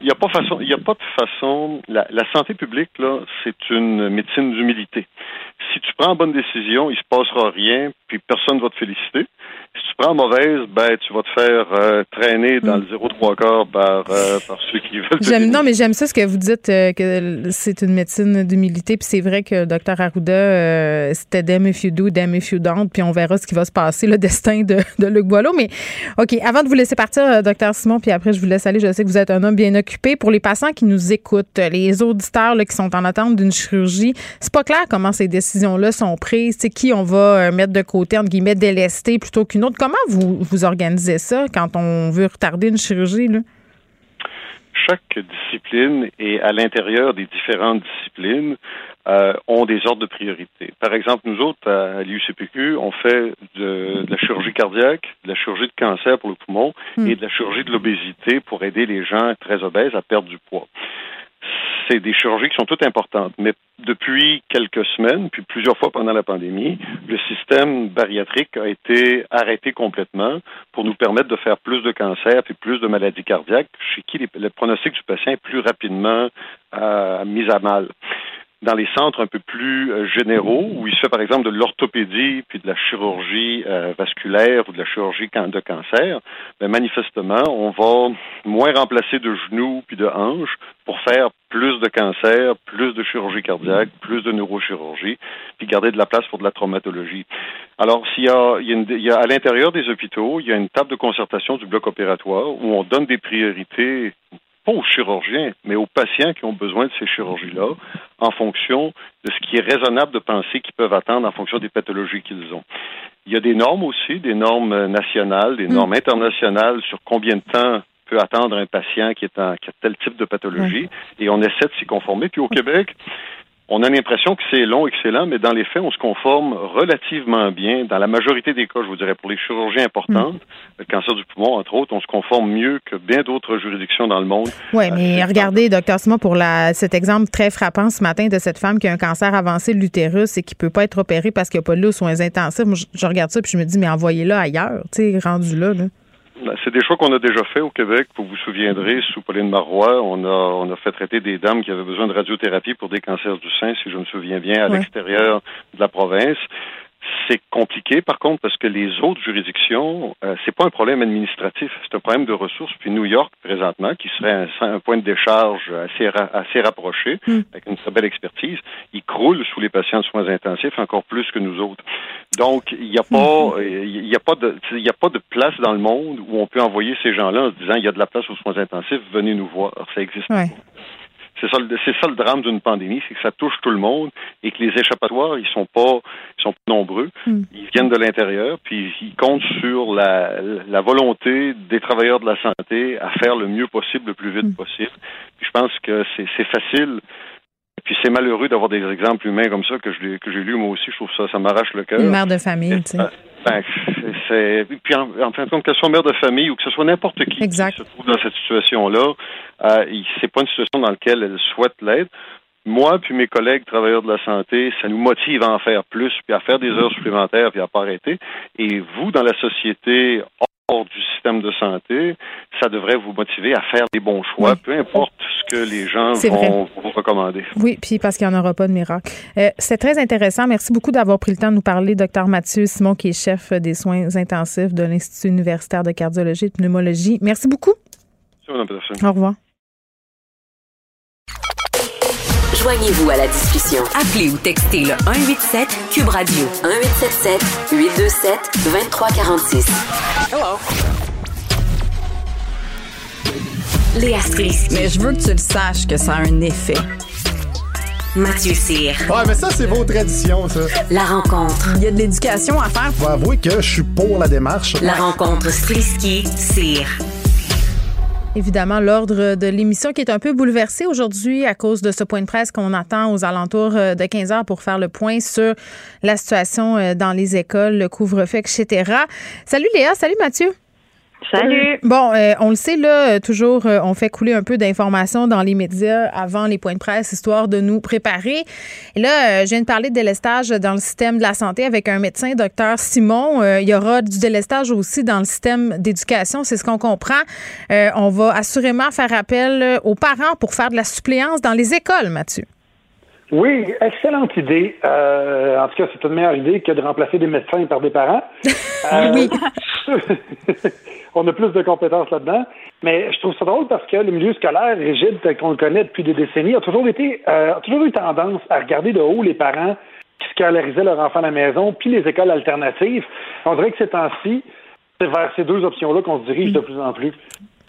Speaker 7: Il n'y a pas façon, il y a pas de façon. La, la santé publique là, c'est une médecine d'humilité. Si tu prends une bonne décision, il se passera rien, puis personne ne va te féliciter. Si tu prends mauvaise, ben tu vas te faire euh, traîner dans le 0,3 quart par, euh, par ceux qui veulent.
Speaker 1: J'aime, non, mais j'aime ça ce que vous dites euh, que c'est une médecine d'humilité. Puis c'est vrai que le docteur Arruda, c'était damn if you do, damn if you don't. Puis on verra ce qui va se passer, le destin de, de Luc Boileau. Mais OK, avant de vous laisser partir, docteur Simon, puis après je vous laisse aller, je sais que vous êtes un homme bien occupé. Pour les patients qui nous écoutent, les auditeurs qui sont en attente d'une chirurgie, c'est pas clair comment ces décisions-là sont prises? C'est qui on va mettre de côté, entre guillemets, délester plutôt qu'une autre? Comment vous, vous organisez ça quand on veut retarder une chirurgie? Là?
Speaker 7: Chaque discipline et à l'intérieur des différentes disciplines euh, ont des ordres de priorité. Par exemple, nous autres, à l'IUCPQ, on fait de, la chirurgie cardiaque, de la chirurgie de cancer pour le poumon hmm. et de la chirurgie de l'obésité pour aider les gens très obèses à perdre du poids des chirurgies qui sont toutes importantes. Mais depuis quelques semaines, puis plusieurs fois pendant la pandémie, le système bariatrique a été arrêté complètement pour nous permettre de faire plus de cancers et plus de maladies cardiaques, chez qui le pronostic du patient est plus rapidement euh, mis à mal dans les centres un peu plus euh, généraux, où il se fait par exemple de l'orthopédie, puis de la chirurgie euh, vasculaire ou de la chirurgie de cancer, ben, manifestement, on va moins remplacer de genoux puis de hanches pour faire plus de cancer, plus de chirurgie cardiaque, plus de neurochirurgie, puis garder de la place pour de la traumatologie. Alors, s'il y a, il y a à l'intérieur des hôpitaux, il y a une table de concertation du bloc opératoire où on donne des priorités pas aux chirurgiens, mais aux patients qui ont besoin de ces chirurgies-là, en fonction de ce qui est raisonnable de penser qu'ils peuvent attendre en fonction des pathologies qu'ils ont. Il y a des normes aussi, des normes nationales, des mm. normes internationales sur combien de temps peut attendre un patient qui, est en, qui a tel type de pathologie, et on essaie de s'y conformer. Puis au Québec, on a l'impression que c'est long, excellent, mais dans les faits, on se conforme relativement bien. Dans la majorité des cas, je vous dirais, pour les chirurgies importantes, mm. le cancer du poumon, entre autres, on se conforme mieux que bien d'autres juridictions dans le monde.
Speaker 1: Oui, mais regardez, docteur Simon, pour la, cet exemple très frappant ce matin de cette femme qui a un cancer avancé de l'utérus et qui peut pas être opérée parce qu'il n'y a pas de aux soins intensifs. Moi, je, regarde ça puis je me dis, mais envoyez-la ailleurs, tu sais, rendu là. là.
Speaker 7: Ben, c'est des choix qu'on a déjà fait au Québec. Vous vous souviendrez, sous Pauline Marois, on a, on a fait traiter des dames qui avaient besoin de radiothérapie pour des cancers du sein, si je me souviens bien, à l'extérieur de la province. C'est compliqué, par contre, parce que les autres juridictions, euh, c'est pas un problème administratif, c'est un problème de ressources. Puis New York, présentement, qui serait un, point de décharge assez, assez rapproché, hmm. avec une très belle expertise, il croule sous les patients de soins intensifs encore plus que nous autres. Donc, il n'y a pas, hmm. il y a pas de, il a pas de place dans le monde où on peut envoyer ces gens-là en se disant, il y a de la place aux soins intensifs, venez nous voir. Ça existe pas. C'est ça, c'est ça le drame d'une pandémie, c'est que ça touche tout le monde et que les échappatoires, ils sont pas, ils sont pas nombreux. Hmm. Ils viennent de l'intérieur, puis ils comptent sur la, la, volonté des travailleurs de la santé à faire le mieux possible, le plus vite hmm. possible. Puis je pense que c'est facile puis c'est malheureux d'avoir des exemples humains comme ça que je que j'ai lu moi aussi. Je trouve ça, ça m'arrache le cœur.
Speaker 1: Une mère de famille, tu sais.
Speaker 7: Ben, c'est puis en, fin de compte, que ce soit mère de famille ou que ce soit n'importe qui qui se trouve dans cette situation-là, euh, c'est pas une situation dans laquelle elle souhaite l'être. Moi puis mes collègues travailleurs de la santé, ça nous motive à en faire plus, puis à faire des heures supplémentaires, puis à pas arrêter. Et vous, dans la société du système de santé, ça devrait vous motiver à faire des bons choix, peu importe ce que les gens vont vous recommander.
Speaker 1: Oui, puis parce qu'il n'y en aura pas de miracle. Euh, c'est très intéressant. Merci beaucoup d'avoir pris le temps de nous parler, docteur Mathieu Simon, qui est chef des soins intensifs de l'Institut universitaire de cardiologie et de pneumologie. Merci beaucoup. Merci, Au revoir.
Speaker 3: Joignez-vous à la discussion. Appelez ou textez le 187 Cube Radio 1877 827 2346. Hello. Léa Strisky.
Speaker 8: Mais je veux que tu le saches que ça a un effet.
Speaker 3: Mathieu Cyr.
Speaker 9: Ouais, mais ça, c'est vos traditions, ça.
Speaker 3: La rencontre.
Speaker 8: Il y a de l'éducation à faire.
Speaker 9: Faut avouer que je suis pour la démarche.
Speaker 3: La rencontre Strisky-Cyr.
Speaker 1: Évidemment, l'ordre de l'émission qui est un peu bouleversé aujourd'hui à cause de ce point de presse qu'on attend aux alentours euh, de 15 heures pour faire le point sur la situation euh, dans les écoles, le couvre-feu, etc. Salut Léa, salut Mathieu.
Speaker 10: Salut.
Speaker 1: Bon, euh, on le sait, là, toujours, euh, on fait couler un peu d'informations dans les médias avant les points de presse, histoire de nous préparer. Et là, euh, je viens de parler de délestage dans le système de la santé avec un médecin, docteur Simon. il y aura du délestage aussi dans le système d'éducation, c'est ce qu'on comprend. on va assurément faire appel aux parents pour faire de la suppléance dans les écoles, Mathieu.
Speaker 10: Oui, excellente idée. en tout cas, c'est une meilleure idée que de remplacer des médecins par des parents.
Speaker 1: oui.
Speaker 10: on a plus de compétences là-dedans. Mais je trouve ça drôle parce que le milieu scolaire rigide tel qu'on le connaît depuis des décennies a toujours été euh, a toujours eu tendance à regarder de haut les parents qui scolarisaient leurs enfants à la maison, puis les écoles alternatives. On dirait que ces temps-ci, c'est vers ces deux options-là qu'on se dirige de plus en plus.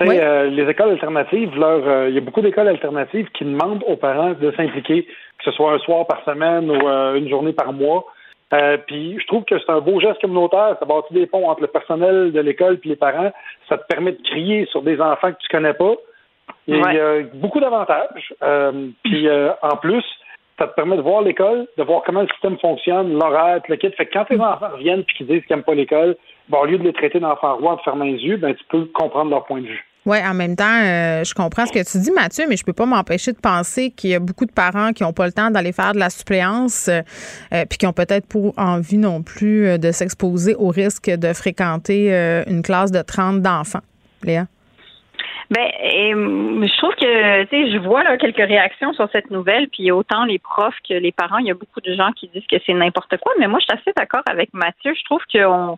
Speaker 10: Euh, les écoles alternatives, euh, il y a beaucoup d'écoles alternatives qui demandent aux parents de s'impliquer, que ce soit un soir par semaine ou une journée par mois, euh, puis je trouve que c'est un beau geste communautaire. Ça bâtit des ponts entre le personnel de l'école et les parents. Ça te permet de crier sur des enfants que tu connais pas. Il y a beaucoup d'avantages. Euh, puis euh, en plus, ça te permet de voir l'école, de voir comment le système fonctionne, l'horaire, le kit. Fait que quand tes enfants reviennent et qu'ils disent qu'ils n'aiment pas l'école, ben, au lieu de les traiter d'enfants rois, de fermer les yeux, ben, tu peux comprendre leur point de vue.
Speaker 1: Oui, en même temps, euh, je comprends ce que tu dis, Mathieu, mais je peux pas m'empêcher de penser qu'il y a beaucoup de parents qui n'ont pas le temps d'aller faire de la suppléance, euh, euh, puis qui ont peut-être pas envie non plus de s'exposer au risque de fréquenter une classe de 30 d'enfants. Léa?
Speaker 11: Ben, je trouve que, tu sais, je vois quelques réactions sur cette nouvelle, puis autant les profs que les parents, il y a beaucoup de gens qui disent que c'est n'importe quoi, mais moi, je suis assez d'accord avec Mathieu. Je trouve qu'on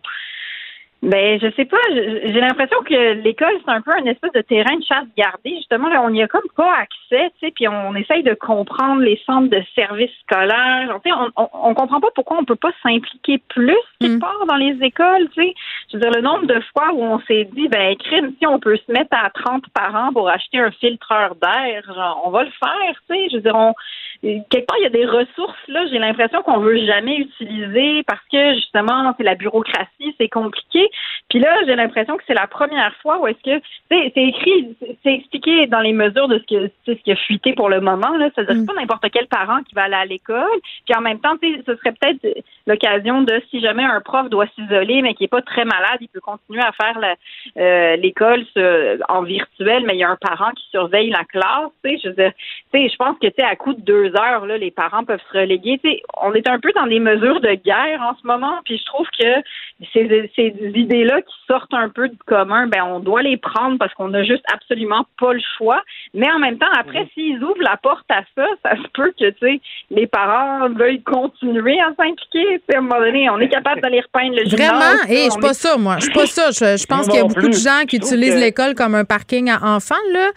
Speaker 11: ben, je sais pas. J'ai l'impression que l'école, c'est un peu un espèce de terrain de chasse gardé. Justement, là, on n'y a comme pas accès, tu sais, puis on essaye de comprendre les centres de services scolaires. Tu sais, on, on, comprend pas pourquoi on peut pas s'impliquer plus quelque mm. part dans les écoles, tu sais. Je veux dire, le nombre de fois où on s'est dit, ben, crime, si on peut se mettre à 30 parents pour acheter un filtreur d'air, genre, on va le faire, tu sais. Je veux dire, on, quelque part, il y a des ressources, là, j'ai l'impression qu'on veut jamais utiliser parce que, justement, c'est la bureaucratie, c'est compliqué. Puis là, j'ai l'impression que c'est la première fois où est-ce que, c'est écrit, c'est expliqué dans les mesures de ce que, ce qui a fuité pour le moment, là. C'est-à-dire mm. pas n'importe quel parent qui va aller à l'école. Puis en même temps, ce serait peut-être l'occasion de, si jamais un prof doit s'isoler, mais qui est pas très malade, il peut continuer à faire euh, l'école en virtuel, mais il y a un parent qui surveille la classe, tu sais. Je veux dire, tu sais, je pense que, tu sais, à coup de deux deux heures, là, les parents peuvent se reléguer. On est un peu dans des mesures de guerre en ce moment, puis je trouve que ces, ces idées-là qui sortent un peu du commun, ben on doit les prendre parce qu'on n'a juste absolument pas le choix. Mais en même temps, après,
Speaker 1: Mhm.
Speaker 11: s'ils ouvrent la porte à ça, ça se peut que tu sais, les parents veuillent continuer à s'impliquer. À un moment donné, on est capable d'aller repeindre le
Speaker 1: Vraiment?
Speaker 11: gymnase,
Speaker 1: Eh, je suis pas
Speaker 11: est-
Speaker 1: ça, moi. Je suis pas ça. Je, je pense qu'il y a beaucoup
Speaker 11: plus.
Speaker 1: de gens qui utilisent
Speaker 11: que-
Speaker 1: l'école comme un parking à enfants, là.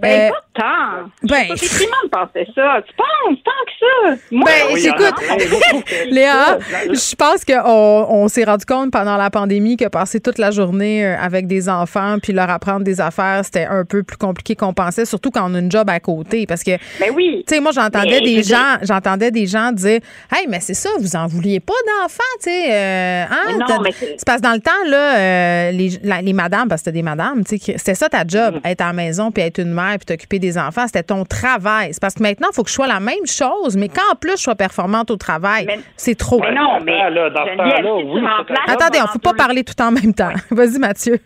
Speaker 11: Ben,
Speaker 1: Euh,
Speaker 11: pas tant.
Speaker 1: ben,
Speaker 11: le monde pensait ça. Tu penses tant que ça? Moi,
Speaker 1: Ben,
Speaker 11: oui, que
Speaker 1: Léa, je pense qu'on on, s'est rendu compte pendant la pandémie que passer toute la journée euh, avec des enfants puis leur apprendre des affaires, c'était un peu plus compliqué qu'on pensait, surtout quand on a une job à côté. Parce que,
Speaker 11: Ben oui.
Speaker 1: tu sais, moi, j'entendais des gens, j'entendais des gens dire, hey, mais c'est ça, vous en vouliez pas d'enfants, tu sais, euh, hein?
Speaker 11: Non, mais c'est-
Speaker 1: parce que dans le temps, là, euh, les, la- les madames, parce que c'était des madames, tu sais, c'était ça ta job,
Speaker 11: Mm.
Speaker 1: être à la maison puis être une mère puis t'occuper des enfants, c'était ton travail. C'est parce que maintenant, il faut que je sois la même chose, mais qu'en plus je sois performante au travail, c'est trop.
Speaker 11: Mais non, mais
Speaker 10: là, dans ce temps-là, oui.
Speaker 1: Attendez, on ne faut pas parler tout en même temps. Vas-y, Mathieu.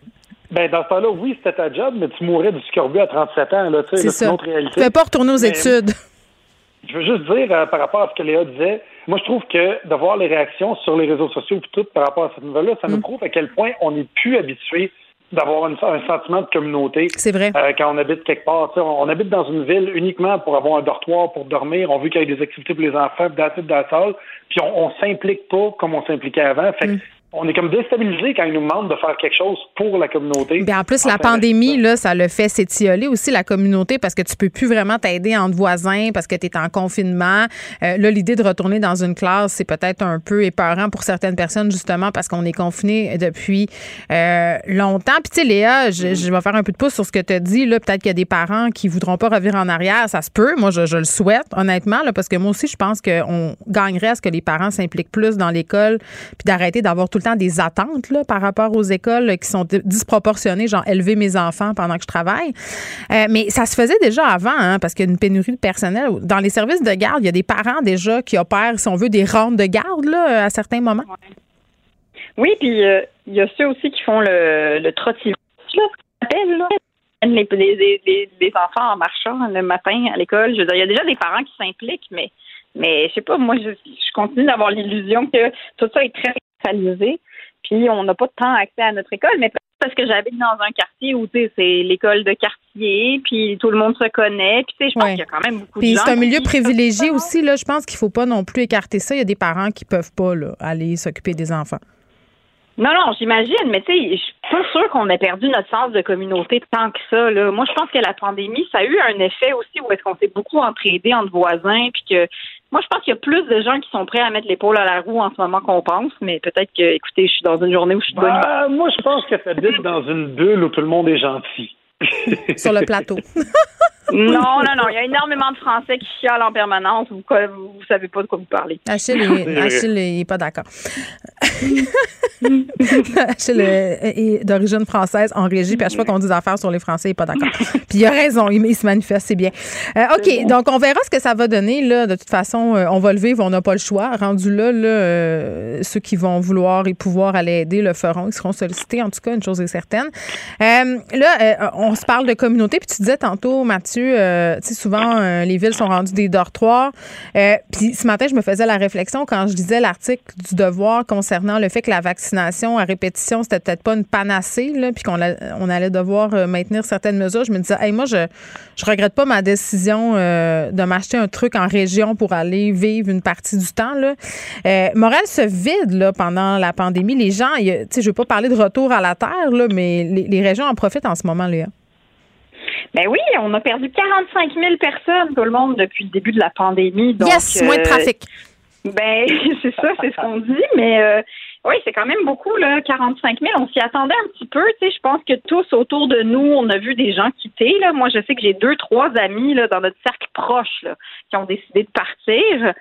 Speaker 10: Ben, dans ce temps-là, oui, c'était ta job, mais tu mourrais du scorbut à 37 ans, là, tu sais,
Speaker 1: C'est
Speaker 10: là,
Speaker 1: ça.
Speaker 10: une autre réalité.
Speaker 1: Tu ne pas retourner aux
Speaker 10: Mais-
Speaker 1: études.
Speaker 10: Je veux juste dire, euh, par rapport à ce que Léa disait, moi, je trouve que de voir les réactions sur les réseaux sociaux et tout par rapport à cette nouvelle-là, ça
Speaker 1: Mm.
Speaker 10: nous prouve à quel point on n'est plus habitué d'avoir un sentiment de communauté.
Speaker 1: C'est vrai.
Speaker 10: Euh, quand on habite quelque part. On, on habite dans une ville uniquement pour avoir un dortoir, pour dormir. On veut qu'il y ait des activités pour les enfants, dans dans la salle. Puis on, on s'implique pas comme on s'impliquait avant. Fait
Speaker 1: Mm.
Speaker 10: On est comme déstabilisé quand ils nous demandent de faire quelque chose pour la communauté.
Speaker 1: Bien, en plus, la pandémie, là, ça le fait s'étioler aussi la communauté parce que tu peux plus vraiment t'aider entre voisins parce que tu es en confinement. Euh, là, l'idée de retourner dans une classe, c'est peut-être un peu épeurant pour certaines personnes, justement, parce qu'on est confiné depuis euh, longtemps. Puis, tu sais, Léa, je, je vais faire un peu de pouce sur ce que tu as dit. Là, peut-être qu'il y a des parents qui voudront pas revenir en arrière. Ça se peut. Moi, je, je le souhaite, honnêtement, là, parce que moi aussi, je pense qu'on gagnerait à ce que les parents s'impliquent plus dans l'école puis d'arrêter d'avoir tout le temps des attentes là, par rapport aux écoles qui sont di- disproportionnées, genre élever mes enfants pendant que je travaille. Euh, mais ça se faisait déjà avant, hein, parce qu'il y a une pénurie de personnel. Dans les services de garde, il y a des parents déjà qui opèrent, si on veut, des rondes de garde là, à certains moments.
Speaker 11: Oui, puis euh, il y a ceux aussi qui font le, le trottinette, là, les, les, les- les enfants en marchant le matin à l'école. Je veux dire, il y a déjà des parents qui s'impliquent, mais, mais je sais pas, moi, je, je continue d'avoir l'illusion que tout ça est très centralisé, puis on n'a pas de temps accès à notre école, mais parce que j'habite dans un quartier où, tu sais, c'est l'école de quartier, puis tout le monde se connaît, puis tu sais, je pense
Speaker 1: Ouais.
Speaker 11: qu'il y a quand même beaucoup
Speaker 1: Puis
Speaker 11: de gens
Speaker 1: c'est un milieu privilégié aussi. Là, je pense qu'il faut pas non plus écarter ça. Il y a des parents qui peuvent pas là, aller s'occuper des enfants.
Speaker 11: Non, non, j'imagine, mais tu sais, je suis pas sûre qu'on ait perdu notre sens de communauté tant que ça. Là. Moi, je pense que la pandémie, ça a eu un effet aussi où est-ce qu'on s'est beaucoup entraidé entre voisins, puis que moi, je pense qu'il y a plus de gens qui sont prêts à mettre l'épaule à la roue en ce moment qu'on pense, mais peut-être que, écoutez, je suis dans une journée où je suis bonne humeur.
Speaker 10: Ah, moi, je pense que tu habites dans une bulle où tout le monde est gentil.
Speaker 1: Sur le plateau.
Speaker 11: Non, non, non, il y a énormément de Français qui chialent en permanence. Vous, vous savez pas de quoi vous parlez.
Speaker 1: Achille, est, Achille il est pas d'accord. Achille est, est d'origine française en régie, puis à chaque fois qu'on dit des affaires sur les Français, il est pas d'accord. Puis il a raison, il, il se manifeste, c'est bien. Euh, OK, donc on verra ce que ça va donner. Là. De toute façon, euh, on va le vivre, on n'a pas le choix. Rendu là, là euh, ceux qui vont vouloir et pouvoir aller aider le feront. Ils seront sollicités, en tout cas, une chose est certaine. Euh, là, euh, on se parle de communauté, puis tu disais tantôt, Mathieu, euh, tu sais, souvent, euh, les villes sont rendues des dortoirs. Euh, puis ce matin, je me faisais la réflexion quand je lisais l'article du Devoir concernant le fait que la vaccination à répétition, c'était peut-être pas une panacée, puis qu'on allait devoir maintenir certaines mesures. Je me disais, hey, moi, je je regrette pas ma décision de m'acheter un truc en région pour aller vivre une partie du temps. Là. Se vide là, pendant la pandémie. Les gens, tu sais, je veux pas parler de retour à la terre, mais les, les régions en profitent en ce moment, Léa.
Speaker 11: Ben oui, on a perdu 45 000 personnes, tout le monde, depuis le début de la pandémie. Donc,
Speaker 1: yes, moins de
Speaker 11: euh,
Speaker 1: trafic.
Speaker 11: Ben, c'est ça, c'est ce qu'on dit, mais euh, oui, c'est quand même beaucoup, là, 45 000. On s'y attendait un petit peu, tu sais. Je pense que tous autour de nous, on a vu des gens quitter, là. Moi, je sais que j'ai deux, trois amis, là, dans notre cercle proche, là, qui ont décidé de partir.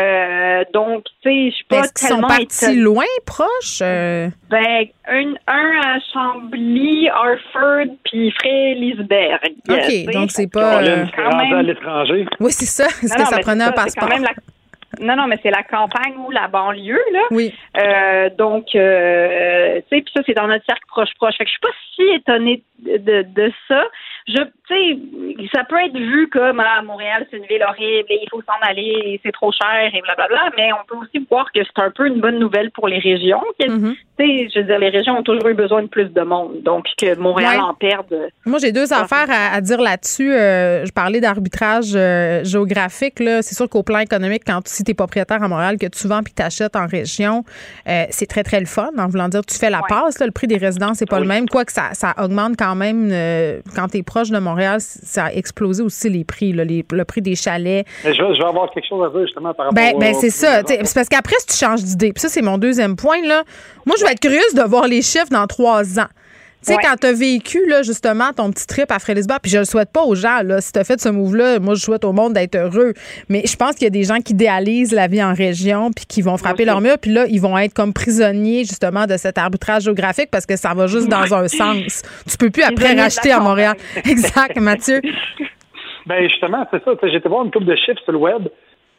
Speaker 11: Euh, donc, tu sais, je suis pas
Speaker 1: Est-ce qu'ils sont
Speaker 11: tellement
Speaker 1: partis
Speaker 11: étonnée.
Speaker 1: loin, proches? Euh,
Speaker 11: Ben, un, un à Chambly, Harford, puis Fré-Lisberg.
Speaker 1: OK, donc c'est pas, euh,
Speaker 11: est quand
Speaker 10: rendu à
Speaker 11: même-
Speaker 10: l'étranger?
Speaker 1: Oui, c'est ça. Est-ce que
Speaker 11: non,
Speaker 1: ça prenait un
Speaker 11: ça, c'est quand
Speaker 1: passeport?
Speaker 11: Non, non, mais c'est la campagne ou la banlieue, là.
Speaker 1: Oui.
Speaker 11: Euh, donc, euh, tu sais, puis ça, c'est dans notre cercle proche-proche. Fait que je suis pas si étonnée de, de ça.
Speaker 12: je, sais, ça peut être vu comme à Montréal, c'est une ville horrible et il faut s'en aller, et c'est trop cher et blablabla, mais on peut aussi voir que c'est un peu une bonne nouvelle pour les régions.
Speaker 1: Mm-hmm.
Speaker 12: Tu sais, je veux dire, les régions ont toujours eu besoin de plus de monde, donc que Montréal
Speaker 1: Ouais.
Speaker 12: en perde.
Speaker 1: Moi, j'ai deux affaires à, à dire là-dessus. Euh, je parlais d'arbitrage euh, géographique. Là. C'est sûr qu'au plan économique, quand si tu es propriétaire à Montréal, que tu vends puis tu achètes en région, euh, c'est très, très le fun. En voulant dire, tu fais la passe. là. le prix des résidences, c'est pas le même. Quoique ça, ça augmente quand même. quand tu es proche de Montréal, ça a explosé aussi les prix. là, les- le prix des chalets.
Speaker 10: Mais je, vais- je vais avoir quelque chose à dire justement par rapport
Speaker 1: Ben, ben c'est ça. C'est parce qu'après, si tu changes d'idée, puis ça, c'est mon deuxième point, là. Moi, je vais être curieuse de voir les chiffres dans trois ans. Tu sais,
Speaker 12: Ouais.
Speaker 1: quand tu as vécu, là, justement, ton petit trip à Frélisbar, puis je le souhaite pas aux gens, là, si tu as fait ce move-là, moi, je souhaite au monde d'être heureux. Mais je pense qu'il y a des gens qui idéalisent la vie en région, puis qui vont frapper leur mur, puis là, ils vont être comme prisonniers, justement, de cet arbitrage géographique parce que ça va juste dans un sens. Tu peux plus après racheter à Montréal. Exact, Mathieu.
Speaker 10: Ben justement, c'est ça. Été voir une coupe de chiffres sur le web.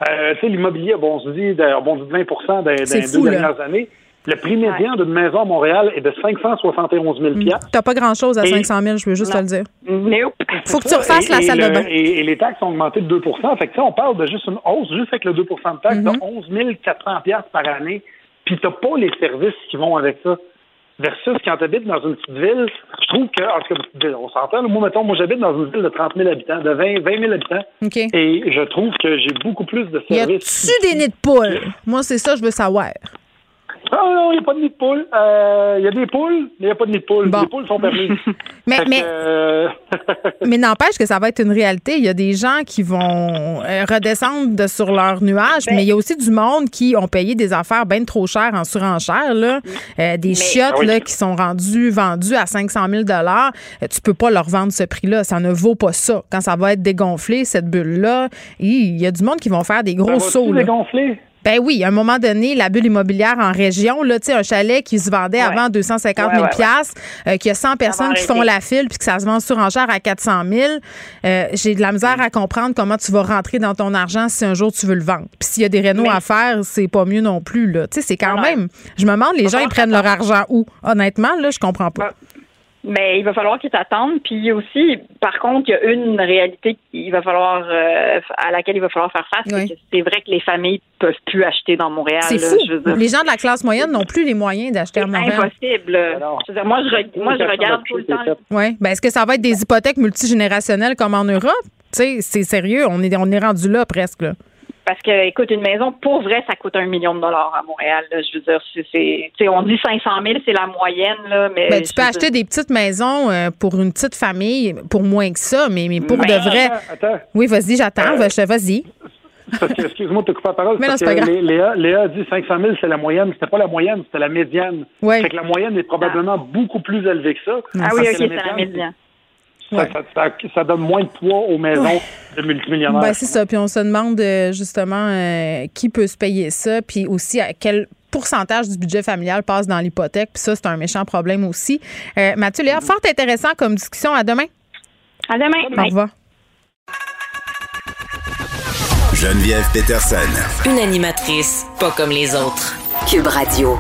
Speaker 10: Euh, tu sais, l'immobilier a bondi de, a bondi de 20 dans, dans les deux
Speaker 1: fou, là.
Speaker 10: dernières années. Le prix médian d'une maison à Montréal est de 571 000
Speaker 1: T'as pas grand-chose à
Speaker 10: Et-
Speaker 1: 500 000, je veux juste te le dire.
Speaker 12: Nope.
Speaker 1: Faut que tu refasses la
Speaker 10: Et- et
Speaker 1: salle
Speaker 10: le-
Speaker 1: de bain.
Speaker 10: Et, et les taxes ont augmenté de 2 Fait que, tu sais, on parle de juste une hausse, juste avec le 2% de taxes,
Speaker 1: Mm-hmm.
Speaker 10: de 11 400 piastres par année. Puis t'as pas les services qui vont avec ça. Versus quand tu habites dans une petite ville, je trouve que, en tout cas, petite ville, on s'entend, moi, mettons, moi, j'habite dans une ville de 30 000 habitants, de 20, 20 000 habitants.
Speaker 1: OK.
Speaker 10: Et je trouve que j'ai beaucoup plus de
Speaker 1: Y
Speaker 10: services.
Speaker 1: a-tu des nids de poules? Moi, c'est ça, je veux savoir.
Speaker 10: Ah non, il n'y a pas de nid de poule. Euh, Il y a des poules, mais il n'y a pas de nid de poule.
Speaker 1: Bon.
Speaker 10: Les poules sont permises.
Speaker 1: Mais,
Speaker 10: Fait
Speaker 1: mais,
Speaker 10: euh,
Speaker 1: mais n'empêche que ça va être une réalité. Il y a des gens qui vont euh, redescendre de sur leur nuage,
Speaker 12: Ben
Speaker 1: mais il y a aussi du monde qui ont payé des affaires bien trop chères en surenchère. Là. Euh, des chiottes
Speaker 10: Ah oui.
Speaker 1: là, qui sont rendues, vendues à 500 000 euh, Tu peux pas leur vendre ce prix-là. Ça ne vaut pas ça. Quand ça va être dégonflé, cette bulle-là, il y a du monde qui vont faire des
Speaker 10: ça
Speaker 1: gros sauts. là.
Speaker 10: dégonfler?
Speaker 1: Ben oui, à un moment donné, la bulle immobilière en région, là, tu sais, un chalet qui se vendait avant 250 000
Speaker 12: Ouais,
Speaker 1: euh, qu'il y a 100 personnes qui font la file puis que ça se vend sur enchère à 400 000, euh, j'ai de la misère à comprendre comment tu vas rentrer dans ton argent si un jour tu veux le vendre. Puis s'il y a des rénaux à faire, c'est pas mieux non plus, là. Tu sais, c'est quand même... Je me demande, les gens, ils prennent leur argent où? Honnêtement, là, je comprends pas.
Speaker 12: Mais il va falloir qu'ils t'attendent. Puis aussi, par contre, il y a une réalité qu'il va falloir euh, à laquelle il va falloir faire face.
Speaker 1: Oui.
Speaker 12: C'est que c'est vrai que les familles peuvent plus acheter dans Montréal.
Speaker 1: C'est fou.
Speaker 12: je veux dire.
Speaker 1: Les gens de la classe moyenne n'ont plus les moyens d'acheter à
Speaker 12: C'est
Speaker 1: Montréal.
Speaker 12: impossible.
Speaker 10: Alors,
Speaker 12: Je veux dire, moi, je, re- moi, je
Speaker 10: personne
Speaker 12: regarde tout le temps.
Speaker 1: Oui. Ben, est-ce que ça va être des hypothèques multigénérationnelles comme en Europe? Tu sais, c'est sérieux. On est, on est rendu là presque, là.
Speaker 12: Parce que, écoute, une maison, pour vrai, ça coûte un million de dollars à Montréal. là. Je veux dire, c'est, on dit 500 000, c'est la moyenne, là, mais.
Speaker 1: Ben, tu peux acheter
Speaker 12: dire-
Speaker 1: des petites maisons euh, pour une petite famille pour moins que ça, mais, mais pour
Speaker 12: Mais-
Speaker 1: de vrai.
Speaker 10: Attends, attends.
Speaker 1: Oui, vas-y, j'attends.
Speaker 10: Euh,
Speaker 1: Vas-y.
Speaker 10: Parce que, excuse-moi de te couper la parole.
Speaker 1: Mais non,
Speaker 10: parce
Speaker 1: c'est pas grave.
Speaker 10: Léa, Léa a dit 500 000, c'est la moyenne. C'était pas la moyenne, c'était la médiane.
Speaker 1: Ouais.
Speaker 10: Fait que la moyenne est probablement beaucoup plus élevée que ça.
Speaker 12: Ah oui, OK, c'est la médiane.
Speaker 10: Ça,
Speaker 1: Ouais.
Speaker 10: ça, ça- ça donne moins de poids aux maisons de multimillionnaires.
Speaker 1: Ben, c'est ça. Puis on se demande euh, justement euh, qui peut se payer ça, puis aussi à quel pourcentage du budget familial passe dans l'hypothèque. Puis ça, c'est un méchant problème aussi. Euh, Mathieu Léa, fort intéressant comme discussion. À demain.
Speaker 12: À demain.
Speaker 1: Au revoir.
Speaker 4: Geneviève Peterson.
Speaker 3: Une animatrice pas comme les autres. Cube Radio.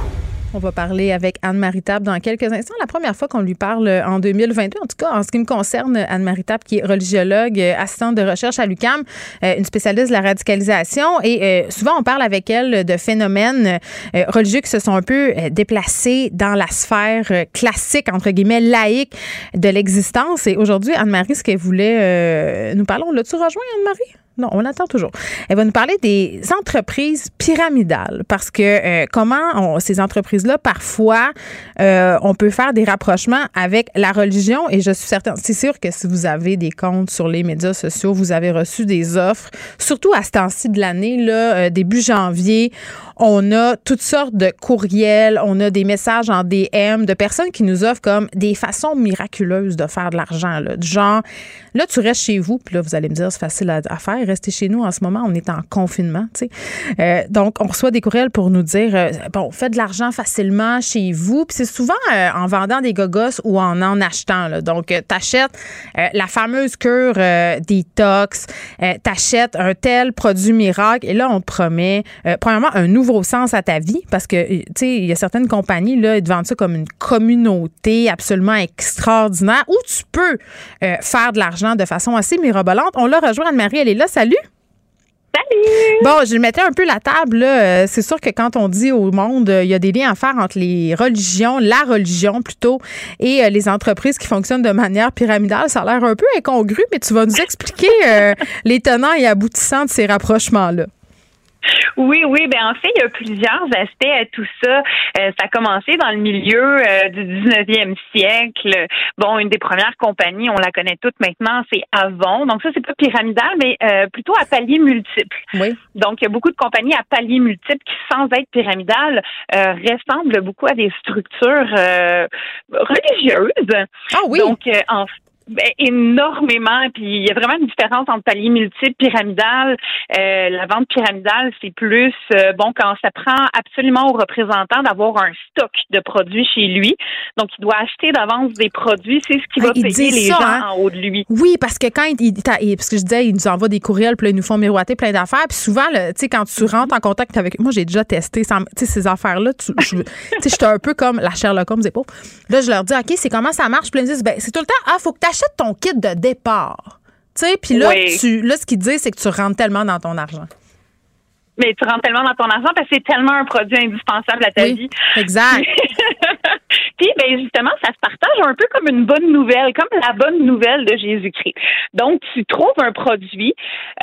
Speaker 1: On va parler avec Anne-Marie Table dans quelques instants. La première fois qu'on lui parle euh, en 2022, en tout cas en ce qui me concerne, Anne-Marie Table, qui est religiologue, euh, assistante de recherche à l'UCAM, euh, une spécialiste de la radicalisation. Et souvent, on parle avec elle de phénomènes religieux qui se sont un peu déplacés dans la sphère classique, entre guillemets, laïque de l'existence. Et aujourd'hui, Anne-Marie, ce qu'elle voulait nous parler, on l'a-tu rejoint, Anne-Marie? Non, on attend toujours. Elle va nous parler des entreprises pyramidales parce que euh, comment ces entreprises-là, parfois, euh, on peut faire des rapprochements avec la religion et je suis certaine, c'est sûr que si vous avez des comptes sur les médias sociaux, vous avez reçu des offres, surtout à ce temps-ci de l'année, là, euh, début janvier, on a toutes sortes de courriels, on a des messages en DM de personnes qui nous offrent comme des façons miraculeuses de faire de l'argent, là, du genre, là, tu restes chez vous, puis là, vous allez me dire, c'est facile à, faire, rester chez nous en ce moment, on est en confinement, tu sais. Euh, donc, on reçoit des courriels pour nous dire, euh, bon, faites de l'argent facilement chez vous, puis c'est souvent euh, en vendant des gogos ou en en achetant, là. Donc, tu t'achètes euh, la fameuse cure euh, détox, euh, t'achètes un tel produit miracle, et là, on promet, euh, premièrement, un nouveau au sens à ta vie parce que, euh, tu sais, il y a certaines compagnies, là, ils te vendent ça comme une communauté absolument extraordinaire où tu peux euh, faire de l'argent de façon assez mirobolante. On l'a rejoint, Anne-Marie, elle est là. Salut!
Speaker 12: Salut!
Speaker 1: Bon, je mettais un peu la table. là. Euh, C'est sûr que quand on dit au monde, il y a des liens à faire entre les religions, la religion plutôt, et les entreprises qui fonctionnent de manière pyramidale. Ça a l'air un peu incongru, mais tu vas nous expliquer euh, les tenants et aboutissants de ces rapprochements-là.
Speaker 12: Oui, oui, ben en fait, il y a plusieurs aspects à tout ça. Euh, ça a commencé dans le milieu euh, du 19e siècle. Bon, une des premières compagnies, on la connaît toutes maintenant, c'est Avon. Donc ça, c'est pas pyramidal, mais euh, plutôt à paliers multiples.
Speaker 1: Oui.
Speaker 12: Donc, il y a beaucoup de compagnies à paliers multiples qui, sans être pyramidales, euh, ressemblent beaucoup à des structures euh, religieuses.
Speaker 1: Ah oui.
Speaker 12: Donc, euh, en énormément. Puis il y a vraiment une différence entre palier multiple, pyramidal. Euh, la vente pyramidale, c'est plus euh, bon quand ça prend absolument au représentant d'avoir un stock de produits chez lui. Donc il doit acheter d'avance des produits. C'est ce qui va
Speaker 1: Ah,
Speaker 12: payer les
Speaker 1: ça,
Speaker 12: gens
Speaker 1: hein?
Speaker 12: en haut de lui.
Speaker 1: Oui, parce que quand il, il- il- parce que je disais, ils nous envoient des courriels, puis là, ils nous font miroiter plein d'affaires. Puis souvent, tu sais, quand tu rentres en contact avec. Moi, j'ai déjà testé ces affaires-là. Tu je- sais, j'étais un peu comme la Sherlock Holmes pauvres. Là, je leur dis, OK, c'est comment ça marche? Puis ils me disent, ben, c'est tout le temps, ah, faut que tu achètes ton kit de départ. Tu sais, puis là,
Speaker 12: Oui.
Speaker 1: tu, là, ce qu'ils disent, c'est que tu rentres tellement dans ton argent.
Speaker 12: Mais tu rentres tellement dans ton argent parce que c'est tellement un produit indispensable à ta
Speaker 1: Oui,
Speaker 12: vie.
Speaker 1: exact.
Speaker 12: Puis, ben justement, ça se partage un peu comme une bonne nouvelle, comme la bonne nouvelle de Jésus-Christ. Donc, tu trouves un produit,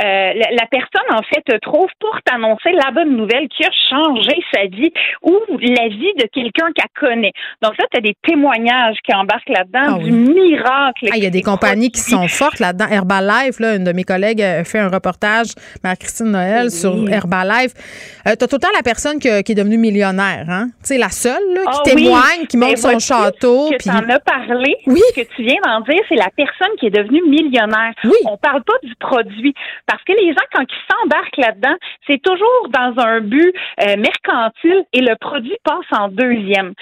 Speaker 12: euh, la, la personne, en fait, te trouve pour t'annoncer la bonne nouvelle qui a changé sa vie ou la vie de quelqu'un qu'elle connaît. Donc là, tu as des témoignages qui embarquent là-dedans,
Speaker 1: Ah
Speaker 12: du
Speaker 1: oui.
Speaker 12: miracle.
Speaker 1: Ah, Il y a des compagnies qui sont fortes là-dedans. Herbalife, là, une de mes collègues a fait un reportage, Marie-Christine Noël, sur Herbalife. Euh, T'as tout le temps la personne qui est devenue millionnaire, hein? Tu sais, la seule, là, qui
Speaker 12: Ah oui.
Speaker 1: témoigne, qui monte
Speaker 12: Ben,
Speaker 1: son château.
Speaker 12: que
Speaker 1: puis-
Speaker 12: tu en as parlé,
Speaker 1: Oui.
Speaker 12: ce que tu viens d'en dire, c'est la personne qui est devenue millionnaire.
Speaker 1: Oui.
Speaker 12: On parle pas du produit. Parce que les gens, quand ils s'embarquent là-dedans, c'est toujours dans un but euh, mercantile et le produit passe en deuxième.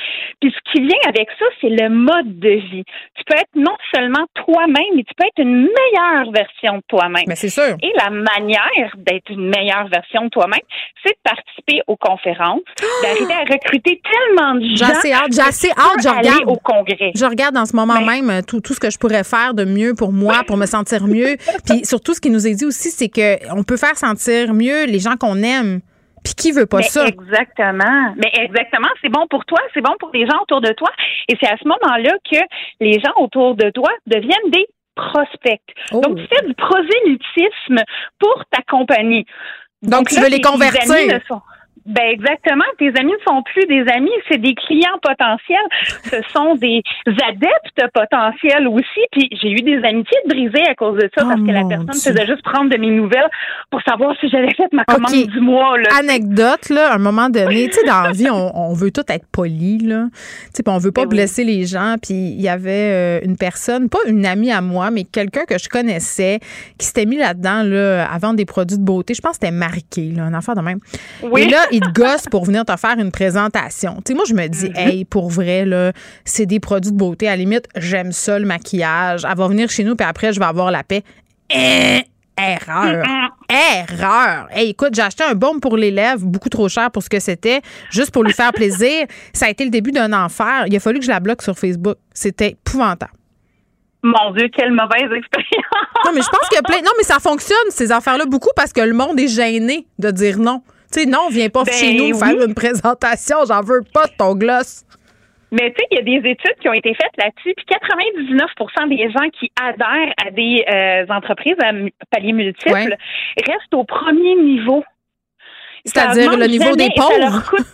Speaker 12: Puis ce qui vient avec ça, c'est le mode de vie. Tu peux être non seulement toi-même, mais tu peux être une meilleure version de toi-même.
Speaker 1: Mais c'est sûr.
Speaker 12: Et la manière d'être une meilleure version de toi-même, c'est de participer aux conférences, d'arriver à recruter tellement de gens.
Speaker 1: J'ai assez hâte, j'ai assez hâte, je
Speaker 12: aller
Speaker 1: regarde.
Speaker 12: au congrès.
Speaker 1: Je regarde en ce moment
Speaker 12: Mais-
Speaker 1: même euh, tout, tout ce que je pourrais faire de mieux pour moi, pour me sentir mieux. Puis surtout, ce qui nous est dit aussi, c'est qu'on peut faire sentir mieux les gens qu'on aime. Puis qui veut pas
Speaker 12: Mais
Speaker 1: ça?
Speaker 12: Exactement. Mais exactement, c'est bon pour toi, c'est bon pour les gens autour de toi. Et c'est à ce moment-là que les gens autour de toi deviennent des prospects.
Speaker 1: Oh.
Speaker 12: Donc, tu fais du prosélytisme pour ta compagnie.
Speaker 1: Donc, tu
Speaker 12: là,
Speaker 1: veux les convertir.
Speaker 12: amis ne sont- Ben exactement. Tes amis ne sont plus des amis, c'est des clients potentiels. Ce sont des adeptes potentiels aussi. Puis j'ai eu des amitiés brisées à cause de ça
Speaker 1: Oh,
Speaker 12: parce que la personne
Speaker 1: Dieu.
Speaker 12: faisait juste prendre de mes nouvelles pour savoir si j'avais fait ma commande du mois. Là.
Speaker 1: Anecdote, là, à un moment donné, tu sais, dans la vie, on, on veut tout être poli, là. Tu sais, on veut pas
Speaker 12: Ben oui.
Speaker 1: blesser les gens. Puis il y avait euh, une personne, pas une amie à moi, mais quelqu'un que je connaissais, qui s'était mis là-dedans, là, à vendre des produits de beauté. Je pense que c'était marqué, là, un affaire de même.
Speaker 12: Oui.
Speaker 1: Et là, il te gosse pour venir te faire une présentation. Tu sais, moi, je me dis, hey, pour vrai, là, c'est des produits de beauté. À la limite, j'aime ça, le maquillage. Elle va venir chez nous, puis après, je vais avoir la paix. Eh, Erreur. Erreur. Hey, écoute, j'ai acheté un baume pour les lèvres, beaucoup trop cher pour ce que c'était, juste pour lui faire plaisir. Ça a été le début d'un enfer. Il a fallu que je la bloque sur Facebook. C'était épouvantable.
Speaker 12: Mon Dieu, quelle mauvaise expérience.
Speaker 1: Non, mais je pense qu'il y a plein. Non, mais ça fonctionne, ces affaires-là, beaucoup parce que le monde est gêné de dire non. Tu sais, non, viens pas
Speaker 12: Ben
Speaker 1: chez nous
Speaker 12: oui.
Speaker 1: faire une présentation. J'en veux pas de ton gloss.
Speaker 12: Mais tu sais, il y a des études qui ont été faites là-dessus, puis 99% des gens qui adhèrent à des euh, entreprises à mu- paliers multiples
Speaker 1: Ouais.
Speaker 12: restent au premier niveau.
Speaker 1: C'est-à-dire le niveau
Speaker 12: jamais
Speaker 1: des
Speaker 12: ça
Speaker 1: pauvres.
Speaker 12: leur coûte-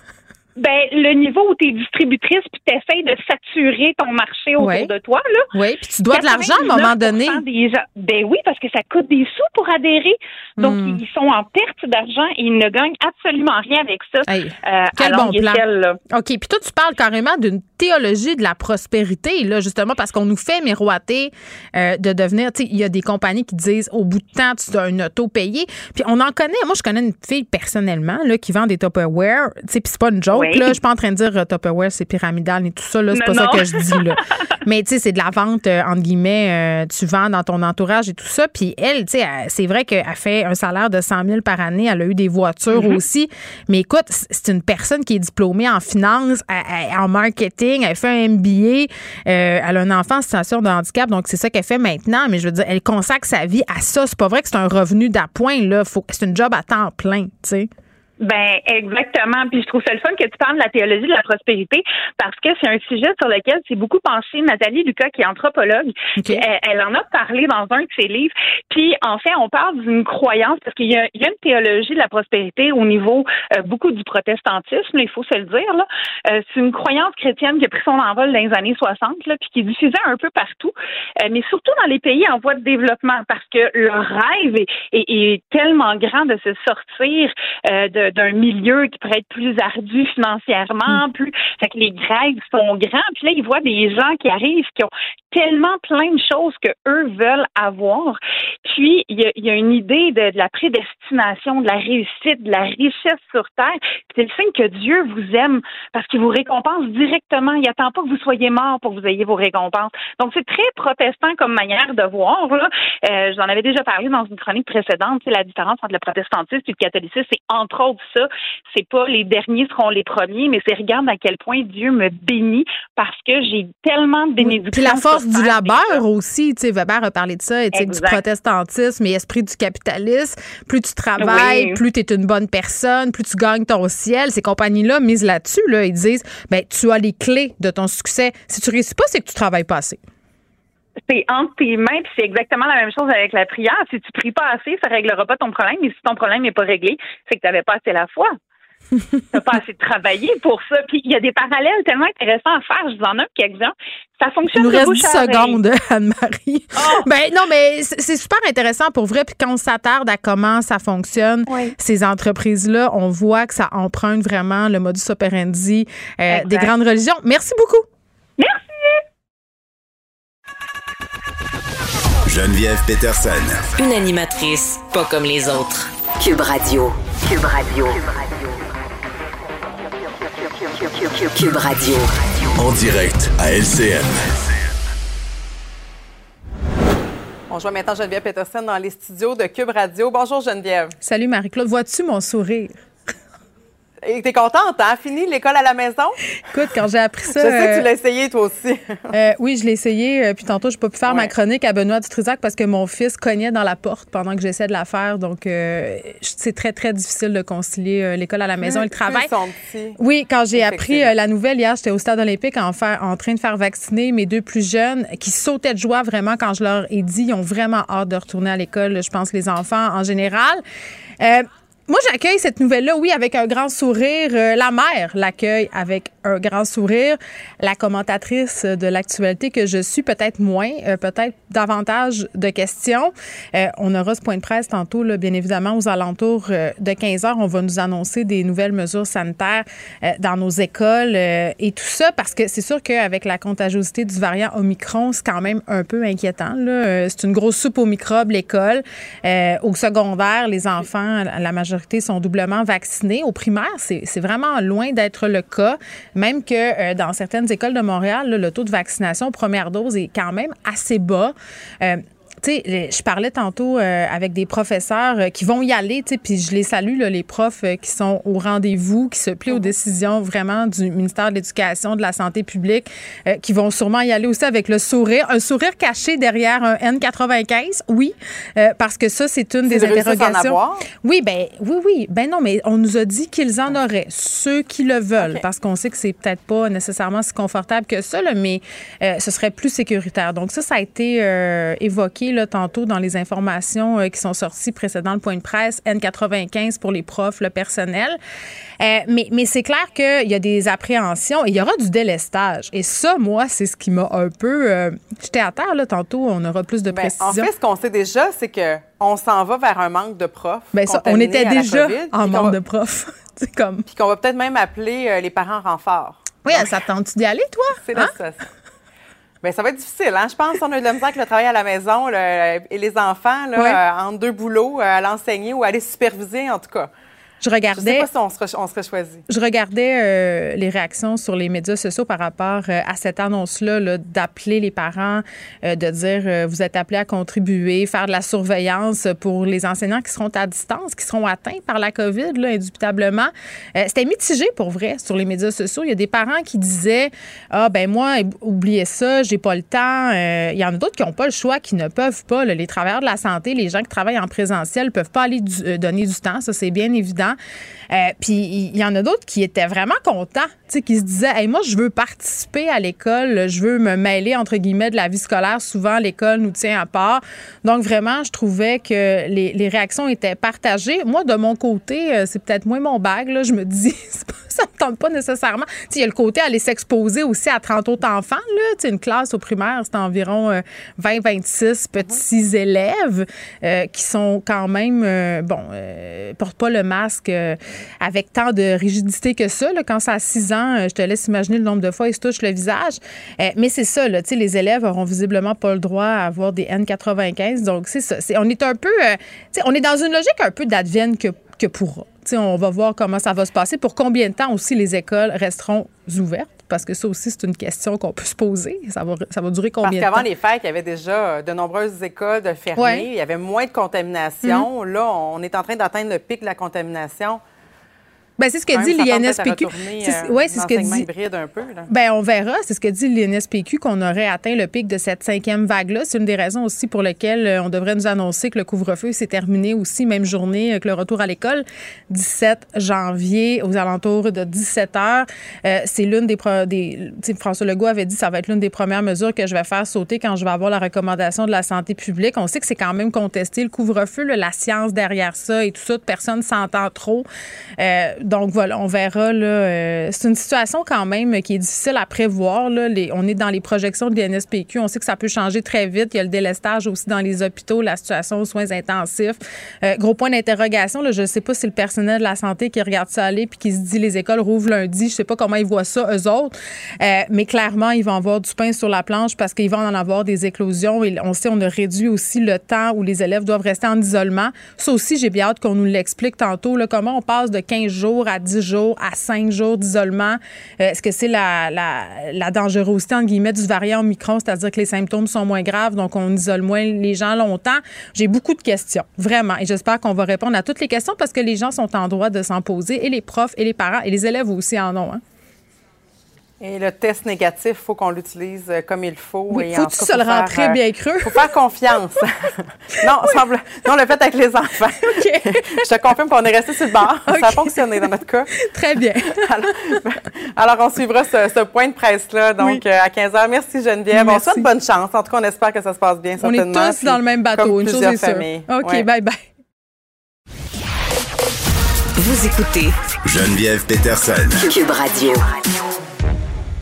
Speaker 12: ben, le niveau où tu es distributrice puis tu essaies de saturer ton marché autour de toi, là.
Speaker 1: Oui, puis tu dois de l'argent à un moment donné.
Speaker 12: 99% Des gens, ben oui, parce que ça coûte des sous pour adhérer. Donc,
Speaker 1: Hmm.
Speaker 12: ils sont en perte d'argent et ils ne gagnent absolument rien avec ça.
Speaker 1: Hey,
Speaker 12: euh,
Speaker 1: quel
Speaker 12: à
Speaker 1: bon plan.
Speaker 12: là.
Speaker 1: OK, puis toi, tu parles carrément d'une théologie de la prospérité, là, justement, parce qu'on nous fait miroiter euh, de devenir, tu sais, il y a des compagnies qui disent au bout de temps, tu as une auto payée. Puis on en connaît, moi, je connais une fille personnellement, là, qui vend des Tupperware, tu sais, puis c'est pas une joke,
Speaker 12: Oui.
Speaker 1: Donc là, je suis pas en train de dire euh, Tupperware, c'est pyramidal et tout ça. Là, c'est pas ça que je dis. Là. Mais tu sais, c'est de la vente, euh, entre guillemets, euh, tu vends dans ton entourage et tout ça. Puis elle, tu sais, c'est vrai qu'elle fait un salaire de 100 000 par année. Elle a eu des voitures
Speaker 13: Mhm.
Speaker 1: aussi. Mais écoute, c'est une personne qui est diplômée en finance, en marketing, elle fait un MBA, euh, elle a un enfant en situation de handicap, donc c'est ça qu'elle fait maintenant. Mais je veux dire, elle consacre sa vie à ça. C'est pas vrai que c'est un revenu d'appoint, c'est une job à temps plein, tu sais.
Speaker 12: Ben exactement. Puis je trouve ça le fun que tu parles de la théologie de la prospérité parce que c'est un sujet sur lequel c'est beaucoup pensé Nathalie Lucas qui est anthropologue. Elle, elle en a parlé dans un de ses livres. Puis en fait, on parle d'une croyance parce qu'il y a, il y a une théologie de la prospérité au niveau euh, beaucoup du protestantisme. il faut se le dire. Là. Euh, c'est une croyance chrétienne qui a pris son envol dans les années 60 là, puis qui est diffusée un peu partout, euh, mais surtout dans les pays en voie de développement parce que le rêve est, est- est tellement grand de se sortir euh, de- d'un milieu qui pourrait être plus ardu financièrement, plus fait que les rêves sont grands. Puis là, ils voient des gens qui arrivent qui ont tellement plein de choses que eux veulent avoir. Puis il y a, y a une idée de, de la prédestination, de la réussite, de la richesse sur terre. Puis C'est le signe que Dieu vous aime parce qu'il vous récompense directement. Il attend pas que vous soyez mort pour que vous ayez vos récompenses. Donc c'est très protestant comme manière de voir. Là. Euh, J'en avais déjà parlé dans une chronique précédente. C'est la différence entre le protestantisme et le catholicisme. C'est entre autres ça. C'est pas les derniers seront les premiers, mais c'est regarde à quel point Dieu me bénit parce que j'ai tellement de bénédictions.
Speaker 1: La force du labeur aussi, tu sais, Weber a parlé de ça, tu sais, du protestantisme et esprit du capitalisme. Plus tu travailles,
Speaker 12: Oui.
Speaker 1: plus tu es une bonne personne, plus tu gagnes ton ciel. Ces compagnies-là misent là-dessus, là. Ils disent, ben, tu as les clés de ton succès. Si tu réussis pas, c'est que tu travailles pas assez.
Speaker 12: c'est entre tes mains, puis c'est exactement la même chose avec la prière. Si tu pries pas assez, ça réglera pas ton problème. Et si ton problème n'est pas réglé, c'est que tu n'avais pas assez la foi. T'as pas assez travaillé pour ça. Puis il y a des parallèles tellement intéressants à faire. Je vous en donne quelques-uns. Ça
Speaker 1: Il
Speaker 12: fonctionne
Speaker 1: nous
Speaker 12: de
Speaker 1: reste
Speaker 12: bouche
Speaker 1: 10
Speaker 12: à oreille.
Speaker 1: secondes, Anne-Marie. Ben non, mais c'est super intéressant pour vrai. Puis quand on s'attarde à comment ça fonctionne, ces entreprises-là, on voit que ça emprunte vraiment le modus operandi euh, des grandes religions. Merci beaucoup.
Speaker 4: Geneviève Peterson.
Speaker 3: Une animatrice pas comme les autres. Cube Radio. Cube Radio. Cube Radio.
Speaker 4: En direct à LCN.
Speaker 14: On joue maintenant Geneviève Peterson dans les studios de Cube Radio. Bonjour Geneviève.
Speaker 1: Salut Marie-Claude. Vois-tu mon sourire?
Speaker 14: Et t'es contente, hein? Fini l'école à la maison?
Speaker 1: Écoute, quand j'ai appris ça.
Speaker 14: Je sais que
Speaker 1: euh,
Speaker 14: tu l'as essayé toi aussi.
Speaker 1: Euh, oui, je l'ai essayé. euh, puis tantôt, je n'ai pas pu faire ma chronique à Benoît Dutrisac parce que mon fils cognait dans la porte pendant que j'essaie de la faire. Donc, euh, c'est très, très difficile de concilier euh, l'école à la maison et le travail.
Speaker 14: Sont petits.
Speaker 1: Oui, quand j'ai appris euh, la nouvelle hier, j'étais au stade olympique en, faire, en train de faire vacciner mes deux plus jeunes qui sautaient de joie vraiment quand je leur ai dit. Ils ont vraiment hâte de retourner à l'école, je pense, les enfants en général. Moi, j'accueille cette nouvelle-là, oui, avec un grand sourire. Euh, la mère l'accueille avec un grand sourire. La commentatrice de l'actualité que je suis, peut-être moins, euh, peut-être davantage de questions. Euh, on aura ce point de presse tantôt, bien évidemment, aux alentours de 15 heures. On va nous annoncer des nouvelles mesures sanitaires dans nos écoles et tout ça, parce que c'est sûr qu'avec la contagiosité du variant Omicron, c'est quand même un peu inquiétant. C'est une grosse soupe aux microbes, l'école. Au secondaire, les enfants, la la sont doublement vaccinés. Au primaire, c'est vraiment loin d'être le cas, même que euh, dans certaines écoles de Montréal, le taux de vaccination première dose est quand même assez bas. Euh, tu sais, les- je parlais tantôt euh, avec des professeurs euh, qui vont y aller, tu sais, puis je les salue, là, les profs euh, qui sont au rendez-vous, qui se plient aux décisions vraiment du ministère de l'Éducation, de la Santé publique, qui vont sûrement y aller aussi avec le sourire, un sourire caché derrière un N95, oui, parce que ça, c'est une des
Speaker 14: en
Speaker 1: interrogations.
Speaker 14: avoir?
Speaker 1: Oui, ben oui, oui. Ben non, mais on nous a dit qu'ils en auraient, ceux qui le veulent, parce qu'on sait que c'est peut-être pas nécessairement si confortable que ça, là, mais ce serait plus sécuritaire. Donc ça, ça a été euh, là, tantôt dans les informations euh, qui sont sorties précédant le point de presse, N95 pour les profs, le personnel. Euh, mais mais c'est clair qu'il y a des appréhensions et il y aura du délestage. Et ça, moi, c'est ce qui m'a un peu... euh, J'étais à terre, là, tantôt, on aura plus de précision.
Speaker 14: en fait, ce qu'on sait déjà, c'est que on s'en va vers un manque de profs.
Speaker 1: Ben ça, on était déjà
Speaker 14: COVID,
Speaker 1: en manque
Speaker 14: va-
Speaker 1: de profs. C'est comme...
Speaker 14: Puis qu'on va peut-être même appeler euh, les parents renforts.
Speaker 1: Oui, ça tente-tu d'y aller, toi?
Speaker 14: C'est
Speaker 1: Hein?
Speaker 14: la Ben, ça va être difficile, hein? Je pense qu'on a eu de la misère avec le travail à la maison là, et les enfants, là, euh, entre deux boulots, euh, à l'enseigner ou à aller superviser, en tout cas.
Speaker 1: Je regardais.
Speaker 14: Je sais pas si on serait, on serait choisi.
Speaker 1: Je regardais euh, les réactions sur les médias sociaux par rapport euh, à cette annonce-là -là, d'appeler les parents, euh, de dire vous êtes appelés à contribuer, faire de la surveillance pour les enseignants qui seront à distance, qui seront atteints par la COVID, là, indubitablement. C'était mitigé pour vrai sur les médias sociaux. Il y a des parents qui disaient ah ben moi oubliez ça, j'ai pas le temps. Il y en a d'autres qui n'ont pas le choix, qui ne peuvent pas. là. les travailleurs de la santé, les gens qui travaillent en présentiel peuvent pas aller du- donner du temps, ça c'est bien évident. Euh, Puis il y en a d'autres qui étaient vraiment contents, tu sais, qui se disaient hey, moi je veux participer à l'école, je veux me mêler entre guillemets de la vie scolaire. Souvent l'école nous tient à part. Donc vraiment, je trouvais que les, les réactions étaient partagées. Moi de mon côté, euh, c'est peut-être moins mon bag. Là, je me dis ça me tente pas nécessairement. Il y a le côté aller s'exposer aussi à 30 autres enfants. Là. Une classe au primaire, c'est environ euh, 20-26 petits élèves euh, qui sont quand même, euh, bon, euh, portent pas le masque avec tant de rigidité que ça. Quand c'est à 6 ans, euh, je te laisse imaginer le nombre de fois ils se touchent le visage. Euh, mais c'est ça, les élèves auront visiblement pas le droit à avoir des N95. Donc, c'est ça. On est euh, on est dans une logique un peu d'advienne que, pourra. On va voir comment ça va se passer. Pour combien de temps aussi les écoles resteront ouvertes? Parce que ça aussi, c'est une question qu'on peut se poser. Ça va, ça va durer
Speaker 14: Parce
Speaker 1: combien de temps?
Speaker 14: qu'avant les fêtes, il y avait déjà euh, de nombreuses écoles de fermées.
Speaker 1: Ouais.
Speaker 14: Il y avait moins de contamination. Là, on est en train d'atteindre le pic de la contamination.
Speaker 1: Ben, c'est ce que dit l'INSPQ. C'est-
Speaker 14: euh,
Speaker 1: c'est ce que dit.
Speaker 14: hybride un peu. là.
Speaker 1: Ben, on verra. C'est ce que dit l'INSPQ qu'on aurait atteint le pic de cette cinquième vague-là. C'est une des raisons aussi pour lesquelles euh, on devrait nous annoncer que le couvre-feu s'est terminé aussi, même journée euh, que le retour à l'école, 17 janvier, aux alentours de 17 heures. Euh, c'est l'une des, pro- des François Legault avait dit que ça va être l'une des premières mesures que je vais faire sauter quand je vais avoir la recommandation de la santé publique. On sait que c'est quand même contesté le couvre-feu, la science derrière ça et tout ça. Personne s'entend trop. Euh, donc voilà, on verra. Euh, c'est une situation quand même qui est difficile à prévoir. On est dans les projections de l'INSPQ. On sait que ça peut changer très vite. Il y a le délestage aussi dans les hôpitaux, la situation aux soins intensifs. Euh, gros point d'interrogation. Je ne sais pas si le personnel de la santé qui regarde ça aller puis qui se dit les écoles rouvrent lundi. Je sais pas comment ils voient ça, eux autres. Euh, mais clairement, ils vont avoir du pain sur la planche parce qu'ils vont en avoir des éclosions. On sait, on a réduit aussi le temps où les élèves doivent rester en isolement. Ça aussi, j'ai bien hâte qu'on nous l'explique tantôt. Comment on passe de 15 jours à 10 jours à 5 jours d'isolement. Euh, Est-ce que c'est la, la, dangerosité, entre guillemets, du variant Omicron, c'est-à-dire que les symptômes sont moins graves, donc on isole moins les gens longtemps? J'ai beaucoup de questions, vraiment. Et j'espère qu'on va répondre à toutes les questions parce que les gens sont en droit de s'en poser, et les profs, et les parents, et les élèves aussi en ont. Hein?
Speaker 14: Et le test négatif, il faut qu'on l'utilise euh, comme il faut.
Speaker 1: Oui,
Speaker 14: Et
Speaker 1: faut
Speaker 14: en
Speaker 1: que
Speaker 14: tout
Speaker 1: tu
Speaker 14: cas,
Speaker 1: se le
Speaker 14: faut faire,
Speaker 1: rentrer
Speaker 14: euh,
Speaker 1: bien creux.
Speaker 14: faut faire confiance. non, semble, non, on l'a fait avec les enfants. Je te confirme qu'on est resté sur le bord. Ça a fonctionné dans notre cas.
Speaker 1: Très bien.
Speaker 14: alors, alors, on suivra ce, ce point de presse-là, donc euh, à 15 h. Merci Geneviève. On
Speaker 1: Merci.
Speaker 14: souhaite bonne chance. En tout cas, on espère que ça se passe bien,
Speaker 1: On est
Speaker 14: certainement.
Speaker 1: tous
Speaker 14: Puis,
Speaker 1: dans le même bateau,
Speaker 14: comme
Speaker 1: une chose est sûre.
Speaker 14: familles.
Speaker 1: OK,
Speaker 14: Ouais.
Speaker 1: bye bye.
Speaker 3: Vous écoutez
Speaker 4: Geneviève Peterson.
Speaker 3: Cube Radio.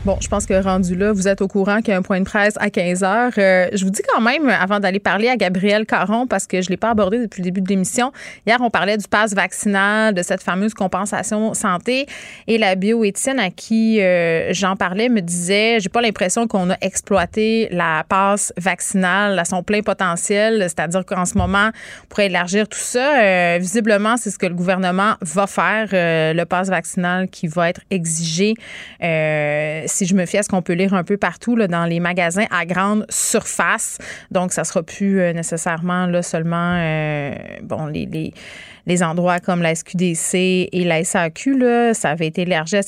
Speaker 1: Bon, je pense que rendu là, vous êtes au courant qu'il y a un point de presse à 15 heures. Euh, je vous dis quand même, avant d'aller parler à Gabriel Caron, parce que je ne l'ai pas abordé depuis le début de l'émission, hier, on parlait du pass vaccinal, de cette fameuse compensation santé. Et la bioéthienne à qui euh, j'en parlais me disait, j'ai pas l'impression qu'on a exploité la passe vaccinale à son plein potentiel, c'est-à-dire qu'en ce moment, on pourrait élargir tout ça. Euh, visiblement, c'est ce que le gouvernement va faire, euh, le pass vaccinal qui va être exigé. Si je me fie à ce qu'on peut lire un peu partout dans les magasins à grande surface. Donc, ça sera plus euh, nécessairement là, seulement euh, bon, les, les, endroits comme la SQDC et la SAQ. Là, ça avait été élargi à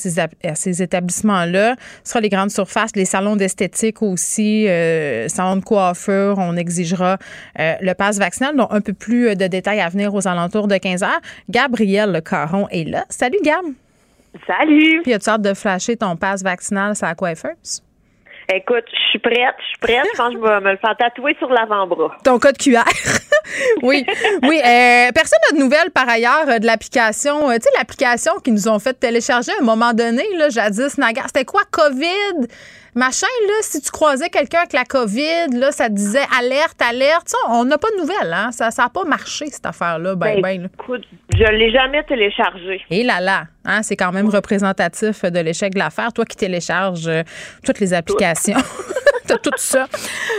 Speaker 1: ces, établissements-là. Ce sera les grandes surfaces, les salons d'esthétique aussi, euh, salons de coiffure. On exigera le pass vaccinal. Donc, un peu plus de détails à venir aux alentours de 15 heures. Gabriel Caron est là. Salut, Gab.
Speaker 13: Salut!
Speaker 1: Puis as-tu hâte de flasher ton passe vaccinal sur la coiffeuse?
Speaker 13: Écoute, je suis prête, je suis prête. Je pense que je vais me le faire tatouer sur l'avant-bras.
Speaker 1: Ton code QR. oui, oui. euh, personne n'a de nouvelles par ailleurs euh, de l'application. euh, tu sais, l'application qu'ils nous ont fait télécharger à un moment donné, là, jadis, nagar. C'était quoi, COVID? Machin, là, si tu croisais quelqu'un avec la COVID, là, ça te disait alerte, alerte. Ça, on n'a pas de nouvelles, hein? Ça n'a pas marché, cette affaire-là, ben, ben, là.
Speaker 13: Écoute, je l'ai jamais téléchargé.
Speaker 1: Et là là, hein, c'est quand même représentatif de l'échec de l'affaire. Toi qui télécharges euh, toutes les applications. t'as tout ça.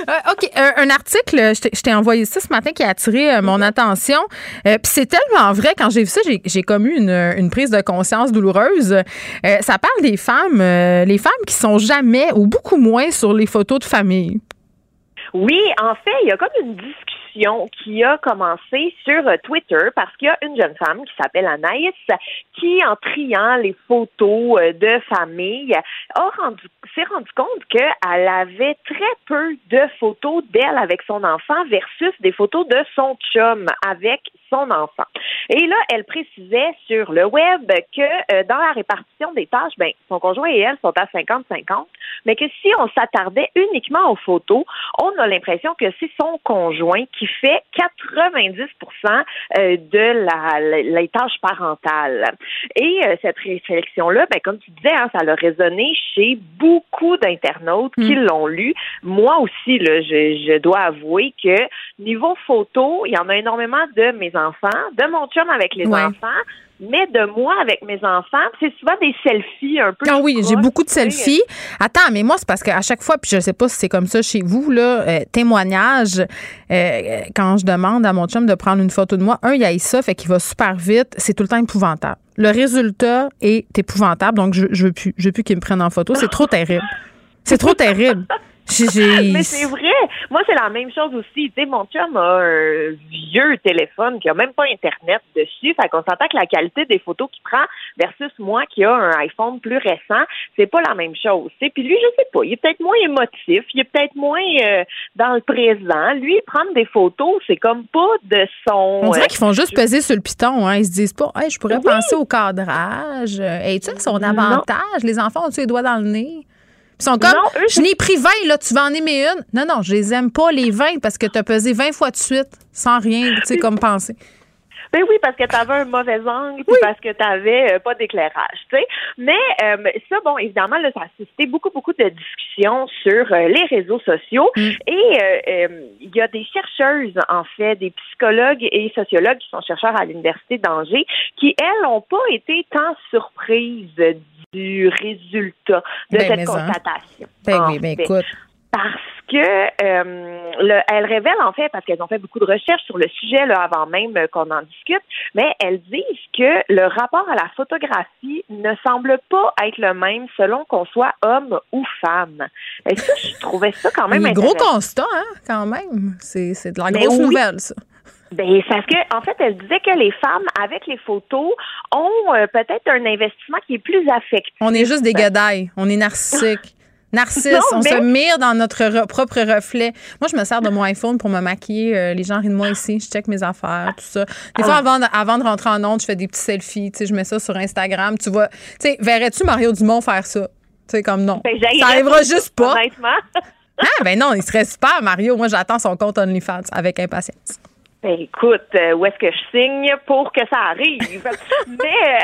Speaker 1: Euh, OK, un, un article, je t'ai- envoyé ça ce matin qui a attiré euh, mon attention. Euh, Puis c'est tellement vrai, quand j'ai vu ça, j'ai- comme eu une, une prise de conscience douloureuse. Ça parle des femmes, les femmes qui sont jamais ou beaucoup moins sur les photos de famille.
Speaker 13: Oui, en fait, il y a comme une discussion qui a commencé sur euh, Twitter parce qu'il y a une jeune femme qui s'appelle Anaïs qui, en triant les photos euh, de famille, s'est rendu compte qu'elle avait très peu de photos d'elle avec son enfant versus des photos de son chum avec son enfant. Et là, elle précisait sur le web que euh, dans la répartition des tâches, ben, son conjoint et elle sont à 50-50, mais que si on s'attardait uniquement aux photos, on a l'impression que c'est son conjoint qui fait 90% euh, de la, la- les tâches parentales. Et euh, cette réflexion-là, ben, comme tu disais, hein, ça a résonné chez beaucoup d'internautes qui l'ont lu. Moi aussi, là, je, je dois avouer que niveau photo, il y en a énormément de mes enfants, de mon chum avec les
Speaker 1: Ouais.
Speaker 13: enfants, mais de moi avec mes enfants. C'est souvent des selfies un peu.
Speaker 1: Ah oui, j'ai beaucoup de selfies. Attends, mais moi, c'est parce qu'à chaque fois, puis je sais pas si c'est comme ça chez vous, là, euh, témoignage, euh, quand je demande à mon chum de prendre une photo de moi, un, il a ça, fait qu'il va super vite, c'est tout le temps épouvantable. Le résultat est épouvantable, donc je, je veux plus, je veux plus qu'il me prenne en photo. C'est trop terrible. C'est trop terrible.
Speaker 13: Mais c'est vrai. Moi, c'est la même chose aussi. Tu sais, mon chum a un vieux téléphone qui a même pas Internet dessus. Fait qu'on s'entend que la qualité des photos qu'il prend versus moi qui a un iPhone plus récent, c'est pas la même chose. Tu sais, Puis lui, je sais pas. Il est peut-être moins émotif. Il est peut-être moins euh, dans le présent. Lui, prendre des photos, c'est comme pas de son...
Speaker 1: On dirait
Speaker 13: euh,
Speaker 1: qu'ils font juste peser sur le piton. Hein. Ils se disent pas, hey, je pourrais penser au cadrage. Et tu sais, son avantage? Les enfants ont-tu les doigts dans le nez? Ils sont comme,
Speaker 13: Non, eux,
Speaker 1: je n'ai pris 20, là, tu vas en aimer une. Non, non, je les aime pas, les 20, parce que tu as pesé 20 fois de suite, sans rien, tu sais, comme penser.
Speaker 13: Ben oui, parce que tu avais un mauvais angle, puis parce que tu n'avais pas d'éclairage, tu sais. Mais euh, ça, bon, évidemment, là, ça a suscité beaucoup, beaucoup de discussions sur euh, les réseaux sociaux.
Speaker 1: Mm.
Speaker 13: Et euh, euh, il y a des chercheuses, en fait, des psychologues et sociologues qui sont chercheurs à l'Université d'Angers, qui, elles, n'ont pas été tant surprises du résultat de
Speaker 1: Ben,
Speaker 13: cette
Speaker 1: en.
Speaker 13: constatation.
Speaker 1: Ben ben écoute.
Speaker 13: Parce que euh, le- elles révèlent en fait, parce qu'elles ont fait beaucoup de recherches sur le sujet là, avant même euh, qu'on en discute, mais elles disent que le rapport à la photographie ne semble pas être le même selon qu'on soit homme ou femme. Et ça, je trouvais ça quand même
Speaker 1: Oui, gros constat, hein, quand même. C'est c'est de la
Speaker 13: Mais
Speaker 1: grosse
Speaker 13: oui.
Speaker 1: nouvelle, ça.
Speaker 13: Ben, parce que, en fait, elle disait que les femmes, avec les photos, ont euh, peut-être un investissement qui est plus affectif.
Speaker 1: On est juste des gadailles. On est narcissiques. Narcisse,
Speaker 13: Non,
Speaker 1: on
Speaker 13: mais-
Speaker 1: se mire dans notre re- propre reflet. Moi, je me sers de mon iPhone pour me maquiller. Euh, les gens rient de moi ici. Je check mes affaires, tout ça. Des fois,
Speaker 13: Ah.
Speaker 1: avant de, avant de rentrer en onde, je fais des petits selfies. Tu sais, je mets ça sur Instagram. Tu vois, tu sais, verrais-tu Mario Dumont faire ça? Tu sais, comme non.
Speaker 13: Ben,
Speaker 1: ça arrivera juste pas.
Speaker 13: Honnêtement.
Speaker 1: Ah, ben non, il serait super, Mario. Moi, j'attends son compte OnlyFans avec impatience.
Speaker 13: Ben, écoute, euh, où est-ce que je signe pour que ça arrive? Mais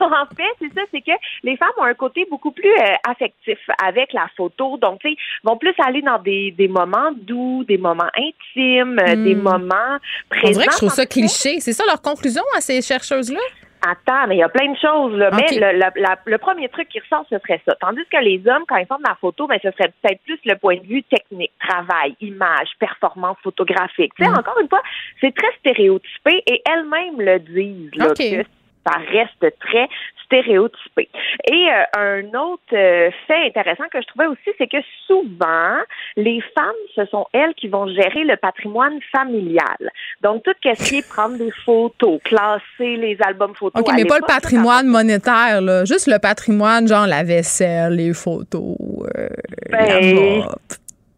Speaker 13: en fait, c'est ça, c'est que les femmes ont un côté beaucoup plus euh, affectif avec la photo. Donc, tu sais, vont plus aller dans des, des moments doux, des moments intimes, euh,
Speaker 1: Hmm.
Speaker 13: des moments présents.
Speaker 1: On dirait que je trouve ça cliché. C'est ça leur conclusion à ces chercheuses-là?
Speaker 13: Attends, mais il y a plein de choses, là. Mais le, la- la- le premier truc qui ressort, ce serait ça. Tandis que les hommes, quand ils font de la photo, ben, ce serait peut-être plus le point de vue technique, travail, image, performance photographique. Tu sais,
Speaker 1: Mm.
Speaker 13: encore une fois, c'est très stéréotypé et elles-mêmes le disent, là, que ça reste très stéréotypé. Et euh, un autre euh, fait intéressant que je trouvais aussi, c'est que souvent, les femmes, ce sont elles qui vont gérer le patrimoine familial. Donc, tout ce qui est prendre des photos, classer les albums photos.
Speaker 1: OK, mais pas le patrimoine monétaire, là. Juste le patrimoine, genre la vaisselle, les photos, euh, la
Speaker 13: Ben.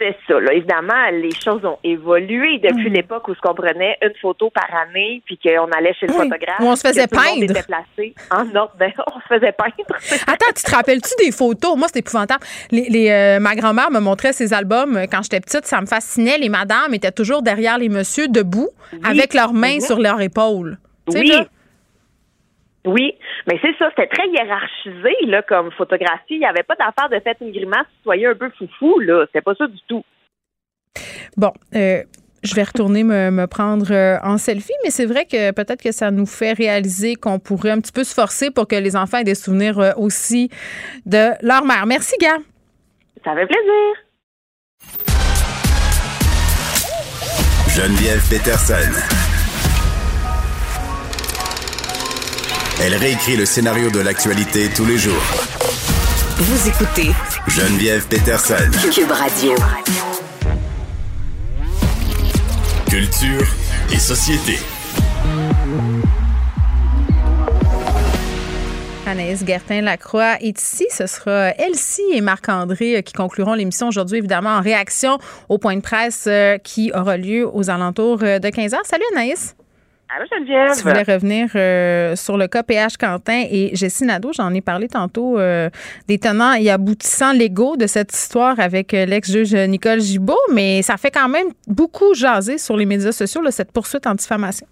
Speaker 13: C'est ça, là. Évidemment, les choses ont évolué depuis l'époque où ce qu'on prenait une photo par année puis qu'on allait chez le
Speaker 1: Oui.
Speaker 13: photographe.
Speaker 1: Où on se faisait peindre.
Speaker 13: placé en ordre. Ben, on se faisait peindre.
Speaker 1: Attends, tu te rappelles-tu des photos? Moi, c'était épouvantable. Les, les, euh, ma grand-mère me montrait ses albums euh, quand j'étais petite. Ça me fascinait. Les madames étaient toujours derrière les messieurs, debout, avec leurs mains
Speaker 13: Mhm.
Speaker 1: sur leurs épaules. Tu sais,
Speaker 13: Oui.
Speaker 1: là?
Speaker 13: Oui, mais c'est ça, c'était très hiérarchisé là, comme photographie. Il n'y avait pas d'affaire de faire une grimace, soyez un peu foufou, là. C'était pas ça du tout.
Speaker 1: Bon, euh, je vais retourner me, me prendre euh, en selfie, mais c'est vrai que peut-être que ça nous fait réaliser qu'on pourrait un petit peu se forcer pour que les enfants aient des souvenirs euh, aussi de leur mère. Merci, gars.
Speaker 13: Ça fait plaisir.
Speaker 4: Geneviève Peterson. Elle réécrit le scénario de l'actualité tous les jours.
Speaker 3: Vous écoutez
Speaker 4: Geneviève Peterson.
Speaker 3: Cube Radio.
Speaker 4: Culture et société.
Speaker 1: Anaïs Gertin-Lacroix est ici. Ce sera Elsie et Marc-André euh, qui concluront l'émission aujourd'hui, évidemment, en réaction au point de presse euh, qui aura lieu aux alentours euh, de 15 heures. Salut Anaïs.
Speaker 15: Allô Geneviève?
Speaker 1: Tu voulais revenir euh, sur le cas PH Quentin et Jessie Nadeau. J'en ai parlé tantôt euh, des tenants et aboutissants légaux de cette histoire avec euh, l'ex-juge Nicole Gibault, mais ça fait quand même beaucoup jaser sur les médias sociaux, là, cette poursuite en diffamation.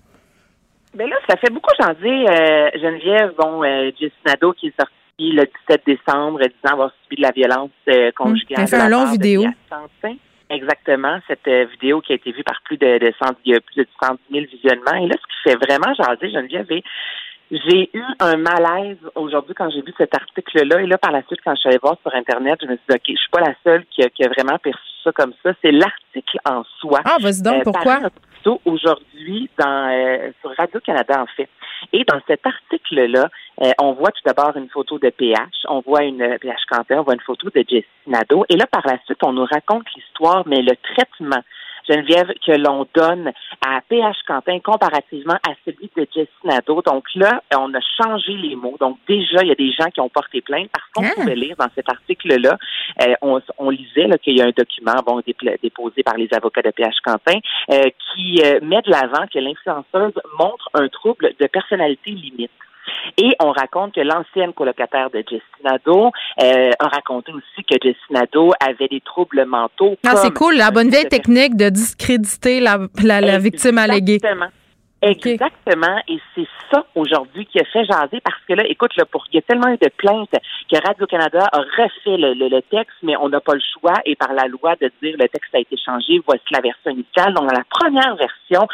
Speaker 15: Ben là, ça fait beaucoup jaser, euh, Geneviève. Bon, euh, Jessie Nadeau qui est sortie le 17 décembre disant avoir subi de la violence euh, conjugale.
Speaker 1: Elle fait un long vidéo.
Speaker 15: Quentin. Exactement, cette euh, vidéo qui a été vue par plus de, de 100, il y a plus de 110 000 visionnements. Et là, ce qui fait vraiment jaser, Geneviève, j'ai eu un malaise aujourd'hui quand j'ai vu cet article-là. Et là, par la suite, quand je suis allée voir sur Internet, je me suis dit, OK, je suis pas la seule qui a, qui a vraiment perçu ça comme ça. C'est l'article en soi.
Speaker 1: Ah, vas-y donc, pourquoi?
Speaker 15: plus tôt aujourd'hui dans euh, sur Radio-Canada, en fait. Et dans cet article-là, euh, on voit tout d'abord une photo de PH, on voit une euh, PH Quentin, on voit une photo de Jessie Nadeau. Et là, par la suite, on nous raconte l'histoire, mais le traitement Geneviève, que l'on donne à PH Quentin comparativement à celui de Jessie Nadeau. Donc là, on a changé les mots. Donc déjà, il y a des gens qui ont porté plainte parce qu'on
Speaker 1: Ah.
Speaker 15: pouvait lire dans cet article-là, euh, on, on lisait qu'il y a un document bon déposé par les avocats de PH Quentin euh, qui euh, met de l'avant que l'influenceuse montre un trouble de personnalité limite. Et on raconte que l'ancienne colocataire de Jessie Nadeau euh, a raconté aussi que Jessie Nadeau avait des troubles mentaux.
Speaker 1: Ah, c'est cool, la bonne vieille technique de discréditer la, la, la victime alléguée.
Speaker 15: Exactement. Exactement. Et c'est ça aujourd'hui qui a fait jaser parce que là, écoute, là, pour, il y a tellement eu de plaintes que Radio-Canada a refait le, le- le texte, mais on n'a pas le choix et par la loi de dire le texte a été changé, voici la version initiale. Donc, dans la première version,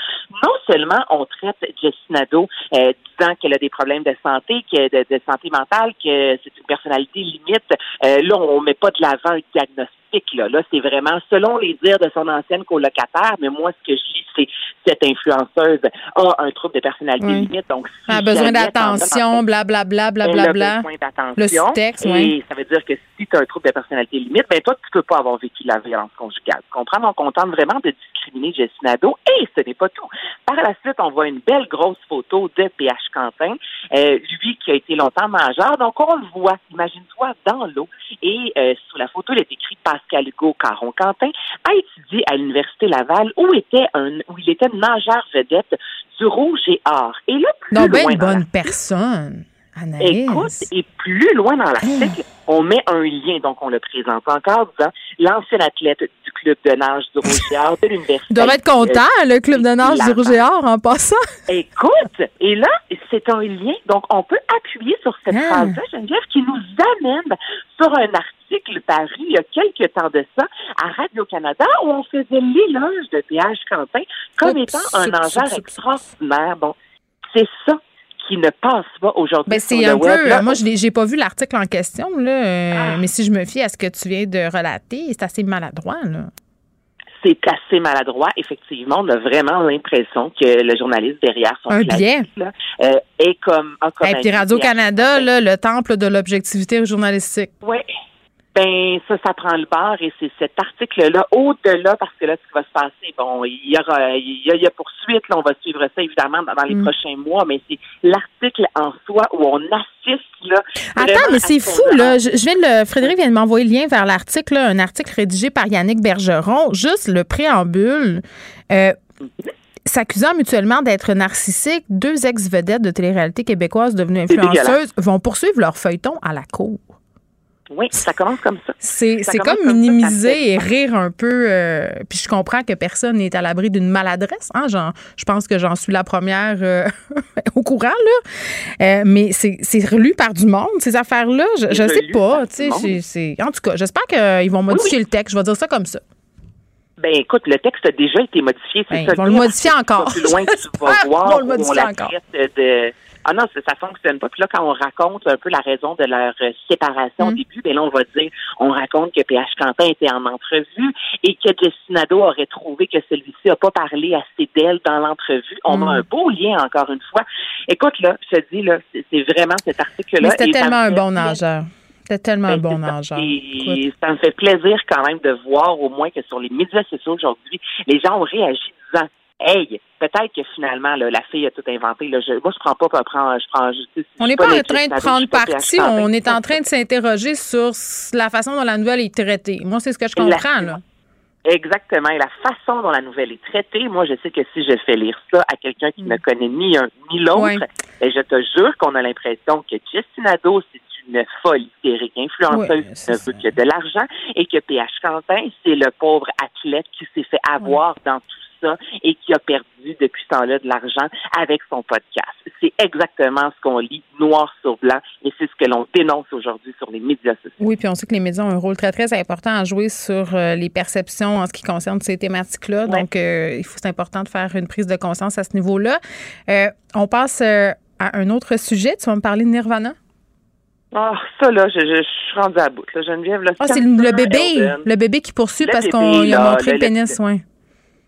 Speaker 15: non seulement on traite Jessie Nadeau euh, disant qu'elle a des problèmes de santé, que de, de santé mentale, que c'est une personnalité limite, euh, là, on met pas de l'avant un diagnostic. Là, là c'est vraiment selon les dires de son ancienne colocataire, mais moi, ce que je lis, c'est cette influenceuse a un trouble de personnalité
Speaker 1: Oui.
Speaker 15: limite. Donc, si
Speaker 1: a besoin d'attention, blablabla, blablabla.
Speaker 15: besoin d'attention.
Speaker 1: Le sous-texte,
Speaker 15: et
Speaker 1: oui.
Speaker 15: ça veut dire que si tu as un trouble de personnalité limite, ben toi, tu peux pas avoir vécu la violence conjugale. Tu comprends? Donc, on tente vraiment de discriminer Jessie Nadeau. Et ce n'est pas tout. Par la suite, on voit une belle grosse photo de PH Quentin, euh, lui qui a été longtemps majeur. Donc, on le voit, imagine-toi, dans l'eau. Et euh, sous la photo, il est écrit Pascal Hugo Caron Quentin a étudié à l'Université Laval où était un où il était nageur vedette du rouge et or. Et là, plus
Speaker 1: Non, ben
Speaker 15: loin
Speaker 1: une
Speaker 15: dans
Speaker 1: bonne personne.
Speaker 15: Écoute, et plus loin dans l'article, on met un lien, donc on le présente encore, disant l'ancien athlète du club de nage du Rouge et Or de l'université.
Speaker 1: Ils doivent être contents, le club de nage du
Speaker 15: Laval.
Speaker 1: Rouge et Or, en passant.
Speaker 15: Écoute, et là, c'est un lien. Donc, on peut appuyer sur cette
Speaker 1: Ah.
Speaker 15: phrase-là, Geneviève, qui nous amène sur un article paru il y a quelques temps de ça à Radio-Canada où on faisait l'éloge de PH Quentin comme étant un nageur extraordinaire. Bon, c'est ça qui ne passe pas aujourd'hui
Speaker 1: Ben, c'est un
Speaker 15: web.
Speaker 1: peu.
Speaker 15: Là,
Speaker 1: euh, moi, je n'ai pas vu l'article en question, là, euh,
Speaker 15: Ah.
Speaker 1: mais si je me fie à ce que tu viens de relater, c'est assez maladroit, là.
Speaker 15: c'est assez maladroit. Effectivement, on a vraiment l'impression que le journaliste derrière son
Speaker 1: Un biais.
Speaker 15: euh, est comme a comme
Speaker 1: Et puis Radio-Canada, le temple de l'objectivité journalistique.
Speaker 15: Oui. Ben, ça, ça prend le bar et c'est cet article-là, au-delà, parce que là, ce qui va se passer, bon, il y aura, il y a, il y a poursuite, là, on va suivre ça, évidemment, dans, dans les
Speaker 1: Mm.
Speaker 15: prochains mois, mais c'est l'article en soi où on assiste, là.
Speaker 1: Attends, mais c'est fou, là. Je, je viens de le, Frédéric vient de m'envoyer le lien vers l'article, là, un article rédigé par Yannick Bergeron. Juste le préambule. Euh, S'accusant mutuellement d'être narcissiques, deux ex-vedettes de télé-réalité québécoises devenues influenceuses vont poursuivre leur feuilleton à la cour.
Speaker 15: Oui, ça commence comme ça.
Speaker 1: C'est comme
Speaker 15: comme
Speaker 1: minimiser
Speaker 15: ça
Speaker 1: et rire un peu. euh, puis je comprends que personne n'est à l'abri d'une maladresse. Hein, je pense que j'en suis la première euh, au courant, là. Euh, mais c'est c'est relu par du monde, ces affaires-là. Je, je sais pas. tu sais, c'est- En tout cas, j'espère qu'ils vont modifier le texte. Je vais dire ça comme ça.
Speaker 15: Ben écoute, le texte a déjà été modifié. C'est
Speaker 1: Ben,
Speaker 15: ça
Speaker 1: ils vont le modifier encore.
Speaker 15: Plus loin, tu vas
Speaker 1: Ils
Speaker 15: voir
Speaker 1: vont le
Speaker 15: où on
Speaker 1: modifier encore.
Speaker 15: de Ah non, ça, ça fonctionne pas. Puis là, quand on raconte un peu la raison de leur euh, séparation au
Speaker 1: Mm.
Speaker 15: début, ben là, on va dire, on raconte que PH Quentin était en entrevue et que Destinado aurait trouvé que celui-ci a pas parlé assez d'elle dans l'entrevue. On
Speaker 1: Mm.
Speaker 15: a un beau lien, encore une fois. Écoute, là, je te dis, là, c'est vraiment cet article-là.
Speaker 1: Mais c'était tellement
Speaker 15: me
Speaker 1: un bon nageur. C'était tellement un
Speaker 15: Ben,
Speaker 1: bon nageur.
Speaker 15: Et ça me fait plaisir quand même de voir au moins que sur les médias sociaux aujourd'hui, les gens ont réagi disant Hey, peut-être que finalement, là, la fille a tout inventé. Là, je, moi, je prends pas. Je prends, je, je
Speaker 1: On
Speaker 15: suis
Speaker 1: n'est pas en train de prendre parti, on est en train de s'interroger sur la façon dont la nouvelle est traitée. Moi, c'est ce que je comprends, là.
Speaker 15: Exactement. Et la façon dont la nouvelle est traitée, moi, je sais que si je fais lire ça à quelqu'un qui ne connaît ni un ni l'autre, ben, je te jure qu'on a l'impression que Justin Ado, c'est une folle hystérique influenceuse qui ne veut que de l'argent et que PH Quentin, c'est le pauvre athlète qui s'est fait avoir dans tout ça et qui a perdu depuis ce temps-là de l'argent avec son podcast. C'est exactement ce qu'on lit noir sur blanc et c'est ce que l'on dénonce aujourd'hui sur les médias sociaux.
Speaker 1: Oui, puis on sait que les médias ont un rôle très, très important à jouer sur euh, les perceptions en ce qui concerne ces thématiques-là. Donc, euh, il faut, c'est important de faire une prise de conscience à ce niveau-là. Euh, on passe euh, à un autre sujet. Tu vas me parler de Nirvana?
Speaker 15: Ah, ça, là, je, je, je suis rendue à bout. Là, Geneviève, là,
Speaker 1: Ah, c'est le bébé.
Speaker 15: Elden.
Speaker 1: Le bébé qui poursuit
Speaker 15: Le
Speaker 1: parce qu'on lui a montré le- pénis, oui.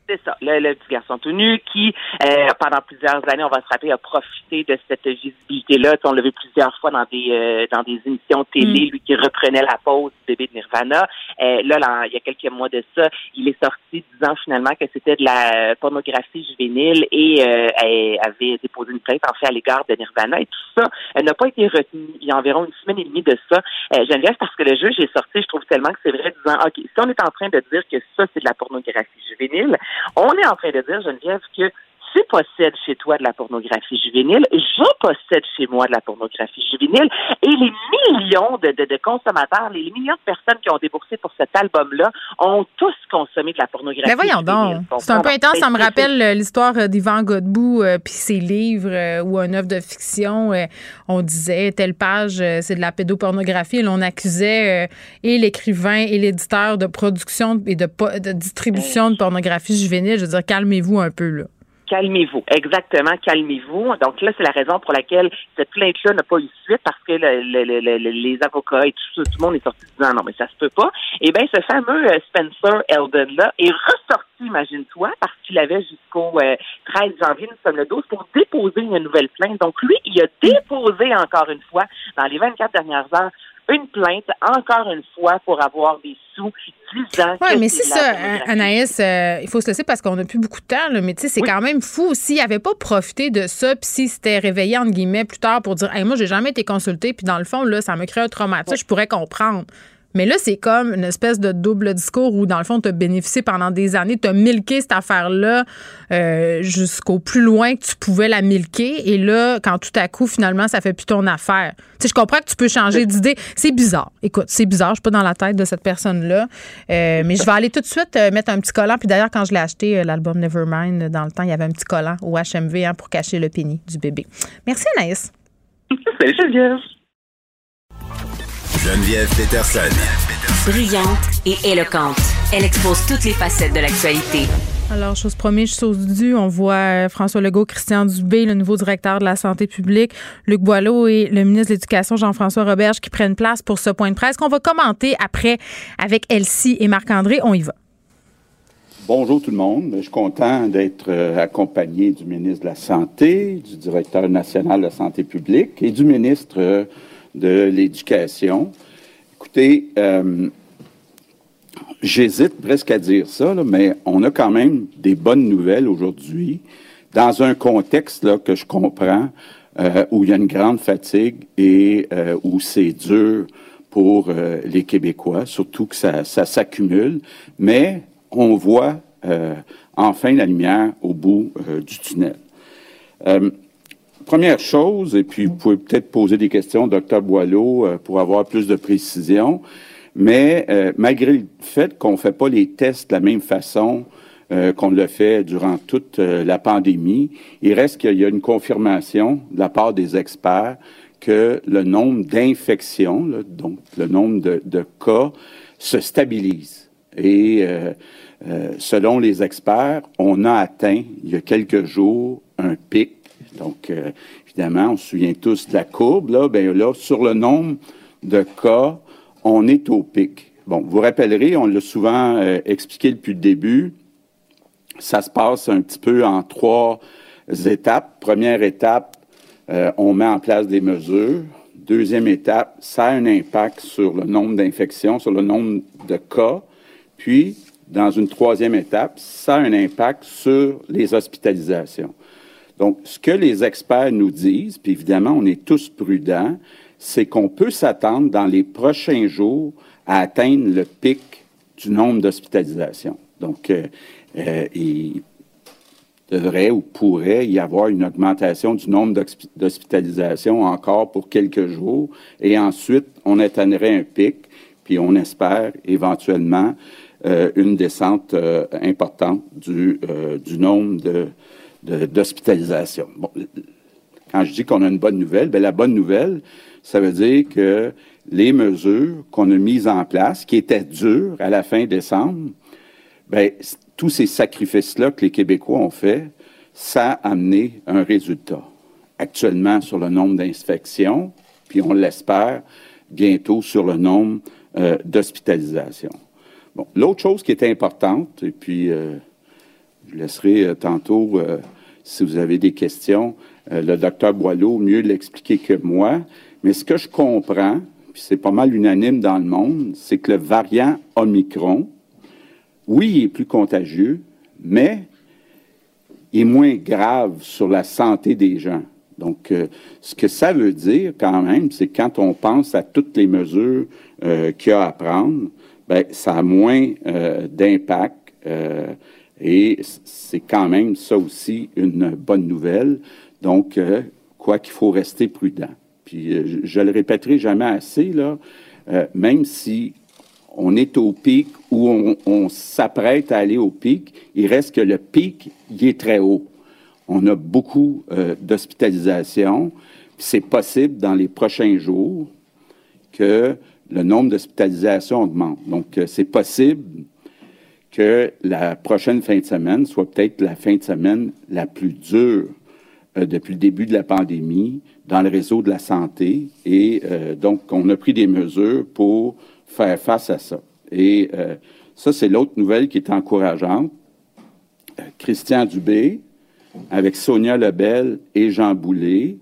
Speaker 15: C'est ça, le, le petit garçon tout nu qui, euh, pendant plusieurs années, on va se rappeler, a profité de cette visibilité-là. On l'a vu plusieurs fois dans des euh, dans des émissions télé,
Speaker 1: Mm.
Speaker 15: lui qui reprenait la pose du bébé de Nirvana. Euh, là, là, il y a quelques mois de ça, il est sorti disant finalement que c'était de la pornographie juvénile et euh, elle avait déposé une plainte en fait à l'égard de Nirvana et tout ça euh, n'a pas été retenu. Il y a environ une semaine et demie de ça. Euh, Geneviève, parce que le juge est sorti, je trouve tellement que c'est vrai, disant, OK, si on est en train de dire que ça, c'est de la pornographie juvénile, on est en train de dire, Geneviève, que tu possèdes chez toi de la pornographie juvénile, je possède chez moi de la pornographie juvénile, et les millions de, de, de consommateurs, les millions de personnes qui ont déboursé pour cet album-là ont tous consommé de la pornographie
Speaker 1: Mais voyons
Speaker 15: juvénile.
Speaker 1: donc. C'est un peu intense. Ça me rappelle euh, l'histoire euh, d'Yvan Godbout euh, puis ses livres euh, ou un œuvre de fiction. euh, on disait telle page, c'est de la pédopornographie. Et l'on accusait et l'écrivain et l'éditeur de production et de, distribution de pornographie juvénile. Je veux dire, calmez-vous un peu, là.
Speaker 15: Calmez-vous, exactement, calmez-vous. Donc là, c'est la raison pour laquelle cette plainte-là n'a pas eu suite parce que le- le- le- le- les avocats et tout, tout le monde est sorti disant non, mais ça se peut pas. Eh bien, ce fameux euh, Spencer Eldon-là est ressorti, imagine-toi, parce qu'il avait jusqu'au euh, 13 janvier, nous sommes le 12, pour déposer une nouvelle plainte. Donc lui, il a déposé encore une fois, dans les 24 dernières heures, une plainte, encore une fois, pour avoir des sous disant
Speaker 1: Oui,
Speaker 15: que
Speaker 1: mais
Speaker 15: c'est
Speaker 1: ça,
Speaker 15: pornographie.
Speaker 1: Anaïs, euh, il faut se laisser parce qu'on n'a plus beaucoup de temps, là, mais tu sais, c'est quand même fou. S'il n'avait pas profité de ça, puis s'il s'était réveillé, entre guillemets, plus tard pour dire, hey, moi, j'ai jamais été consulté, puis dans le fond, là, ça me crée un traumatisme, je pourrais comprendre. Mais là, c'est comme une espèce de double discours où, dans le fond, tu as bénéficié pendant des années, tu as milqué cette affaire-là euh, jusqu'au plus loin que tu pouvais la milquer. Et là, quand tout à coup, finalement, ça fait plus ton affaire. Tu sais, je comprends que tu peux changer d'idée. C'est bizarre. Écoute, c'est bizarre. Je suis pas dans la tête de cette personne-là. Euh, mais je vais aller tout de suite euh, mettre un petit collant. Puis d'ailleurs, quand je l'ai acheté, euh, l'album Nevermind, dans le temps, il y avait un petit collant au HMV hein, pour cacher le pénis du bébé. Merci, Anaïs.
Speaker 15: Salut, Geneviève.
Speaker 4: Geneviève Peterson.
Speaker 3: Brillante et éloquente, elle expose toutes les facettes de l'actualité.
Speaker 1: Alors, chose promise, chose due, on voit euh, François Legault, Christian Dubé, le nouveau directeur de la santé publique, Luc Boileau et le ministre de l'Éducation, Jean-François Roberge, qui prennent place pour ce point de presse qu'on va commenter après avec Elsie et Marc-André. On y va.
Speaker 16: Bonjour tout le monde. Je suis content d'être euh, accompagné du ministre de la Santé, du directeur national de la santé publique et du ministre euh, de l'Éducation. Écoutez, euh, j'hésite presque à dire ça, là, mais on a quand même des bonnes nouvelles aujourd'hui dans un contexte là, que je comprends euh, où il y a une grande fatigue et euh, où c'est dur pour euh, les Québécois, surtout que ça, s'accumule. Mais on voit enfin la lumière au bout du tunnel. Première chose, et puis vous pouvez peut-être poser des questions au docteur Boileau euh, pour avoir plus de précision, mais euh, malgré le fait qu'on ne fait pas les tests de la même façon euh, qu'on le fait durant toute euh, la pandémie, il reste qu'il y a une confirmation de la part des experts que le nombre d'infections, donc le nombre de, de cas, se stabilise. Et euh, selon les experts, on a atteint il y a quelques jours un pic Donc, euh, évidemment, on se souvient tous de la courbe. Là, ben là, sur le nombre de cas, on est au pic. Bon, vous rappellerez, on l'a souvent euh, expliqué depuis le début, ça se passe un petit peu en trois étapes. Première étape, euh, on met en place des mesures. Deuxième étape, ça a un impact sur le nombre d'infections, sur le nombre de cas. Puis, dans une troisième étape, ça a un impact sur les hospitalisations. Donc, ce que les experts nous disent, puis évidemment, on est tous prudents, c'est qu'on peut s'attendre dans les prochains jours à atteindre le pic du nombre d'hospitalisations. Donc, euh, euh, il devrait ou pourrait y avoir une augmentation du nombre d'hospitalisations encore pour quelques jours, et ensuite, on atteindrait un pic, puis on espère éventuellement euh, une descente importante du, du nombre de d'hospitalisation. bon, quand je dis qu'on a une bonne nouvelle, bien, la bonne nouvelle, ça veut dire que les mesures qu'on a mises en place, qui étaient dures à la fin décembre, bien, tous ces sacrifices-là que les Québécois ont fait, ça a amené un résultat. Actuellement, sur le nombre d'infections, puis on l'espère bientôt sur le nombre euh, d'hospitalisations. Bon, l'autre chose qui est importante, et puis euh, je laisserai euh, tantôt si vous avez des questions, euh, le docteur Boileau mieux l'expliquer que moi. Mais ce que je comprends, puis c'est pas mal unanime dans le monde, c'est que le variant Omicron, oui, il est plus contagieux, mais il est moins grave sur la santé des gens. Donc, euh, ce que ça veut dire quand même, c'est quand on pense à toutes les mesures euh, qu'il y a à prendre, ben, ça a moins d'impact et c'est quand même ça aussi une bonne nouvelle. Donc, euh, quoi qu'il faut rester prudent. Puis, euh, je, le répéterai jamais assez, là, euh, même si on est au pic ou on, s'apprête à aller au pic, il reste que le pic, il est très haut. On a beaucoup d'hospitalisations. C'est possible dans les prochains jours que le nombre d'hospitalisations augmente. Donc, c'est possible que la prochaine fin de semaine soit peut-être la fin de semaine la plus dure euh, depuis le début de la pandémie dans le réseau de la santé. Et euh, donc, on a pris des mesures pour faire face à ça. Et euh, ça, c'est l'autre nouvelle qui est encourageante. Christian Dubé, avec Sonia Lebel et Jean Boulet,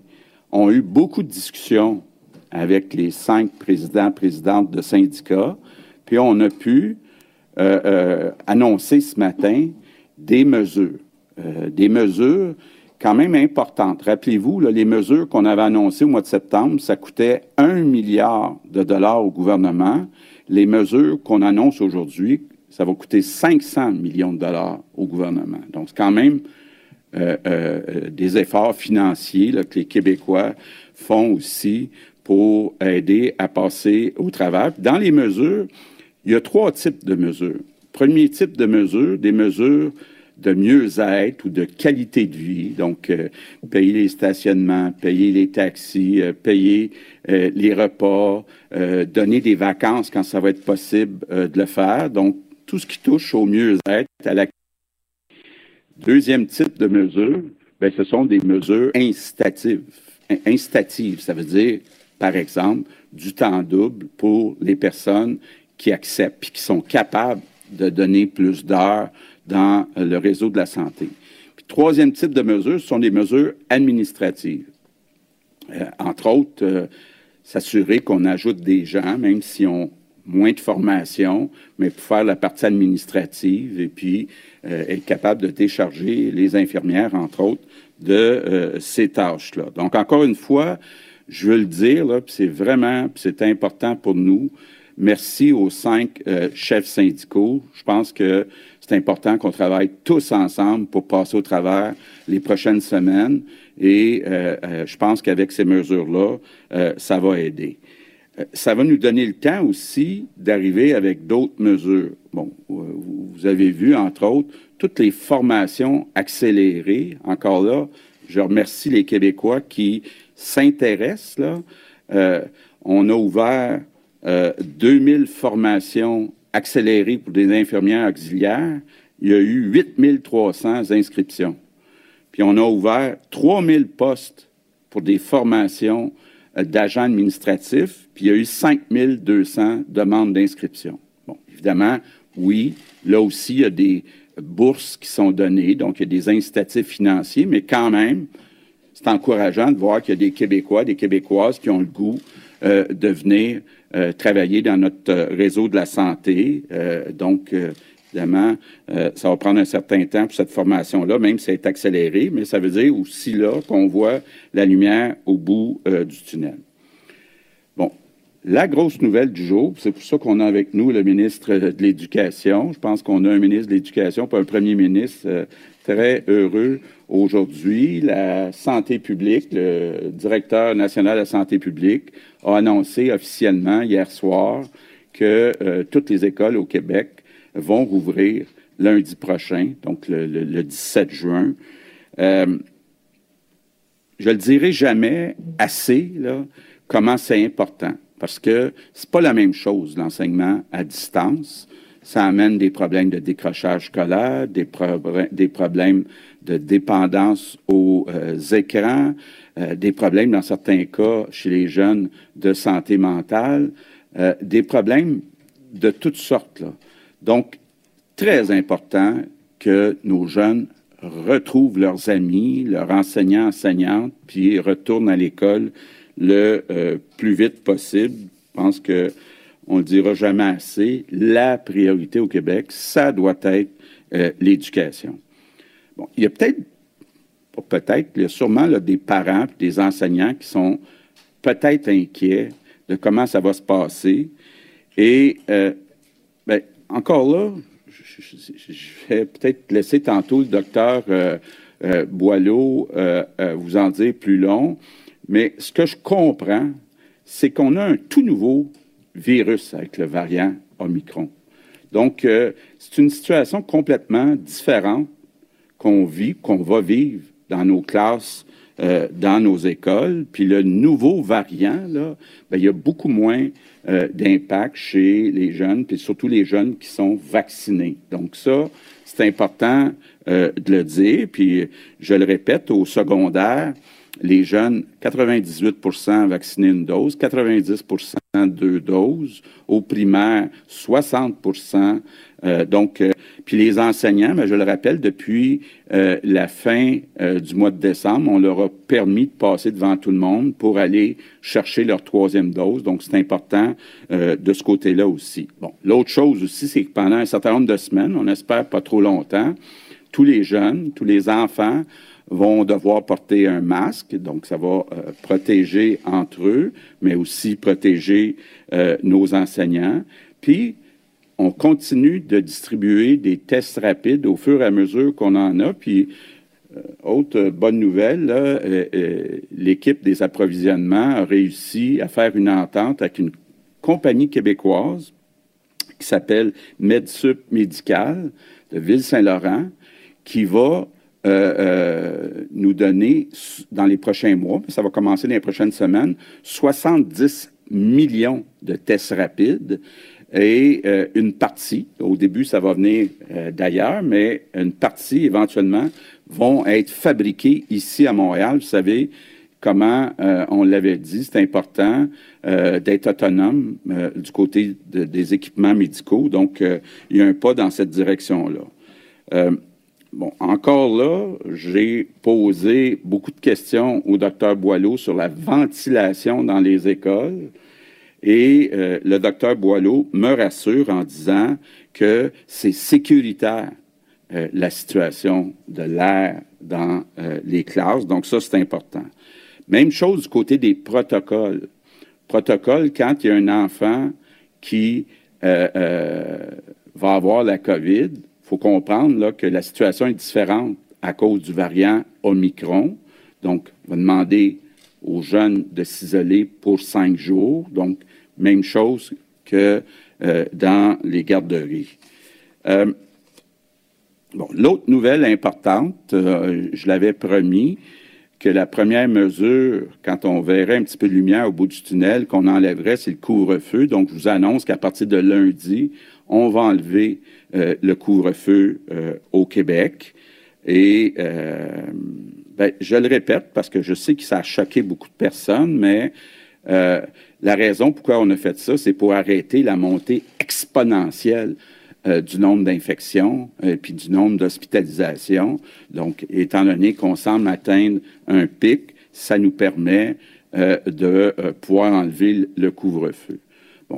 Speaker 16: ont eu beaucoup de discussions avec les cinq présidents, présidentes de syndicats, puis on a pu annoncé ce matin des mesures, euh, des mesures quand même importantes. Rappelez-vous, les mesures qu'on avait annoncées au mois de septembre, ça coûtait un milliard de dollars au gouvernement. Les mesures qu'on annonce aujourd'hui, ça va coûter 500 millions de dollars au gouvernement. Donc, c'est quand même des efforts financiers que les Québécois font aussi pour aider à passer au travers. Dans les mesures, il y a trois types de mesures. Premier type de mesures, des mesures de mieux-être ou de qualité de vie, donc euh, payer les stationnements, payer les taxis, euh, payer euh, les repas, donner des vacances quand ça va être possible de le faire. Donc, tout ce qui touche au mieux-être, à la Deuxième type de mesures, ben, ce sont des mesures incitatives. Incitatives, ça veut dire, par exemple, du temps double pour les personnes qui acceptent et qui sont capables de donner plus d'heures dans euh, le réseau de la santé. Puis, troisième type de mesures, ce sont des mesures administratives. Euh, entre autres, euh, s'assurer qu'on ajoute des gens, même s'ils ont moins de formation, mais pour faire la partie administrative et puis être capable de décharger les infirmières, entre autres, de ces tâches-là. Donc, encore une fois, je veux le dire, c'est vraiment, c'est important pour nous, Merci aux cinq euh, chefs syndicaux. Je pense que c'est important qu'on travaille tous ensemble pour passer au travers les prochaines semaines et euh, euh, je pense qu'avec ces mesures-là, ça va aider. Ça va nous donner le temps aussi d'arriver avec d'autres mesures. Bon, vous avez vu, entre autres, toutes les formations accélérées. Encore là, je remercie les Québécois qui s'intéressent. Là. on a ouvert 2000 euh, formations accélérées pour des infirmières auxiliaires, il y a eu 8300 inscriptions. puis on a ouvert 3000 postes pour des formations euh, d'agents administratifs, puis il y a eu 5200 demandes d'inscription. Bon, évidemment, oui, là aussi, il y a des bourses qui sont données, donc il y a des incitatifs financiers, mais quand même, c'est encourageant de voir qu'il y a des Québécois, des Québécoises qui ont le goût euh, de venir euh, travailler dans notre réseau de la santé. donc, évidemment, ça va prendre un certain temps pour cette formation-là, même si elle est accélérée, mais ça veut dire aussi là qu'on voit la lumière au bout du tunnel. La grosse nouvelle du jour, c'est pour ça qu'on a avec nous le ministre de l'Éducation. Je pense qu'on a un ministre de l'Éducation, pas un premier ministre euh, très heureux aujourd'hui. La santé publique, le directeur national de la santé publique, a annoncé officiellement hier soir que euh, toutes les écoles au Québec vont rouvrir lundi prochain, donc le, 17 juin. Euh, je le dirai jamais assez, comment c'est important parce que c'est pas la même chose, l'enseignement à distance. Ça amène des problèmes de décrochage scolaire, des, des problèmes de dépendance aux euh, écrans, euh, des problèmes dans certains cas chez les jeunes de santé mentale, euh, des problèmes de toutes sortes. Là. Donc, très important que nos jeunes retrouvent leurs amis, leurs enseignants, enseignantes, puis retournent à l'école le euh, plus vite possible. Je pense que on le dira jamais assez. La priorité au Québec, ça doit être euh, l'éducation. Bon, il y a peut-être, peut-être, il y a sûrement des parents, des enseignants qui sont peut-être inquiets de comment ça va se passer. Et euh, ben, encore là, je, vais peut-être laisser tantôt le docteur Boileau vous en dire plus long. Mais ce que je comprends, c'est qu'on a un tout nouveau virus avec le variant Omicron. Donc, euh, c'est une situation complètement différente qu'on vit, qu'on va vivre dans nos classes, euh, dans nos écoles. Puis le nouveau variant, là, ben, il y a beaucoup moins euh, d'impact chez les jeunes, puis surtout les jeunes qui sont vaccinés. Donc ça, c'est important de le dire. Puis je le répète, au secondaire, les jeunes, 98 vaccinés une dose, 90 deux doses. Au primaire, 60 euh, Donc, euh, puis les enseignants, mais je le rappelle, depuis euh, la fin du mois de décembre, on leur a permis de passer devant tout le monde pour aller chercher leur troisième dose. Donc, c'est important de ce côté-là aussi. Bon, l'autre chose aussi, c'est que pendant un certain nombre de semaines, on espère pas trop longtemps, tous les jeunes, tous les enfants vont devoir porter un masque, donc ça va euh, protéger entre eux, mais aussi protéger euh, nos enseignants. Puis, on continue de distribuer des tests rapides au fur et à mesure qu'on en a. Puis, euh, autre bonne nouvelle, l'équipe des approvisionnements a réussi à faire une entente avec une compagnie québécoise qui s'appelle MedSup Médical de Ville-Saint-Laurent, qui va euh, euh, nous donner dans les prochains mois, ça va commencer dans les prochaines semaines, 70 millions de tests rapides et euh, une partie, au début ça va venir d'ailleurs, mais une partie éventuellement vont être fabriqués ici à Montréal. Vous savez comment on l'avait dit, c'est important d'être autonome du côté des équipements médicaux. Donc, il y a un pas dans cette direction-là. Bon, encore là, j'ai posé beaucoup de questions au docteur Boileau sur la ventilation dans les écoles. Et euh, le docteur Boileau me rassure en disant que c'est sécuritaire euh, la situation de l'air dans euh, les classes. Donc ça, c'est important. Même chose du côté des protocoles. Protocole, quand il y a un enfant qui va avoir la COVID, il faut comprendre que la situation est différente à cause du variant Omicron. Donc, on va demander aux jeunes de s'isoler pour cinq jours. Donc, même chose que euh, dans les garderies. Euh, bon, L'autre nouvelle importante, euh, je l'avais promis, que la première mesure, quand on verrait un petit peu de lumière au bout du tunnel, qu'on enlèverait, c'est le couvre-feu. Donc, je vous annonce qu'à partir de lundi, on va enlever le couvre-feu euh, au Québec. Et ben, je le répète parce que je sais que ça a choqué beaucoup de personnes, mais la raison pourquoi on a fait ça, c'est pour arrêter la montée exponentielle du nombre d'infections et puis du nombre d'hospitalisations. Donc, étant donné qu'on semble atteindre un pic, ça nous permet de pouvoir enlever le couvre-feu.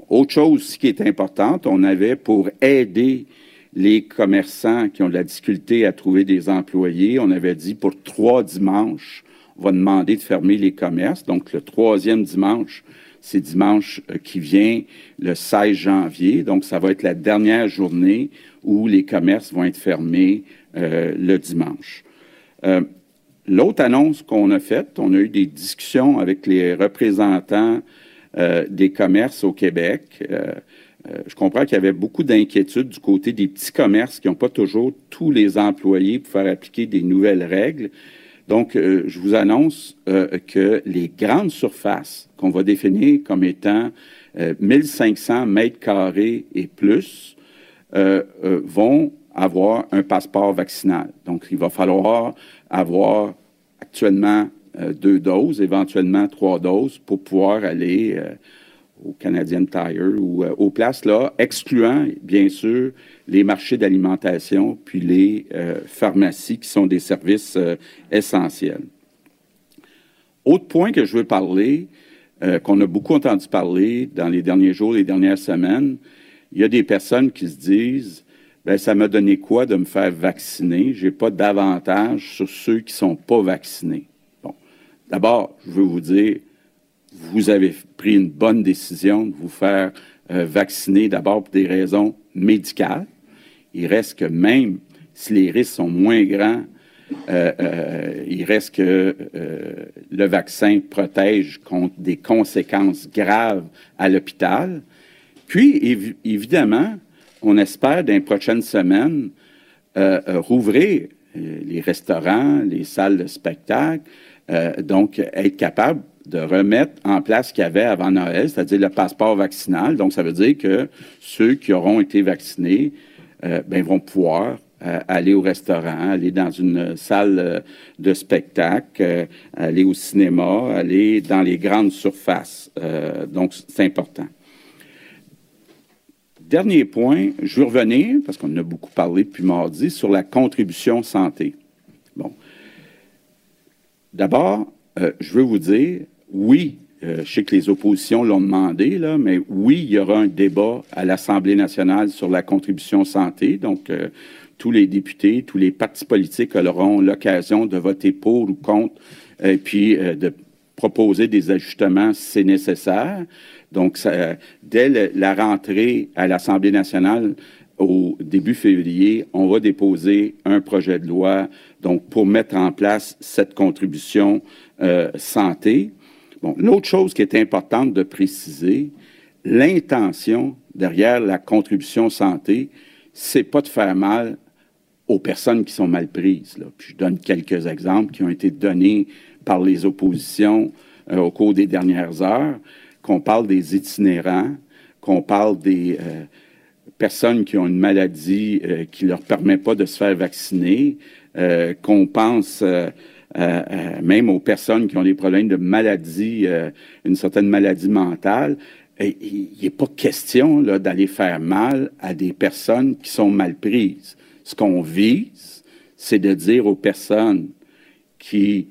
Speaker 16: Autre chose qui est importante, on avait pour aider les commerçants qui ont de la difficulté à trouver des employés, on avait dit pour trois dimanches, on va demander de fermer les commerces. Donc, le troisième dimanche, c'est dimanche euh, qui vient, le 16 janvier. Donc, ça va être la dernière journée où les commerces vont être fermés euh, le dimanche. Euh, l'autre annonce qu'on a faite, on a eu des discussions avec les représentants des commerces au Québec. Euh, je comprends qu'il y avait beaucoup d'inquiétudes du côté des petits commerces qui n'ont pas toujours tous les employés pour faire appliquer des nouvelles règles. Donc, euh, je vous annonce euh, que les grandes surfaces qu'on va définir comme étant 1500 mètres carrés et plus vont avoir un passeport vaccinal. Donc, il va falloir avoir actuellement deux doses, éventuellement trois doses pour pouvoir aller au Canadian Tire ou euh, aux places là, excluant bien sûr les marchés d'alimentation puis les euh, pharmacies qui sont des services euh, essentiels. Autre point que je veux parler, qu'on a beaucoup entendu parler dans les derniers jours, les dernières semaines, il y a des personnes qui se disent ben ça m'a donné quoi de me faire vacciner? J'ai pas d'avantage sur ceux qui sont pas vaccinés. D'abord, je veux vous dire vous avez pris une bonne décision de vous faire euh, vacciner d'abord pour des raisons médicales. Il reste que même si les risques sont moins grands, euh, euh, il reste que le vaccin protège contre des conséquences graves à l'hôpital. Puis, évidemment, on espère dans les prochaines semaines rouvrir les restaurants, les salles de spectacle, donc être capable de remettre en place ce qu'il y avait avant Noël, c'est-à-dire le passeport vaccinal. Donc, ça veut dire que ceux qui auront été vaccinés euh, ben, vont pouvoir euh, aller au restaurant, aller dans une salle euh, de spectacle, aller au cinéma, aller dans les grandes surfaces. donc, c'est important. Dernier point, je veux revenir, parce qu'on en a beaucoup parlé depuis mardi, sur la contribution santé. Bon. D'abord, je veux vous dire, oui, euh, je sais que les oppositions l'ont demandé, là, mais oui, il y aura un débat à l'Assemblée nationale sur la contribution santé. Donc, euh, tous les députés, tous les partis politiques auront l'occasion de voter pour ou contre, et euh, puis de proposer des ajustements si c'est nécessaire. Donc, dès la rentrée à l'Assemblée nationale, au début février, on va déposer un projet de loi donc pour mettre en place cette contribution santé. Bon, l'autre chose qui est importante de préciser, l'intention derrière la contribution santé, c'est pas de faire mal aux personnes qui sont mal prises. Là. je donne quelques exemples qui ont été donnés par les oppositions euh, au cours des dernières heures, qu'on parle des itinérants, qu'on parle des euh, personnes qui ont une maladie euh, qui leur permet pas de se faire vacciner, qu'on pense euh, euh, même aux personnes qui ont des problèmes de maladie, euh, une certaine maladie mentale. il n'est pas question d'aller faire mal à des personnes qui sont mal prises. Ce qu'on vise, c'est de dire aux personnes qui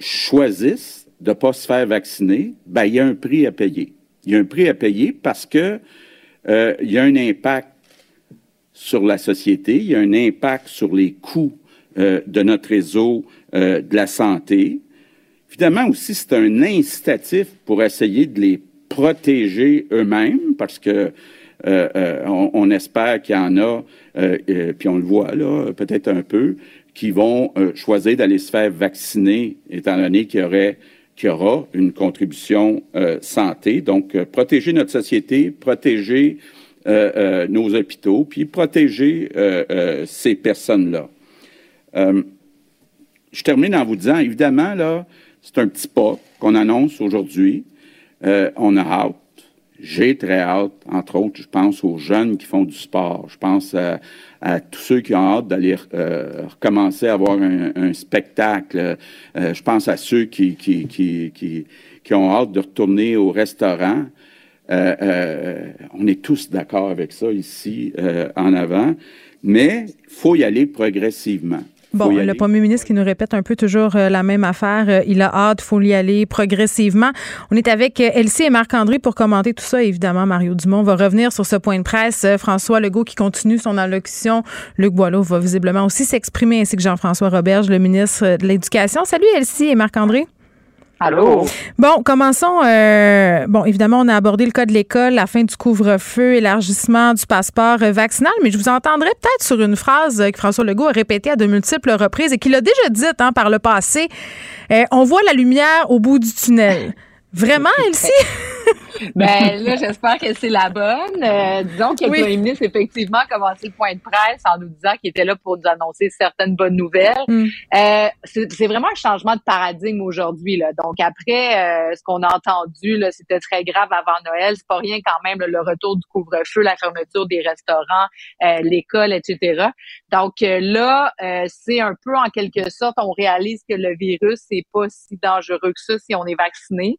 Speaker 16: choisissent de ne pas se faire vacciner, ben, il y a un prix à payer. Il y a un prix à payer parce que il y a un impact sur la société, il y a un impact sur les coûts de notre réseau euh, de la santé. Évidemment aussi, c'est un incitatif pour essayer de les protéger eux-mêmes parce que euh, euh, on, espère qu'il y en a, puis on le voit là, peut-être un peu, qui vont choisir d'aller se faire vacciner, étant donné qu'il y aurait qu'il y aura une contribution santé. Donc, protéger notre société, protéger nos hôpitaux, puis protéger ces personnes-là. Je termine en vous disant, évidemment, là, c'est un petit pas qu'on annonce aujourd'hui. Euh, on a hâte. j'ai très hâte, entre autres, je pense aux jeunes qui font du sport. Je pense à, tous ceux qui ont hâte d'aller euh, recommencer à avoir un, spectacle. Euh, je pense à ceux qui, qui, qui, qui, qui ont hâte de retourner au restaurant. Euh, euh, on est tous d'accord avec ça ici euh, en avant, mais il faut y aller progressivement.
Speaker 1: Bon, le premier ministre qui nous répète un peu toujours la même affaire. il a hâte, il faut y aller progressivement. On est avec Elsie et Marc-André pour commenter tout ça. Évidemment, Mario Dumont va revenir sur ce point de presse. François Legault qui continue son allocution. Luc Boileau va visiblement aussi s'exprimer, ainsi que Jean-François Roberge, le ministre de l'Éducation. Salut Elsie et Marc-André.
Speaker 17: Allô?
Speaker 1: Bon, commençons. Euh, bon, évidemment, on a abordé le cas de l'école, la fin du couvre-feu, élargissement du passeport vaccinal, mais je vous entendrai peut-être sur une phrase que François Legault a répétée à de multiples reprises et qu'il a déjà dite hein, par le passé. Euh, on voit la lumière au bout du tunnel. Vraiment, Elsie?
Speaker 17: ben là, j'espère que c'est la bonne. Euh, disons que le premier ministre, effectivement, a commencé le point de presse en nous disant qu'il était là pour nous annoncer certaines bonnes nouvelles. Mm. Euh, c'est vraiment un changement de paradigme aujourd'hui. Donc après, euh, ce qu'on a entendu, là, c'était très grave avant Noël. C'est pas rien quand même le retour du couvre-feu, la fermeture des restaurants, euh, l'école, etc. Donc là, c'est un peu en quelque sorte, on réalise que le virus, c'est pas si dangereux que ça si on est vacciné.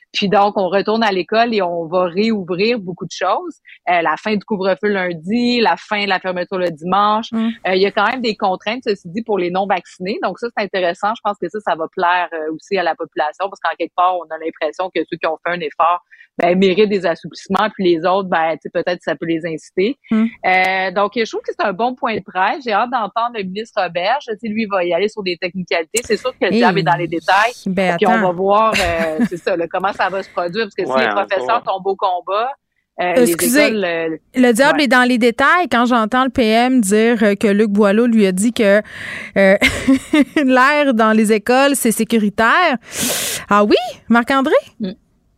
Speaker 17: Puis donc, on retourne à l'école et on va réouvrir beaucoup de choses. Euh, la fin du couvre-feu lundi, la fin de la fermeture le dimanche. Mm. Euh, il y a quand même des contraintes, ceci dit, pour les non-vaccinés. Donc ça, c'est intéressant. Je pense que ça, ça va plaire euh, aussi à la population parce qu'en quelque part, on a l'impression que ceux qui ont fait un effort ben, méritent des assouplissements, puis les autres, ben, peut-être ça peut les inciter. Mm. donc, je trouve que c'est un bon point de presse. J'ai hâte d'entendre le ministre Robert. sais, lui, il va y aller sur des technicalités. C'est sûr que le diable est dans les détails.
Speaker 1: Ben,
Speaker 17: puis on va voir, c'est ça, le, comment ça va se produire, parce que si les professeurs tombent au combat, euh,
Speaker 1: Excusez,
Speaker 17: euh,
Speaker 1: le diable est dans les détails. Quand j'entends le PM dire que Luc Boileau lui a dit que euh, l'air dans les écoles, c'est sécuritaire. Ah oui, Marc-André?
Speaker 18: Mm.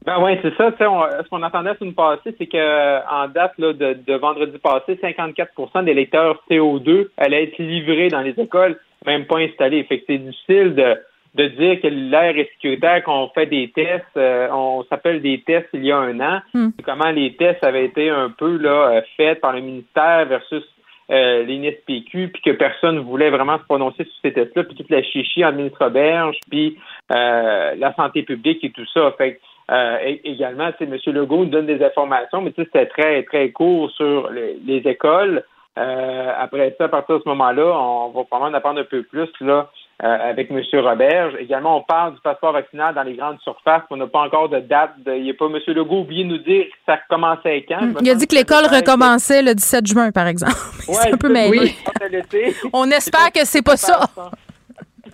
Speaker 18: Ben oui, c'est ça. ce qu'on attendait la semaine passée, c'est qu'en date là, de, vendredi passé, 54% des lecteurs CO2 allaient être livrés dans les écoles, même pas installés. Fait que c'est difficile de de dire que l'air est sécuritaire, qu'on fait des tests, euh, on s'appelle des tests il y a un an, hmm. comment les tests avaient été un peu là euh, faits par le ministère versus euh, l'INSPQ, puis que personne ne voulait vraiment se prononcer sur ces tests-là, puis toute la chichi en ministre Berge, puis euh, la santé publique et tout ça. Fait également, M. Legault nous donne des informations, mais c'était très, très court sur les, écoles. après ça, à partir de ce moment-là, on va probablement en apprendre un peu plus là euh, avec M. Roberge. Également, on parle du passeport vaccinal dans les grandes surfaces. On n'a pas encore de date. il n'y a pas M. Legault oublié de nous dire que ça recommençait quand.
Speaker 1: il a dit que l'école recommençait le 17 juin, par exemple. c'est un peu mêlé. on espère que c'est pas ça.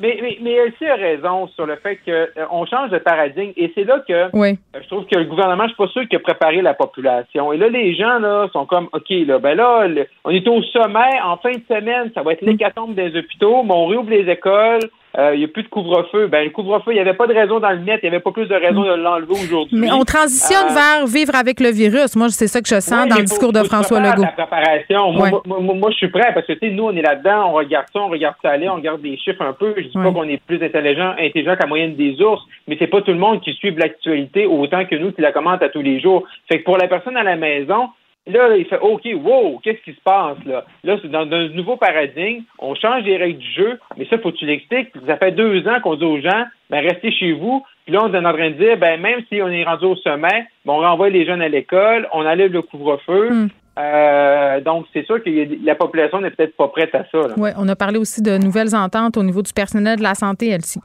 Speaker 18: Mais, mais, mais Elsie a raison sur le fait qu'on euh, change de paradigme et c'est là que euh, je trouve que le gouvernement, je suis pas sûr qu'il a préparé la population. Et là, les gens là sont comme OK, là, ben là, on est au sommet, en fin de semaine, ça va être mm. l'hécatombe des hôpitaux, mais on réouvre les écoles, euh, il n'y a plus de couvre-feu. Ben, le couvre-feu, il n'y avait pas de raison dans le net. Il n'y avait pas plus de raison de l'enlever aujourd'hui.
Speaker 1: Mais on transitionne euh, vers vivre avec le virus. Moi, c'est ça que je sens dans le discours de François Legault.
Speaker 18: La préparation. Moi, moi, je suis prêt parce que, tu sais, nous, on est là-dedans, on regarde ça, on regarde ça aller, on regarde des chiffres un peu. Je dis pas qu'on est plus intelligent, intelligent qu'à moyenne des ours, mais c'est pas tout le monde qui suit l'actualité autant que nous qui la commente à tous les jours. Fait que pour la personne à la maison, Là, il fait OK, wow, qu'est-ce qui se passe là? Là, c'est dans un nouveau paradigme, on change les règles du jeu, mais ça, faut que tu l'expliques. Ça fait deux ans qu'on dit aux gens, ben restez chez vous. Puis là, on est en train de dire, ben même si on est rendu au sommet, ben, on renvoie les jeunes à l'école, on enlève le couvre-feu. Hmm. Euh, donc, c'est sûr que la population n'est peut-être pas prête à ça.
Speaker 1: Oui, on a parlé aussi de nouvelles ententes au niveau du personnel de la santé, Elsie.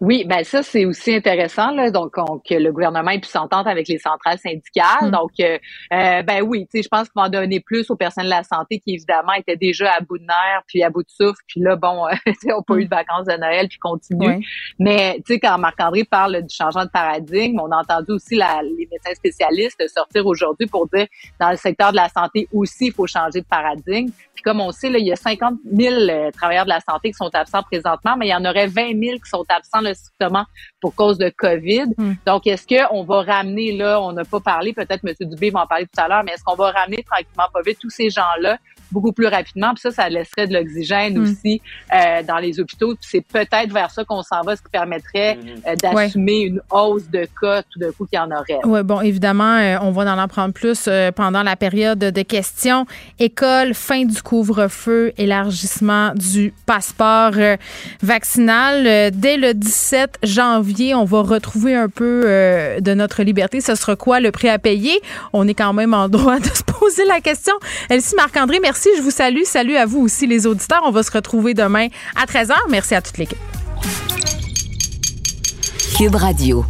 Speaker 17: Oui, ben ça c'est aussi intéressant là, donc que le gouvernement ait pu s'entendre avec les centrales syndicales. Mm. Donc euh, euh, ben oui, tu sais je pense qu'on va donner plus aux personnels de la santé qui évidemment étaient déjà à bout de nerfs puis à bout de souffle puis là bon, ils n'ont pas eu de vacances de Noël puis continuent. Mais tu sais quand Marc-André parle du changement de paradigme, on a entendu aussi la, les médecins spécialistes sortir aujourd'hui pour dire dans le secteur de la santé aussi il faut changer de paradigme. Puis comme on sait là, il y a 50 000 euh, travailleurs de la santé qui sont absents présentement, mais il y en aurait 20 000 qui sont absents le strictement pour cause de COVID. Hmm. Donc, est-ce qu'on va ramener, là, on n'a pas parlé, peut-être M. Dubé va en parler tout à l'heure, mais est-ce qu'on va ramener tranquillement pas vite tous ces gens-là beaucoup plus rapidement. Puis ça, ça laisserait de l'oxygène
Speaker 1: Mm.
Speaker 17: aussi euh, dans les hôpitaux. Puis c'est peut-être vers ça qu'on s'en va, ce qui permettrait euh, d'assumer une hausse de cas tout d'un coup qu'il y en aurait.
Speaker 1: Oui, bon, évidemment, euh, on va en apprendre plus euh, pendant la période de questions. École, fin du couvre-feu, élargissement du passeport euh, vaccinal. Euh, dès le 17 janvier, on va retrouver un peu euh, de notre liberté. Ce sera quoi le prix à payer? On est quand même en droit de se poser la question. Elsie Marc-André, merci. Je vous salue. Salut à vous aussi, les auditeurs. On va se retrouver demain à 13h. Merci à toute l'équipe.
Speaker 3: Cube Radio.